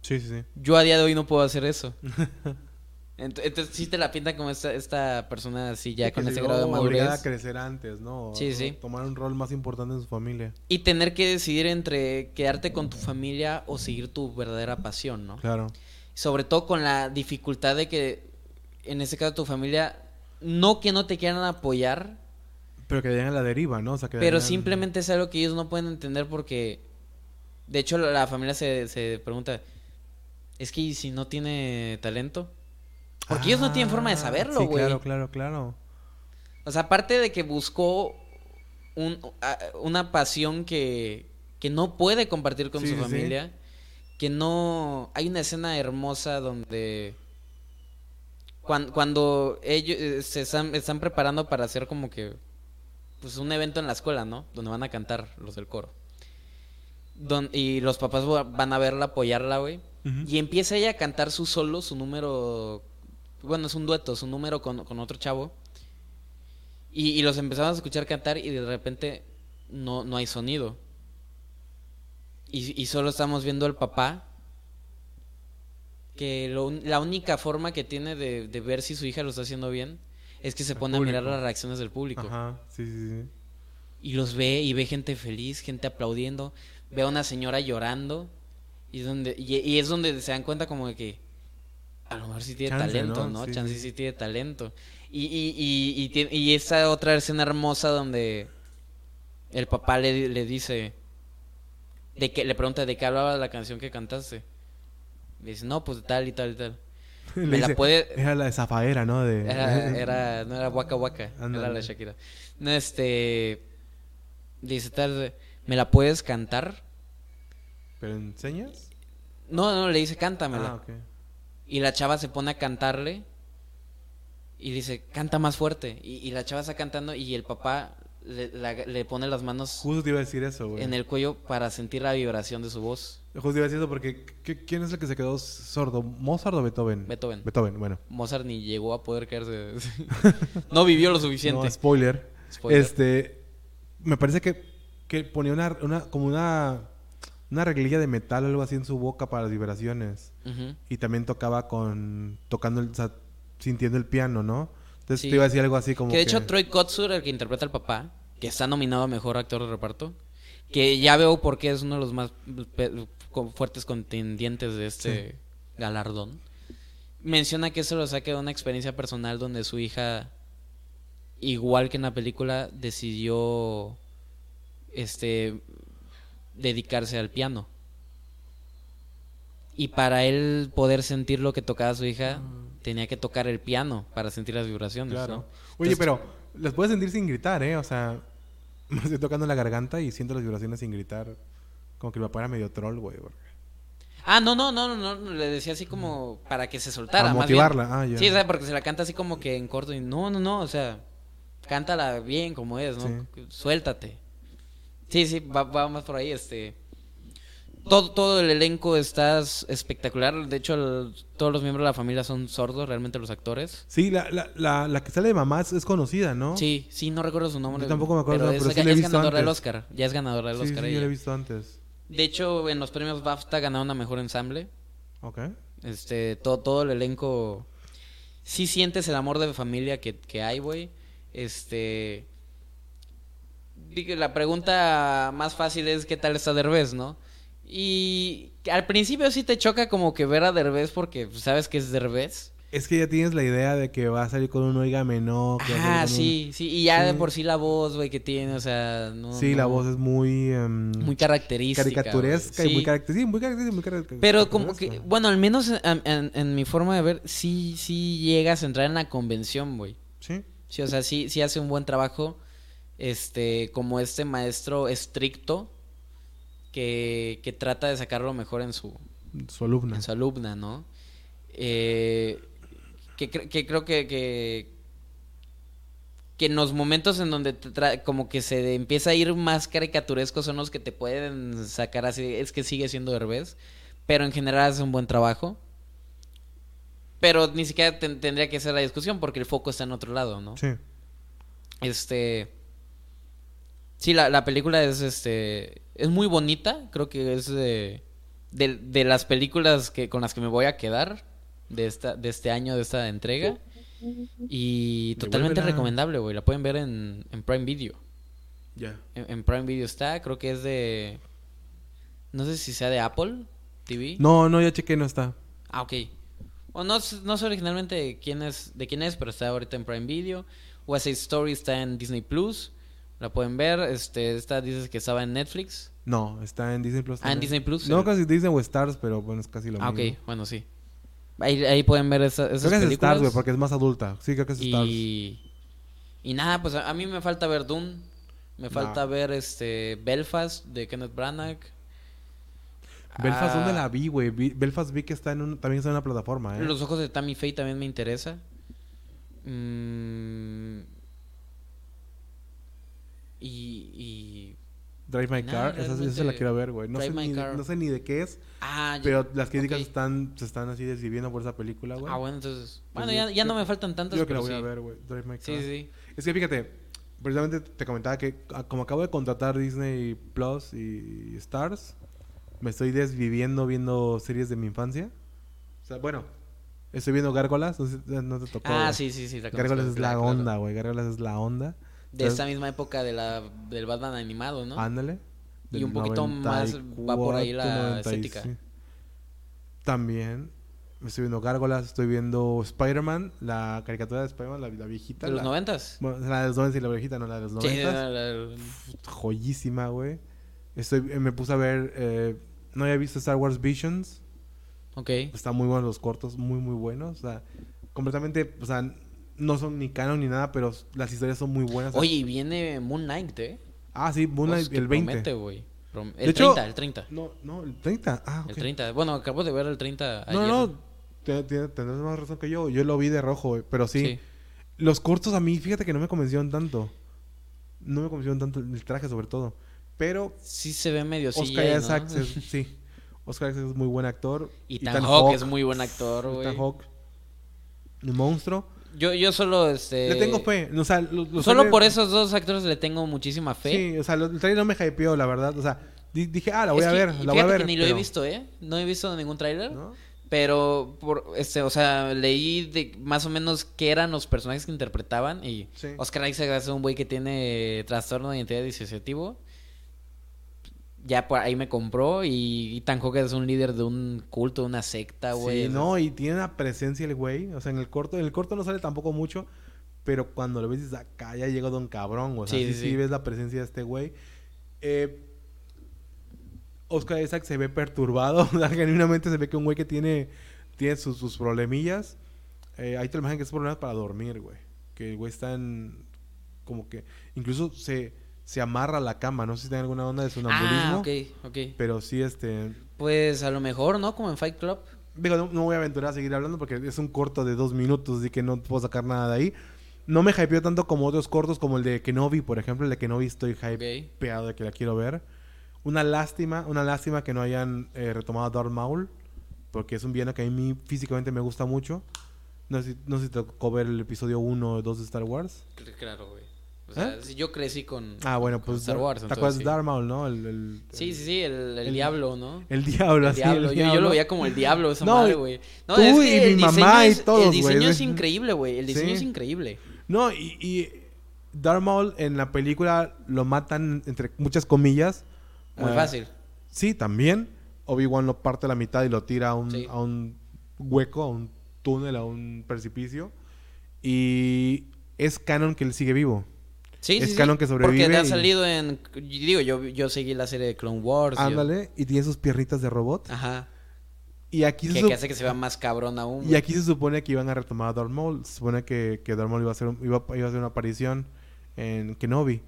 Sí, sí, sí. Yo a día de hoy no puedo hacer eso. Ent- Entonces sí te la pinta como esta, esta persona así ya Sí, con ese se grado de vio obligada madurez. a crecer antes, ¿no? Sí, sí. Tomar un rol más importante en su familia. Y tener que decidir entre quedarte con tu familia o seguir tu verdadera pasión, ¿no? Claro. Sobre todo con la dificultad de que, en este caso, tu familia, no que no te quieran apoyar, Pero que vayan a la deriva, ¿no? O sea, que pero simplemente es algo que ellos no pueden entender porque, de hecho, la, familia se, se pregunta, es que ¿y si no tiene talento? Porque ellos no tienen forma de Ah, saberlo, sí, güey. claro, claro, claro. O sea, aparte de que buscó un- una pasión que, que no puede compartir con Sí, su sí, sí. familia, que no... Hay una escena hermosa donde... cuan- Cuando, ellos eh, se están, están preparando para hacer como que... Pues un evento en la escuela, ¿no? Donde van a cantar los del coro. Don- y los papás va- van a verla, apoyarla, güey. Y empieza ella a cantar su solo, su número. Bueno, es un dueto, su número con, con otro chavo. Y, y los empezamos a escuchar cantar y de repente no, no hay sonido. Y, y solo estamos viendo al papá. Que lo un- la única forma que tiene de, de ver si su hija lo está haciendo bien es que se pone a mirar las reacciones del público. Ajá, sí, sí, sí. Y los ve y ve gente feliz, gente aplaudiendo. Ve a una señora llorando. Y es donde, y, y es donde se dan cuenta como de que a lo mejor sí tiene Chance, talento, ¿no? ¿no? Sí, Chance sí. sí tiene talento. Y, y, y, y, esa otra escena hermosa donde el papá le, le dice, de que, le pregunta de qué hablaba la canción que cantaste. Le dice, no, pues de tal y tal y tal. Me la puede- Era la de Zafaera, ¿no? De... Era, era, no era Waka Waka, era Ándale. la Shakira. No, este. Dice tal, ¿me la puedes cantar? ¿Pero enseñas? No, no, le dice, cántamela. Ah, ok. Y la chava se pone a cantarle. Y dice, canta más fuerte. Y, y la chava está cantando y el papá le, la- le pone las manos Justo te iba a decir eso, güey. en el cuello para sentir la vibración de su voz. Justo te iba a decir eso porque ¿qué- ¿quién es el que se quedó sordo? ¿Mozart o Beethoven? Beethoven. Beethoven, bueno. Mozart ni llegó a poder caerse. no vivió lo suficiente. No, spoiler. Spoiler. Este, me parece que, que ponía una, una, como una, una reglilla de metal o algo así en su boca para las vibraciones. Y también tocaba con, tocando, el, o sea, sintiendo el piano, ¿no? Entonces Sí. te iba a decir algo así como Que de hecho Troy Kotsur, el que interpreta al papá, que está nominado a mejor actor de reparto, que ya veo por qué es uno de los más fuertes contendientes de este galardón. Menciona que eso lo saca de una experiencia personal donde su hija, igual que en la película, decidió este dedicarse al piano. Y para él poder sentir lo que tocaba su hija, tenía que tocar el piano para sentir las vibraciones. Claro. ¿no? Oye, Entonces, pero las puedes sentir sin gritar, ¿eh? O sea, me estoy tocando la garganta y siento las vibraciones sin gritar. Como que mi papá era medio troll, güey. Ah, no, no, no, no, no, le decía así como para que se soltara. Para más bien. motivarla, ah, ya. Sí, o sea, porque se la canta así como que en corto y no, no, no, o sea, cántala bien como es, ¿no? Sí. Suéltate. Sí, sí, va, va más por ahí, este. Todo, todo el elenco está espectacular. De hecho, el- todos los miembros de la familia son sordos, realmente los actores. Sí, la, la, la, la que sale de mamá es, es conocida, ¿no? Sí, sí, no recuerdo su nombre. Yo tampoco me acuerdo, pero, pero es, sí la he es visto ganadora del antes. Oscar. Ya es ganadora del Sí, Oscar. sí, yo ella. la he visto antes. De hecho, en los premios BAFTA ganaron a mejor ensamble. Ok. Este, todo, todo el elenco. Sí sientes el amor de familia que, que hay, güey. Este. La pregunta más fácil es: ¿qué tal está Derbez, no? Y al principio sí te choca como que ver a Derbez porque sabes que es Derbez. Es que ya tienes la idea de que va a salir con un oígame no. que va a salir Ah, un- sí, sí. Y ya de por sí la voz, güey, que tiene, o sea. No, Sí, la voz es muy. em, Muy característica. caricaturesca y muy característica. Sí, muy característica. Muy característica. Pero como que, bueno, al menos en, en- en mi forma de ver, sí, sí llegas a entrar en la convención, güey. Sí. Sí, o sea, sí, sí hace un buen trabajo. Este, como este maestro estricto que, que trata de sacar lo mejor en su, Su alumna. en su alumna, ¿no? Eh, que, que creo que, que, que en los momentos en donde te tra- como que se empieza a ir más caricaturescos son los que te pueden sacar así, es que sigue siendo Derbez, pero en general hace un buen trabajo. Pero ni siquiera ten- tendría que ser la discusión porque el foco está en otro lado, ¿no? Sí. Este. Sí, la, la película es este. Es muy bonita. Creo que es de. De, de las películas que, con las que me voy a quedar. de esta, de este año, de esta entrega. Y Devuélvela. totalmente recomendable, güey. La pueden ver en, en Prime Video. Ya. En, en Prime Video está, creo que es de... No sé si sea de Apple TV. No, no, ya chequé, no está. Ah, ok. O no, no sé originalmente de quién es, de quién es, pero está ahorita en Prime Video. West Side Story está en Disney Plus. La pueden ver. Este, esta dices que estaba en Netflix. No, está en Disney Plus. Ah, en. Disney Plus. No, el- casi Disney o Stars, pero bueno, es casi lo Ah, mismo. ok, bueno, sí. Ahí, ahí pueden ver esa- esas Creo que es. Stars, güey, porque es más adulta. Sí, creo que es Stars. y, nada, pues a, mí me falta ver Dune. Me falta ver este Belfast de Kenneth Branagh. Belfast, Ah, ¿dónde la vi, güey? Belfast vi que está en un, también está en una plataforma, ¿eh? Los ojos de Tammy Faye también me interesa. Mm, y, y- Drive My Car, esa, esa la quiero ver, güey. No, sé ni, Car. no sé ni de qué es, Ah, ya- pero las críticas están, se están así desviviendo por esa película, güey. Ah, bueno, entonces. Pues Bueno, ya, ya no me faltan tantas, Yo creo que la voy a sí. ver, güey. Drive My Car. Sí, sí. Es que fíjate, precisamente te comentaba que ah, como acabo de contratar Disney Plus y Stars, me estoy desviviendo viendo series de mi infancia. O sea, bueno, estoy viendo Gárgolas, no, sé- no te tocó. Ah, güey. sí, sí, sí. la Gárgolas es la onda, güey. Gárgolas es la onda. De esta misma época de la, del Batman animado, ¿no? Ándale. Y un poquito más va por ahí la 94, estética. También me estoy viendo Gárgolas, estoy viendo Spider-Man, la caricatura de Spider-Man, la, la viejita. de los noventas. Bueno, la de los 90 y la viejita, no la de los Sí, 90. la- la- joyísima, güey. Estoy, eh, me puse a ver, eh, no había visto Star Wars Visions. ok. Están muy buenos los cortos, muy, muy buenos. O sea, completamente, o sea, no son ni canon ni nada, pero las historias son muy buenas. Oye, y viene Moon Knight, ¿eh? Ah, sí, Moonlight, Pues, que el 20. promete, güey. De El hecho- 30, el 30. No, no, el 30. Ah, ok. El 30. Bueno, acabo de ver el 30 ayer. No, no, te- te- tendrás más razón que yo. Yo lo vi de rojo, güey. Pero sí, Sí. los cortos a mí, fíjate que no me convencieron tanto. No me convencieron tanto el traje, sobre todo. Pero Sí se ve medio Oscar CGI, ¿no? Isaacs es, sí. Oscar Isaacs es muy buen actor. Ethan Hawke es muy buen actor, güey. Hawke. Un monstruo. Yo, yo solo, este... Le tengo fe. O sea, lo- los Solo por esos dos actores le tengo muchísima fe. Sí, o sea, lo- el trailer no me hypeó, la verdad. O sea, di- dije, ah, la voy Es a que- ver, la voy a ver. que ni lo he visto, ¿eh? No he visto ningún tráiler. ¿no? Pero, por, este, o sea, leí de más o menos qué eran los personajes que interpretaban. Y Sí. Oscar Isaac es un güey que tiene trastorno de identidad disociativo. Ya por ahí me compró. Y Ethan Hawke es un líder de un culto, de una secta, güey. Sí, no, y tiene una presencia el güey. O sea, en el corto, en el corto no sale tampoco mucho, pero cuando lo ves dices, acá ya llegó Don Cabrón. O sea, Sí, sí, sí, ves la presencia de este güey. Eh, Oscar Isaac se ve perturbado. Genuinamente se ve que un güey que tiene, tiene sus, sus problemillas. Eh, ahí te lo imaginas que es problemas para dormir, güey. Que el güey está en. Como que. Incluso se, se amarra a la cama. No sé si tiene alguna onda de sonambulismo. Ah, ok, ok. Pero sí, este. Pues a lo mejor, ¿no? Como en Fight Club. Digo, no, no voy a aventurar a seguir hablando porque es un corto de dos minutos, así que no puedo sacar nada de ahí. No me hypeó tanto como otros cortos, como el de Kenobi, por ejemplo. El de Kenobi estoy hypeado de que la quiero ver. Una lástima, una lástima que no hayan eh, retomado a Darth Maul, porque es un villano que a mí físicamente me gusta mucho. No sé, no sé si te tocó ver el episodio 1 o 2 de Star Wars. Claro, güey. O sea, ¿Eh? yo crecí con, Ah, bueno, con pues Star Wars. ¿Te acuerdas sí. de Darth Maul, no? El, el- Sí, sí, sí, el, el diablo, ¿no? El diablo, así. diablo. Yo, yo lo veía como el diablo, esa No, madre, güey. No, tú es y el mi mamá y todos, El diseño es increíble, güey. El diseño Sí. es increíble. No, y, y Darth Maul en la película lo matan entre muchas comillas. Muy Ah, fácil. Sí, también. Obi-Wan lo parte a la mitad y lo tira a un, Sí. a un hueco, a un túnel, a un precipicio. Y es canon que él sigue vivo. Sí, es sí, sí, canon que sobrevive Porque ha y- salido en... Digo, yo, yo seguí la serie de Clone Wars. yo- Ándale, y tiene sus piernitas de robot. Ajá. Y aquí, se Que, sup- que hace que se vea más cabrón aún. y aquí se supone que iban a retomar a Darth Maul. Se supone que, que Darth Maul iba a, hacer un- iba, iba a hacer una aparición en Kenobi.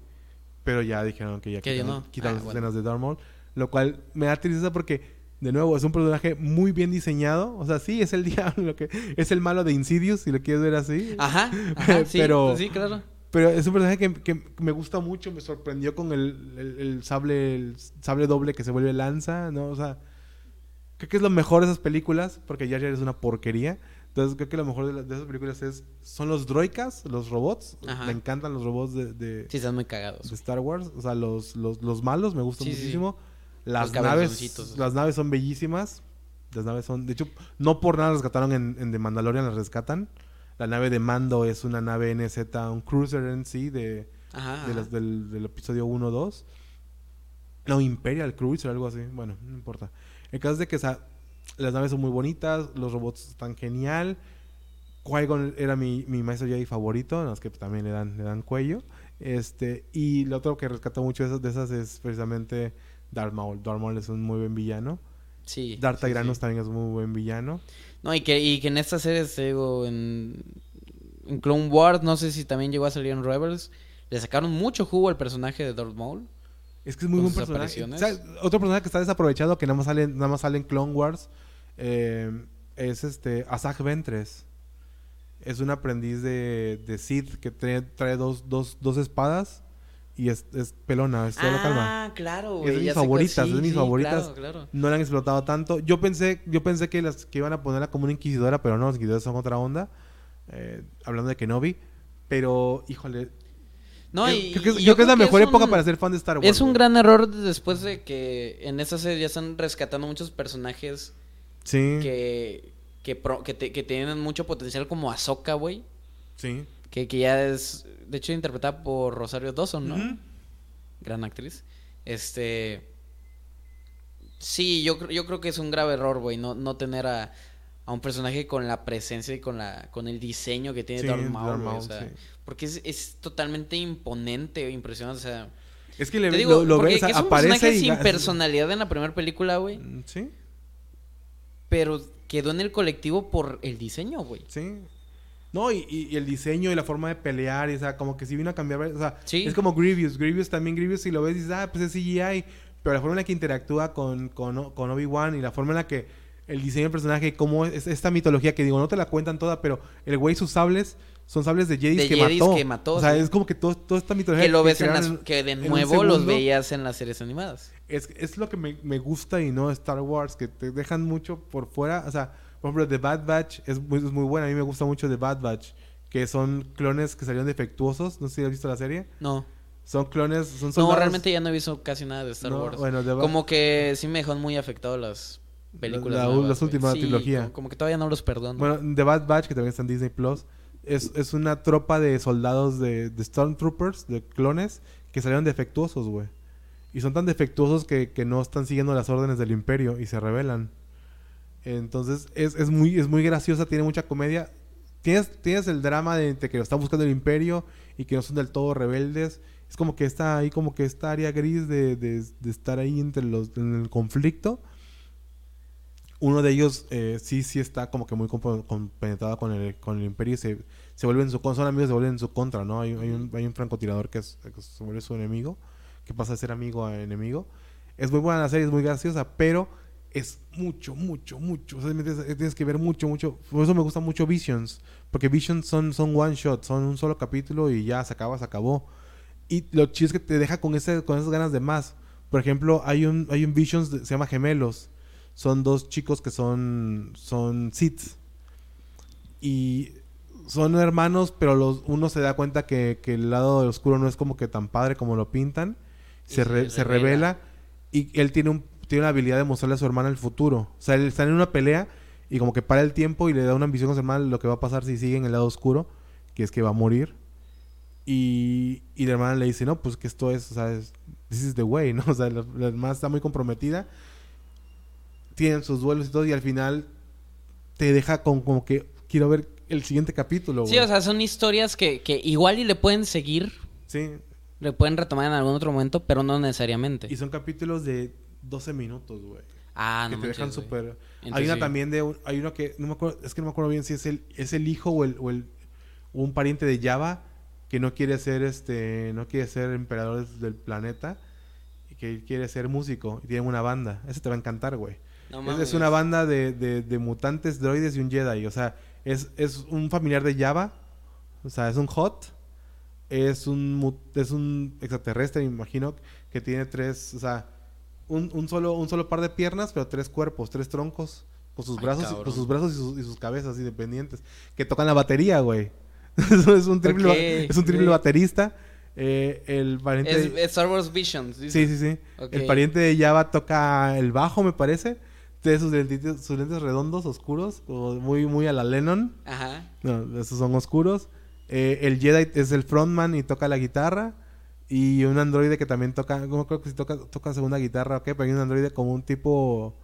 Pero ya dijeron que ya quitaron, no. quitaron Ah, las bueno. escenas de Darth Maul. Lo cual me da tristeza porque, de nuevo, es un personaje muy bien diseñado. O sea, sí, es el diablo, lo que, es el malo de Insidious, si lo quieres ver así. Ajá, ajá, sí, Pero- sí, claro. Pero es un personaje que, que me gusta mucho, me sorprendió con el, el- el sable el sable doble que se vuelve lanza, ¿no? O sea, creo que es lo mejor de esas películas, porque Jar Jar es una porquería. Entonces creo que lo mejor de, la- de esas películas es son los droikas, los robots. Ajá. Me encantan los robots de, de, Sí, están muy cagados. de Star Wars. O sea, los, los, los malos me gustan Sí, muchísimo. Las Los naves, las naves son bellísimas. Las naves son... De hecho, no por nada rescataron en, en The Mandalorian, las rescatan. La nave de Mando es una nave NZ, un cruiser en sí de, Ajá. de las- del, del episodio 1 2. No, Imperial Cruiser, algo así. Bueno, no importa. El caso es de que las naves son muy bonitas, los robots están genial. Qui-Gon era mi, mi maestro Jedi favorito, nada más que también le dan, le dan cuello. Este, y lo otro que rescato mucho de esas, de esas es precisamente Darth Maul. Darth Maul es un muy buen villano. Sí. Sí. también es muy buen villano. No, y que, y que en esta serie, te digo, en, en Clone Wars, no sé si también llegó a salir en Rebels, le sacaron mucho jugo al personaje de Darth Maul. Es que es muy buen personaje. apariciones. ¿Sabes? Otro personaje que está desaprovechado, que nada más sale, nada más sale en Clone Wars, eh, es este Asajj Ventress. Es un aprendiz de, de Sith que trae, trae dos, dos, dos espadas y es, es pelona, es solo calma. Ah, claro, Es güey. de mis favoritas, sí, es de mis sí, favoritas. Claro, claro. No la han explotado tanto. Yo pensé, yo pensé que las que iban a ponerla como una inquisidora, pero no, las inquisidoras son otra onda. Eh, hablando de Kenobi. Pero, híjole. No, creo, y, creo que, es- y creo que es la mejor época para ser fan de Star Wars. Es un güey. gran error después de que en esta serie ya están rescatando muchos personajes Sí. que, que, pro- que, te- que tienen mucho potencial como Ahsoka, güey. Sí. Que, que ya es, de hecho, interpretada por Rosario Dawson, ¿no? Gran actriz. Este. Sí, yo, yo creo que es un grave error, güey, no, no tener a, a un personaje con la presencia y con la con el diseño que tiene Sí, Darth Maul, o sea, sí. porque es, es totalmente imponente, impresionante, o sea, Es que le te digo, lo, lo ves, que es un aparece personaje y sin personalidad en la primera película, güey, Mm, Sí, pero quedó en el colectivo por el diseño, güey. sí. No, y, y- el diseño y la forma de pelear, y, o sea, como que si vino a cambiar, o sea, Sí. es como Grievous, Grievous también, Grievous si lo ves dices, ah, pues es CGI, pero la forma en la que interactúa con, con, Obi-Wan y la forma en la que el diseño del personaje, como es esta mitología que digo, no te la cuentan toda, pero el güey sus sables son sables de que Jedis mató. que mató, O sea, sí. es como que todo, toda esta mitología Que lo ves en las, que de nuevo los veías en las series animadas. Es, es lo que me, me gusta y no Star Wars, que te dejan mucho por fuera. O sea, por ejemplo, The Bad Batch es muy, es muy buena. A mí me gusta mucho The Bad Batch, que son clones que salieron defectuosos. No sé si has visto la serie. No. Son clones, son No, realmente ya no he visto casi nada de Star No, Wars. bueno, Como que sí me dejaron muy afectado las películas. La- nuevas, las últimas Sí, trilogía. Como, como que todavía no los perdono. Bueno, The Bad Batch, que también está en Disney Plus, es, es una tropa de soldados de, de Stormtroopers, de clones, que salieron defectuosos, güey. Y son tan defectuosos que, que no están siguiendo las órdenes del Imperio y se rebelan. Entonces, es, es, muy, es muy graciosa, tiene mucha comedia. Tienes, tienes el drama de, de que lo está buscando el Imperio y que no son del todo rebeldes. Es como que está ahí, como que esta área gris de, de, de estar ahí entre los, en el conflicto uno de ellos eh, sí, sí está como que muy compenetrado con el, con el imperio y se, se vuelve en su contra, son amigos, se vuelven en su contra, ¿no? Hay, hay un, hay un francotirador que, es- que se vuelve su enemigo, que pasa a ser amigo a enemigo. Es muy buena la serie, es muy graciosa, pero es mucho, mucho, mucho. O sea, tienes, que ver mucho, mucho. Por eso me gusta mucho Visions, porque Visions son, son one shot, son un solo capítulo y ya se acaba, se acabó. Y lo chido es que te deja con, ese, con esas ganas de más. Por ejemplo, hay un, hay un Visions, de- se llama Gemelos. Son dos chicos que son, son Sith. Y son hermanos, pero los, uno se da cuenta que, que el lado oscuro no es como que tan padre como lo pintan. Se, se re- se revela. revela. Y él tiene, un, tiene la habilidad de mostrarle a su hermana el futuro. O sea, él está en una pelea y como que para el tiempo y le da una visión a su hermana de lo que va a pasar si sigue en el lado oscuro, que es que va a morir. Y, y la hermana le dice, no, pues que esto es, o sea, es- this is the way, ¿no? O sea, la, la hermana está muy comprometida. Tienen sus duelos y todo, y al final te deja con como que quiero ver el siguiente capítulo, Sí, o sea, son historias que, que igual y le pueden seguir, Sí, le pueden retomar en algún otro momento, pero no necesariamente. y son capítulos de 12 minutos, güey. Ah, que no te dejan manches, súper... Hay una sí. también de... un- hay uno que... No me acuerdo... Es que no me acuerdo bien si es el, es el hijo o el, o el... un pariente de Java que no quiere ser este... No quiere ser emperador del planeta. Y que quiere ser músico. Y tiene una banda. Ese te va a encantar, güey. No Es, es una banda de, de, de mutantes, droides y un Jedi. O sea, es, es un familiar de Java. O sea, es un Hot. Es un, es un extraterrestre, me imagino, que tiene tres, o sea, un, un solo, un solo par de piernas, pero tres cuerpos, tres troncos, con sus Ay, brazos, cabrón. con sus brazos y sus, y sus cabezas independientes, que tocan la batería, güey. Es un triple, es un triple baterista. Eh, el pariente Es, Star Wars Visions. Sí, sí, sí. El pariente de Java toca el bajo, me parece. de sus lentes, sus lentes redondos, oscuros, como muy, muy a la Lennon. Ajá. No, esos son oscuros. Eh, el Jedi es el frontman y toca la guitarra. Y un androide que también toca, no creo que si toca, toca segunda guitarra o qué, pero hay un androide como un tipo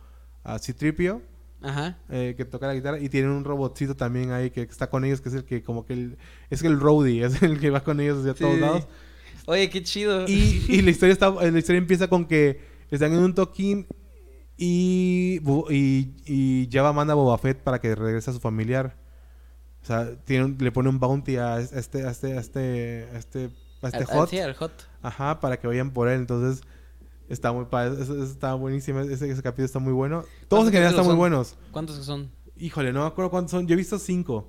así tripio Ajá. eh, que toca la guitarra y tiene un robotcito también ahí que está con ellos, que es el que como que el, es el roadie, es el que va con ellos hacia Sí. todos lados. Oye, qué chido. Y, y la historia está, la historia empieza con que están en un toquín y, y, y Java manda a Boba Fett para que regrese a su familiar. O sea, tiene le pone un bounty a este, a este, a este, a este, a este Al- al- hot. sí, al hot. Ajá, para que vayan por él. Entonces, está muy padre. Eso- eso Está buenísimo. Ese, ese capítulo está muy bueno. Todos en general están muy son? buenos. ¿Cuántos son? Híjole, no me acuerdo cuántos son. Yo he visto cinco.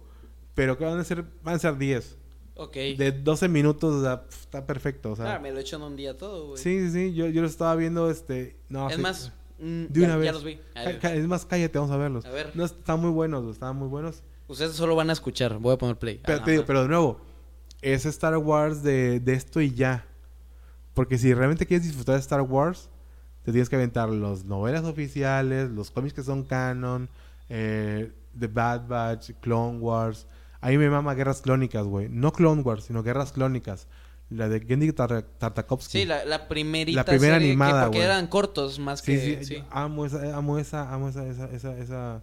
Pero que van a ser, van a ser diez. Ok. De 12 minutos, o sea, pf, está perfecto. O sea, Ah, me lo he hecho en un día todo, güey. sí, sí, sí. Yo, yo lo estaba viendo, este. No, Es sí. más, mm, De ya, una vez. ya los vi. Es más, cállate, vamos a verlos. A ver. No, están muy buenos, están muy buenos. Ustedes solo van a escuchar. Voy a poner play. Pero, Ah, te digo, pero de nuevo, es Star Wars de, de esto y ya. Porque si realmente quieres disfrutar de Star Wars, te tienes que aventar las novelas oficiales, los cómics que son canon, eh, The Bad Batch, Clone Wars. A mí me mama Guerras Clónicas, güey. No Clone Wars, sino Guerras Clónicas. La de Gendy Tar- Tartakovsky. Sí, la, la primerita La primera serie que- animada, porque eran cortos más Sí, que... sí, amo esa, amo esa, amo esa, esa, esa, esa-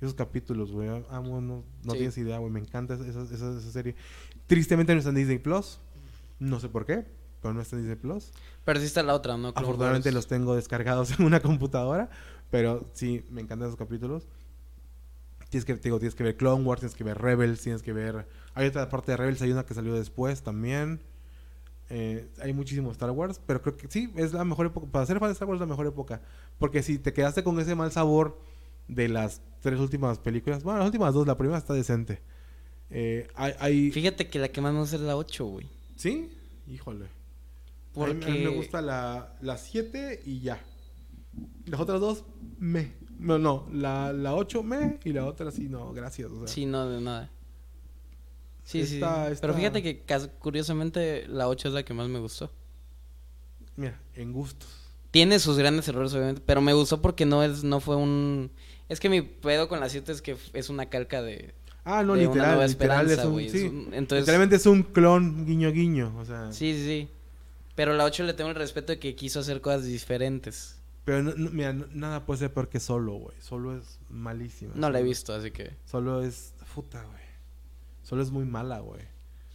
esos capítulos, güey. Amo, no, no Sí. tienes idea, güey. Me encanta esa, esa- esa serie. Tristemente no está en Disney Plus. No sé por qué, pero no está en Disney Plus. Pero sí está la otra, ¿no? Clone Afortunadamente Wars. los tengo descargados en una computadora, pero sí, me encantan esos capítulos. Tienes que, te digo, tienes que ver Clone Wars, tienes que ver Rebels, tienes que ver... Hay otra parte de Rebels, hay una que salió después también. Eh, hay muchísimo Star Wars, pero creo que sí, es la mejor época. Para ser fan de Star Wars es la mejor época. Porque si te quedaste con ese mal sabor de las tres últimas películas, bueno, las últimas dos, la primera está decente. Eh, hay, hay- Fíjate que la que más me gusta es la 8, güey. ¿Sí? Híjole. Porque... A mí me gusta la 7 y ya. Las otras dos, me. No, no, la, la 8 me y la otra sí, no, gracias. o sea. Sí, no, de nada. Sí, sí. Pero fíjate que curiosamente la 8 es la que más me gustó. Mira, en gustos. Tiene sus grandes errores, obviamente, pero me gustó porque no es, no fue un... Es que mi pedo con la 7 es que es una calca de... Ah, no, de una literal, nueva literal es esperanza, un, güey. sí. Es entonces- Literalmente es un clon guiño guiño, o sea. Sí, sí. Pero la 8 le tengo el respeto de que quiso hacer cosas diferentes. Pero no- no, mira, no- nada puede ser peor que solo, güey. Solo es malísima. No la he visto, así que... Solo es puta, güey. Solo es muy mala, güey.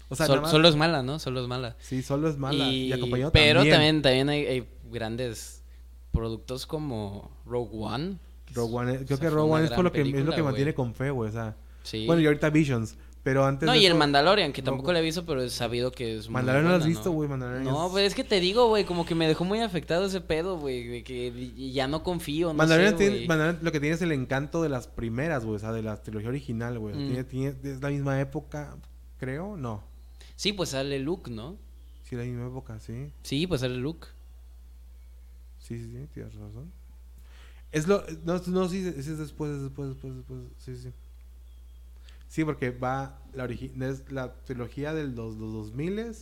O sea, Sol- nada más- Solo es mala, ¿no? Solo es mala. Sí, solo es mala. Y, Y- acompañado pero también. también, también hay, hay grandes productos como Rogue One. Rogue One, creo O sea, que Rogue One es, por lo que, es lo que mantiene con fe, güey. O sea, Sí. bueno, y ahorita Visions. Pero antes no, de y el Mandalorian, que tampoco Rogue- le he visto, pero he sabido que es Mandalorian no lo has buena, visto, güey. Mandalorian No, es- pues es que te digo, güey, como que me dejó muy afectado ese pedo, güey, de que ya no confío, no Mandalorian, sé, tiene-. Mandalorian lo que tiene es el encanto de las primeras, güey. O sea, de la trilogía original, güey. Mm. Tiene, tiene- es la misma época, creo. No. Sí, pues sale Luke, ¿no? Sí, la misma época, sí. Sí, pues sale Luke. Sí, sí, sí, tienes razón. Es lo. No, no sí, sí, es después, es después, después, después. Sí, sí. Sí, porque va. La, es la trilogía del dos, los 2000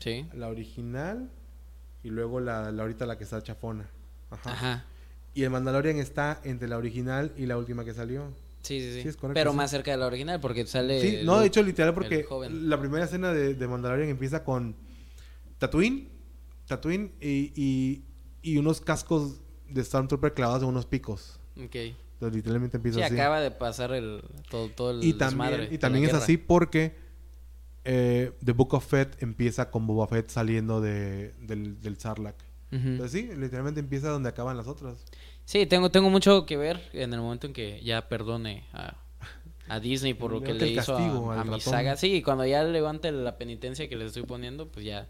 Sí. la original y luego la, la ahorita la que está chafona. Ajá. Ajá. Y el Mandalorian está entre la original y la última que salió. Sí, sí, sí. Sí, es correcto, pero sí. más cerca de la original porque sale Sí, no, de hecho literal porque la primera escena de, de Mandalorian empieza con Tatooine, Tatooine y, y, y unos cascos de Stormtrooper clavados en unos picos. Ok. Entonces literalmente empieza Sí, así. acaba de pasar el todo, todo el y desmadre también, de y también es guerra. así porque eh, The Book of Fett empieza con Boba Fett saliendo de, del, del Sarlacc. Ujú. Entonces sí, literalmente empieza donde acaban las otras. Sí, tengo, tengo mucho que ver en el momento en que ya perdone a, a Disney por lo que Levante le hizo a, a mi saga. Sí, cuando ya levante la penitencia que le estoy poniendo, pues ya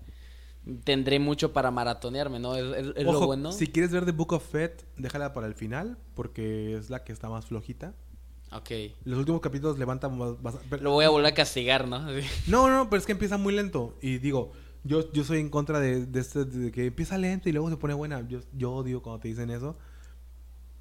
tendré mucho para maratonearme, ¿no? Es, es- es Ojo, lo bueno. si quieres ver The Book of Fett, déjala para el final porque es la que está más flojita. Ok. Los últimos capítulos levantan más... Lo voy a volver a castigar, ¿no? Sí. No, no, pero es que empieza muy lento. Y digo, yo, yo soy en contra de, de, este, de que empieza lento y luego se pone buena. Yo, yo odio cuando te dicen eso.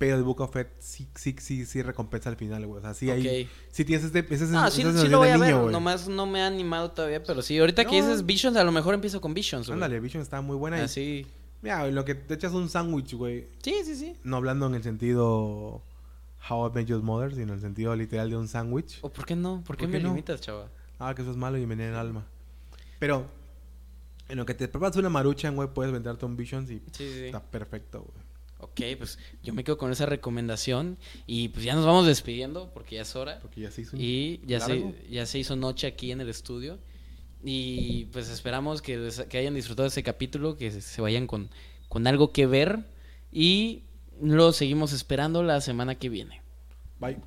Pero The Book of Fett sí, sí, sí, sí recompensa al final, güey. O sea, sí hay... Sí tienes este, ese, No, sí, sí lo voy a ver. güey. Nomás no me ha animado todavía, pero sí. Ahorita que dices Visions, a lo mejor empiezo con Visions, güey. Ándale, Vision está muy buena. y- Así. Mira, en lo que te echas un sándwich, güey. Sí, sí, sí. No hablando en el sentido How I Met Your Mother, sino en el sentido literal de un sándwich. ¿O por qué no? ¿Por qué ¿Por me no? limitas, chava? Ah, que eso es malo y en el alma. Pero en lo que te preparas una maruchan, güey, puedes venderte un Visions y Sí, sí, sí. está perfecto, güey. Ok, pues yo me quedo con esa recomendación y pues ya nos vamos despidiendo porque ya es hora. Porque ya se hizo Y ya largo. se, ya se hizo noche aquí en el estudio. Y pues esperamos que, les- que hayan disfrutado ese capítulo, que se- se vayan con, con algo que ver. Y lo seguimos esperando la semana que viene. Bye.